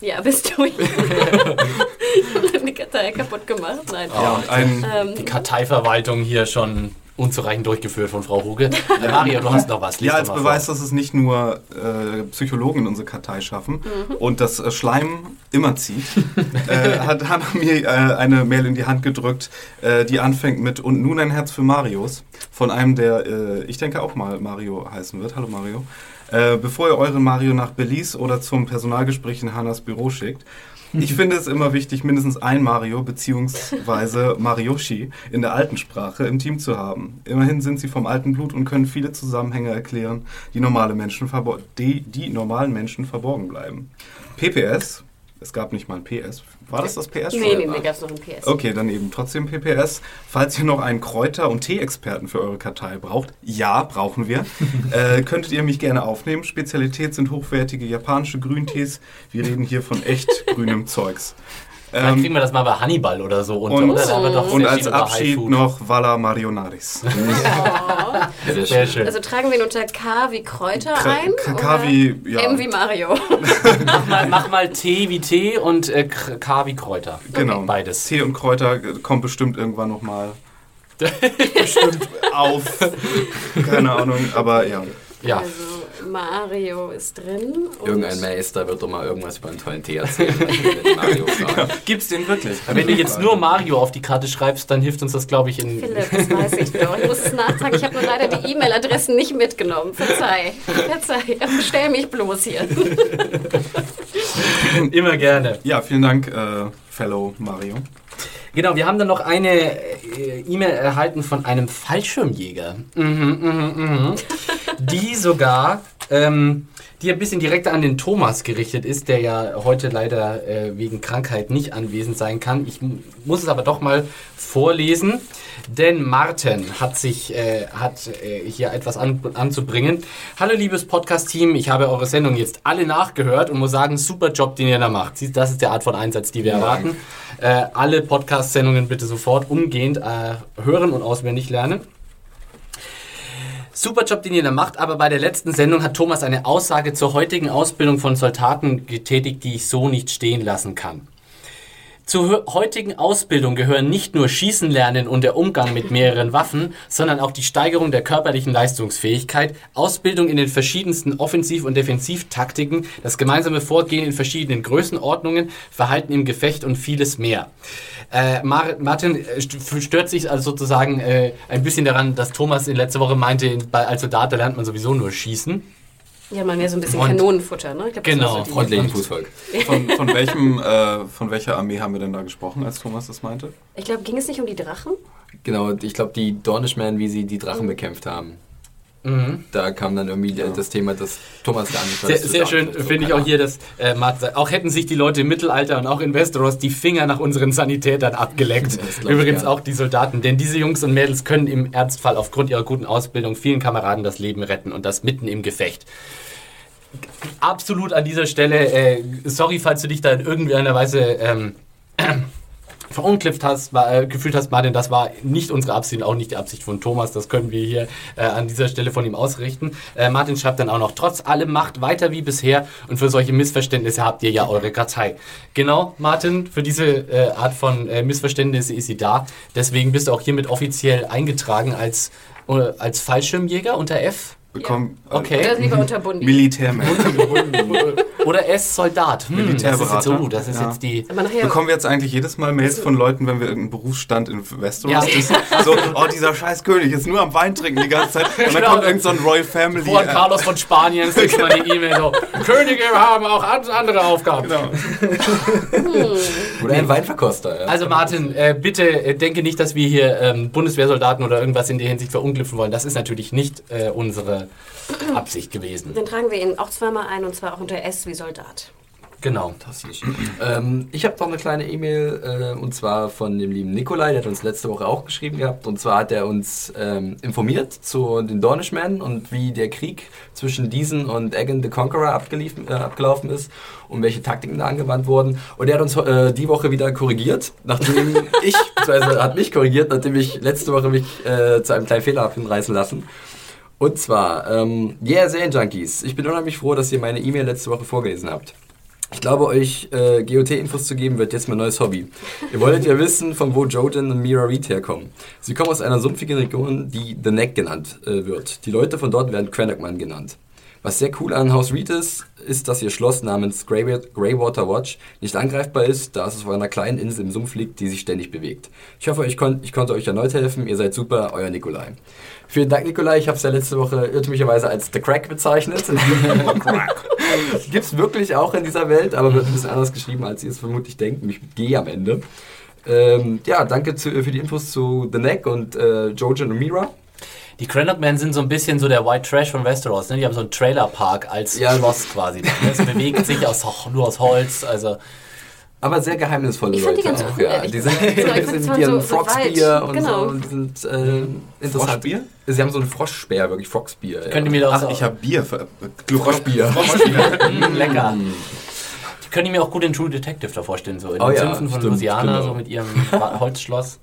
Ja, bist du. ich habe die Kartei kaputt gemacht. Nein. Ja, ein, Ähm, Die Karteiverwaltung hier schon unzureichend durchgeführt von Frau Huge. Äh, Mario, du hast noch was. Lies ja, als Beweis, vor. dass es nicht nur äh, Psychologen in unsere Kartei schaffen Mhm. und das äh, Schleim immer zieht, äh, hat Hannah mir äh, eine Mail in die Hand gedrückt, äh, die anfängt mit Und nun ein Herz für Marius von einem, der, äh, ich denke, auch mal Mario heißen wird. Hallo Mario. Äh, bevor ihr euren Mario nach Belize oder zum Personalgespräch in Hannas Büro schickt, ich finde es immer wichtig, mindestens ein Mario bzw. Marioshi in der alten Sprache im Team zu haben. Immerhin sind sie vom alten Blut und können viele Zusammenhänge erklären, die, normale Menschen die, die normalen Menschen verborgen bleiben. PPS, es gab nicht mal ein PS. War das das PS? Nee, nee, nee, gab es noch ein PS. Okay, dann eben trotzdem PPS. Falls ihr noch einen Kräuter- und Tee-Experten für eure Kartei braucht, ja, brauchen wir, äh, könntet ihr mich gerne aufnehmen. Spezialität sind hochwertige japanische Grüntees. Wir reden hier von echt grünem Zeugs. Vielleicht Ähm, kriegen wir das mal bei Hannibal oder so unter. und, oder? Und als Abschied noch Vala Marionaris. Sehr Sehr schön. schön. Also tragen wir ihn unter K wie Kräuter K- ein? K- K wie, ja. M wie Mario. mach, mal, mach mal T wie Tee und äh, K wie Kräuter. Genau. Beides. Tee und Kräuter kommt bestimmt irgendwann nochmal bestimmt auf. Keine Ahnung, aber ja. Ja. Also Mario ist drin. Irgendein Meister wird doch mal irgendwas über einen tollen Tee erzählen. fragen. Gibt's den wirklich? Wenn du jetzt nur Mario auf die Karte schreibst, dann hilft uns das, glaube ich, in. Philipp, das weiß ich doch. Ich muss es nachtragen. Ich habe nur leider die E-Mail-Adressen nicht mitgenommen. Verzeih. Verzeih. Stell mich bloß hier. Immer gerne. Ja, vielen Dank, äh, Fellow Mario. Genau, wir haben dann noch eine äh, E-Mail erhalten von einem Fallschirmjäger. Mhm, mhm, mhm. Die sogar, ähm, die ein bisschen direkter an den Thomas gerichtet ist, der ja heute leider äh, wegen Krankheit nicht anwesend sein kann. Ich muss es aber doch mal vorlesen, denn Martin hat sich äh, hat äh, hier etwas an, anzubringen. Hallo liebes Podcast-Team, ich habe eure Sendung jetzt alle nachgehört und muss sagen, super Job, den ihr da macht. Das ist der Art von Einsatz, die wir erwarten. Äh, alle Podcast-Sendungen bitte sofort umgehend äh, hören und auswendig lernen. Super Job, den ihr da macht, aber bei der letzten Sendung hat Thomas eine Aussage zur heutigen Ausbildung von Soldaten getätigt, die ich so nicht stehen lassen kann. Zur heutigen Ausbildung gehören nicht nur Schießen lernen und der Umgang mit mehreren Waffen, sondern auch die Steigerung der körperlichen Leistungsfähigkeit, Ausbildung in den verschiedensten Offensiv- und Defensivtaktiken, das gemeinsame Vorgehen in verschiedenen Größenordnungen, Verhalten im Gefecht und vieles mehr. Äh, Mar Martin äh, st- stört sich also sozusagen äh, ein bisschen daran, dass Thomas in letzter Woche meinte, in- bei, als Soldat da lernt man sowieso nur Schießen. Ja, mal mehr so ein bisschen Und- Kanonenfutter, ne? Ich glaub, das Genau, so Freundlichen Fußvolk. Von, von, welchem, äh, von welcher Armee haben wir denn da gesprochen, als Thomas das meinte? Ich glaube, ging es nicht um die Drachen? Genau, ich glaube, die Dornishmen, wie sie die Drachen bekämpft haben. Da kam dann irgendwie das Thema, dass Thomas gar nicht Sehr, sehr schön finde ich auch hier, dass äh, Martin sagt, auch hätten sich die Leute im Mittelalter und auch in Westeros die Finger nach unseren Sanitätern abgeleckt. Das Übrigens auch die Soldaten, denn diese Jungs und Mädels können im Ernstfall aufgrund ihrer guten Ausbildung vielen Kameraden das Leben retten und das mitten im Gefecht. Absolut an dieser Stelle, äh, sorry, falls du dich da in irgendeiner Weise ähm, verunklippt hast, war, äh, gefühlt hast, Martin, das war nicht unsere Absicht, auch nicht die Absicht von Thomas, das können wir hier äh, an dieser Stelle von ihm ausrichten. Äh, Martin schreibt dann auch noch, trotz allem macht weiter wie bisher und für solche Missverständnisse habt ihr ja eure Kartei. Genau, Martin, für diese äh, Art von äh, Missverständnisse ist sie da. Deswegen bist du auch hiermit offiziell eingetragen als, äh, als Fallschirmjäger unter F. Bekommen, Okay. Oder lieber unter Bundi? Oder S Soldat. Hm, das ist jetzt, Militärberater. oh, das ist Ja. jetzt die. Bekommen wir jetzt eigentlich jedes Mal Mails von Leuten, wenn wir irgendeinen Berufsstand in Westeros Ja. wissen? So, oh, dieser scheiß König ist nur am Wein trinken die ganze Zeit. Und dann Genau. kommt irgend so ein Royal Family. Juan äh, Carlos von Spanien kriegst mal eine E-Mail so, Könige haben auch an- andere Aufgaben. Genau. Oder ein Weinverkoster. Ja. Also Martin, äh, bitte äh, denke nicht, dass wir hier ähm, Bundeswehrsoldaten oder irgendwas in der Hinsicht verunglüpfen wollen. Das ist natürlich nicht äh, unsere Absicht gewesen. dann tragen wir ihn auch zweimal ein und zwar auch unter S wie Soldat. Genau. Fantastisch. ähm, ich habe noch eine kleine E-Mail äh, und zwar von dem lieben Nikolai, der hat uns letzte Woche auch geschrieben gehabt. Und zwar hat er uns ähm, informiert zu den Dornishmen und wie der Krieg zwischen diesen und Egan the Conqueror äh, abgelaufen ist und welche Taktiken da angewandt wurden. Und er hat uns äh, die Woche wieder korrigiert, nachdem ich, beziehungsweise hat mich korrigiert, nachdem ich letzte Woche mich äh, zu einem kleinen Fehler habe hinreißen lassen. Und zwar, ähm, yeah, Serienjunkies, ich bin unheimlich froh, dass ihr meine E-Mail letzte Woche vorgelesen habt. Ich glaube, euch äh, GOT-Infos zu geben, wird jetzt mein neues Hobby. Ihr wolltet ja wissen, von wo Jojen und Mira Reed herkommen. Sie kommen aus einer sumpfigen Region, die The Neck genannt äh, wird. Die Leute von dort werden Cranachman genannt. Was sehr cool an House Reed ist, ist, dass ihr Schloss namens Grey- Greywater Watch nicht angreifbar ist, da es auf einer kleinen Insel im Sumpf liegt, die sich ständig bewegt. Ich hoffe, ich, kon ich konnte euch erneut helfen. Ihr seid super, euer Nikolai. Vielen Dank, Nikolai. Ich habe es ja letzte Woche irrtümlicherweise als The Crack bezeichnet. Gibt es wirklich auch in dieser Welt, aber wird ein bisschen anders geschrieben, als ihr es vermutlich denkt, nämlich mit G am Ende. Ähm, ja, danke zu, für die Infos zu The Neck und äh, Jojen und Mira. Die Cranlock Men sind so ein bisschen so der White Trash von Westeros. Ne? Die haben so einen Trailerpark als Ja. Schloss quasi. Es bewegt sich aus, nur aus Holz. Also Aber sehr geheimnisvolle Ich fand die Leute ganz auch, cool, ja. Die sind, gesagt. So, ich die sind mit war ihren so- so Frogspear weit. und Genau. so. Und die sind äh, interessant. Froschbier? Sie haben so einen Froschspeer, wirklich Frogspear. Ja. könnt ihr mir doch Ach, so ich habe Bier. Für, äh, Froschbier. Mm, lecker. Die können mir auch gut den True Detective da vorstellen, so in Oh den ja, Sümpfen von stimmt, Louisiana, genau. so mit ihrem Holzschloss.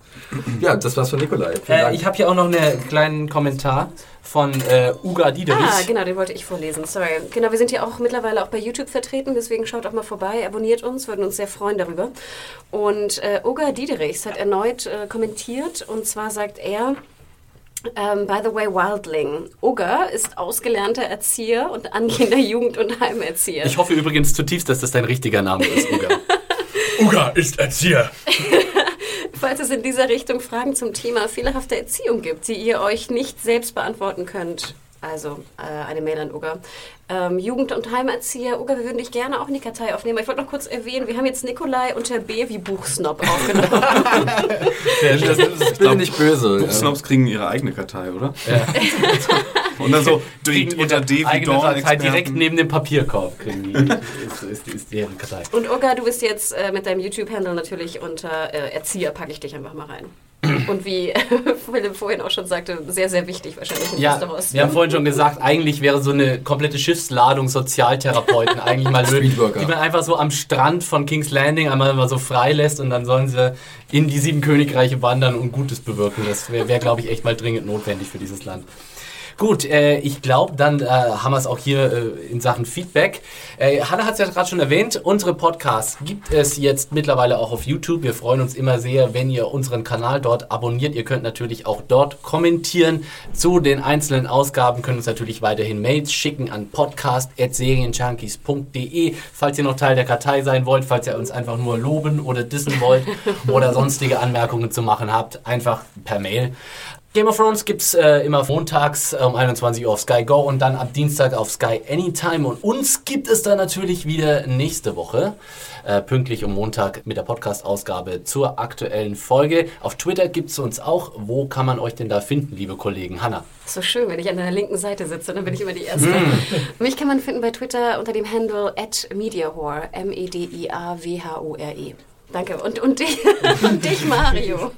Ja, das war's von Nikolai. Äh, Dank. ich habe hier auch noch einen kleinen Kommentar von äh, Uga Diederich. Ah, genau, den wollte ich vorlesen. Sorry. Genau, wir sind hier auch mittlerweile auch bei YouTube vertreten, deswegen schaut auch mal vorbei, abonniert uns, würden uns sehr freuen darüber. Und äh, Oga Diederichs hat erneut äh, kommentiert und zwar sagt er, ähm, by the way, Wildling. Oga ist ausgelernter Erzieher und angehender Jugend- und Heimerzieher. Ich hoffe übrigens zutiefst, dass das dein richtiger Name ist, Uga. Uga ist Erzieher. Falls es in dieser Richtung Fragen zum Thema fehlerhafte Erziehung gibt, die ihr euch nicht selbst beantworten könnt, also äh, eine Mail an Uga. Ähm, Jugend- und Heimerzieher, Uga, wir würden dich gerne auch in die Kartei aufnehmen. Ich wollte noch kurz erwähnen, wir haben jetzt Nikolai unter B wie Buchsnob aufgenommen. das, das, das bin nicht böse. ja. Snobs kriegen ihre eigene Kartei, oder? Und dann so Kriegen unter D wie Datei Experten. direkt neben dem Papierkorb. Kriegen die. ist, ist, ist deren Kartei. und Uga, du bist jetzt äh, mit deinem YouTube-Handle natürlich unter äh, Erzieher, packe ich dich einfach mal rein. Und wie Philipp vorhin auch schon sagte, sehr, sehr wichtig wahrscheinlich in Ja, wir haben vorhin schon gesagt, eigentlich wäre so eine komplette Schiffsladung Sozialtherapeuten eigentlich mal möglich, die man einfach so am Strand von King's Landing einmal mal so freilässt und dann sollen sie in die sieben Königreiche wandern und Gutes bewirken. Das wäre, wär, glaube ich, echt mal dringend notwendig für dieses Land. Gut, äh, ich glaube, dann äh, haben wir es auch hier äh, in Sachen Feedback. Äh, Hanna hat es ja gerade schon erwähnt, unsere Podcasts gibt es jetzt mittlerweile auch auf YouTube. Wir freuen uns immer sehr, wenn ihr unseren Kanal dort abonniert. Ihr könnt natürlich auch dort kommentieren zu den einzelnen Ausgaben, könnt uns natürlich weiterhin Mails schicken an podcast.serienjunkies.de, falls ihr noch Teil der Kartei sein wollt, falls ihr uns einfach nur loben oder dissen wollt oder sonstige Anmerkungen zu machen habt, einfach per Mail. Game of Thrones gibt's äh, immer montags um 21 Uhr auf Sky Go und dann ab Dienstag auf Sky Anytime. Und uns gibt es dann natürlich wieder nächste Woche, äh, pünktlich um Montag mit der Podcast-Ausgabe zur aktuellen Folge. Auf Twitter gibt's uns auch. Wo kann man euch denn da finden, liebe Kollegen? Hanna. So schön, wenn ich an deiner linken Seite sitze, dann bin ich immer die Erste. Hm. Mich kann man finden bei Twitter unter dem Handle at MediaHore, M-E-D-I-A-W-H-O-R-E. Danke. Und, und, dich, und dich, Mario.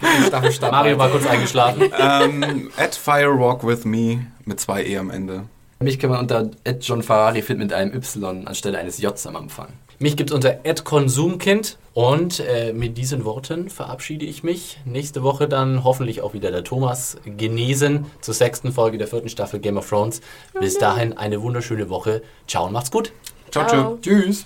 Mario war kurz eingeschlafen. ähm, at Firewalk with me mit zwei E am Ende. Mich kann man unter John Ferrari finden mit einem Y anstelle eines J am Anfang. Mich gibt's unter @konsumkind und äh, mit diesen Worten verabschiede ich mich. Nächste Woche dann hoffentlich auch wieder der Thomas genesen zur sechsten Folge der vierten Staffel Game of Thrones. Bis dahin eine wunderschöne Woche. Ciao und macht's gut. Ciao, Ciao. ciao. Tschüss.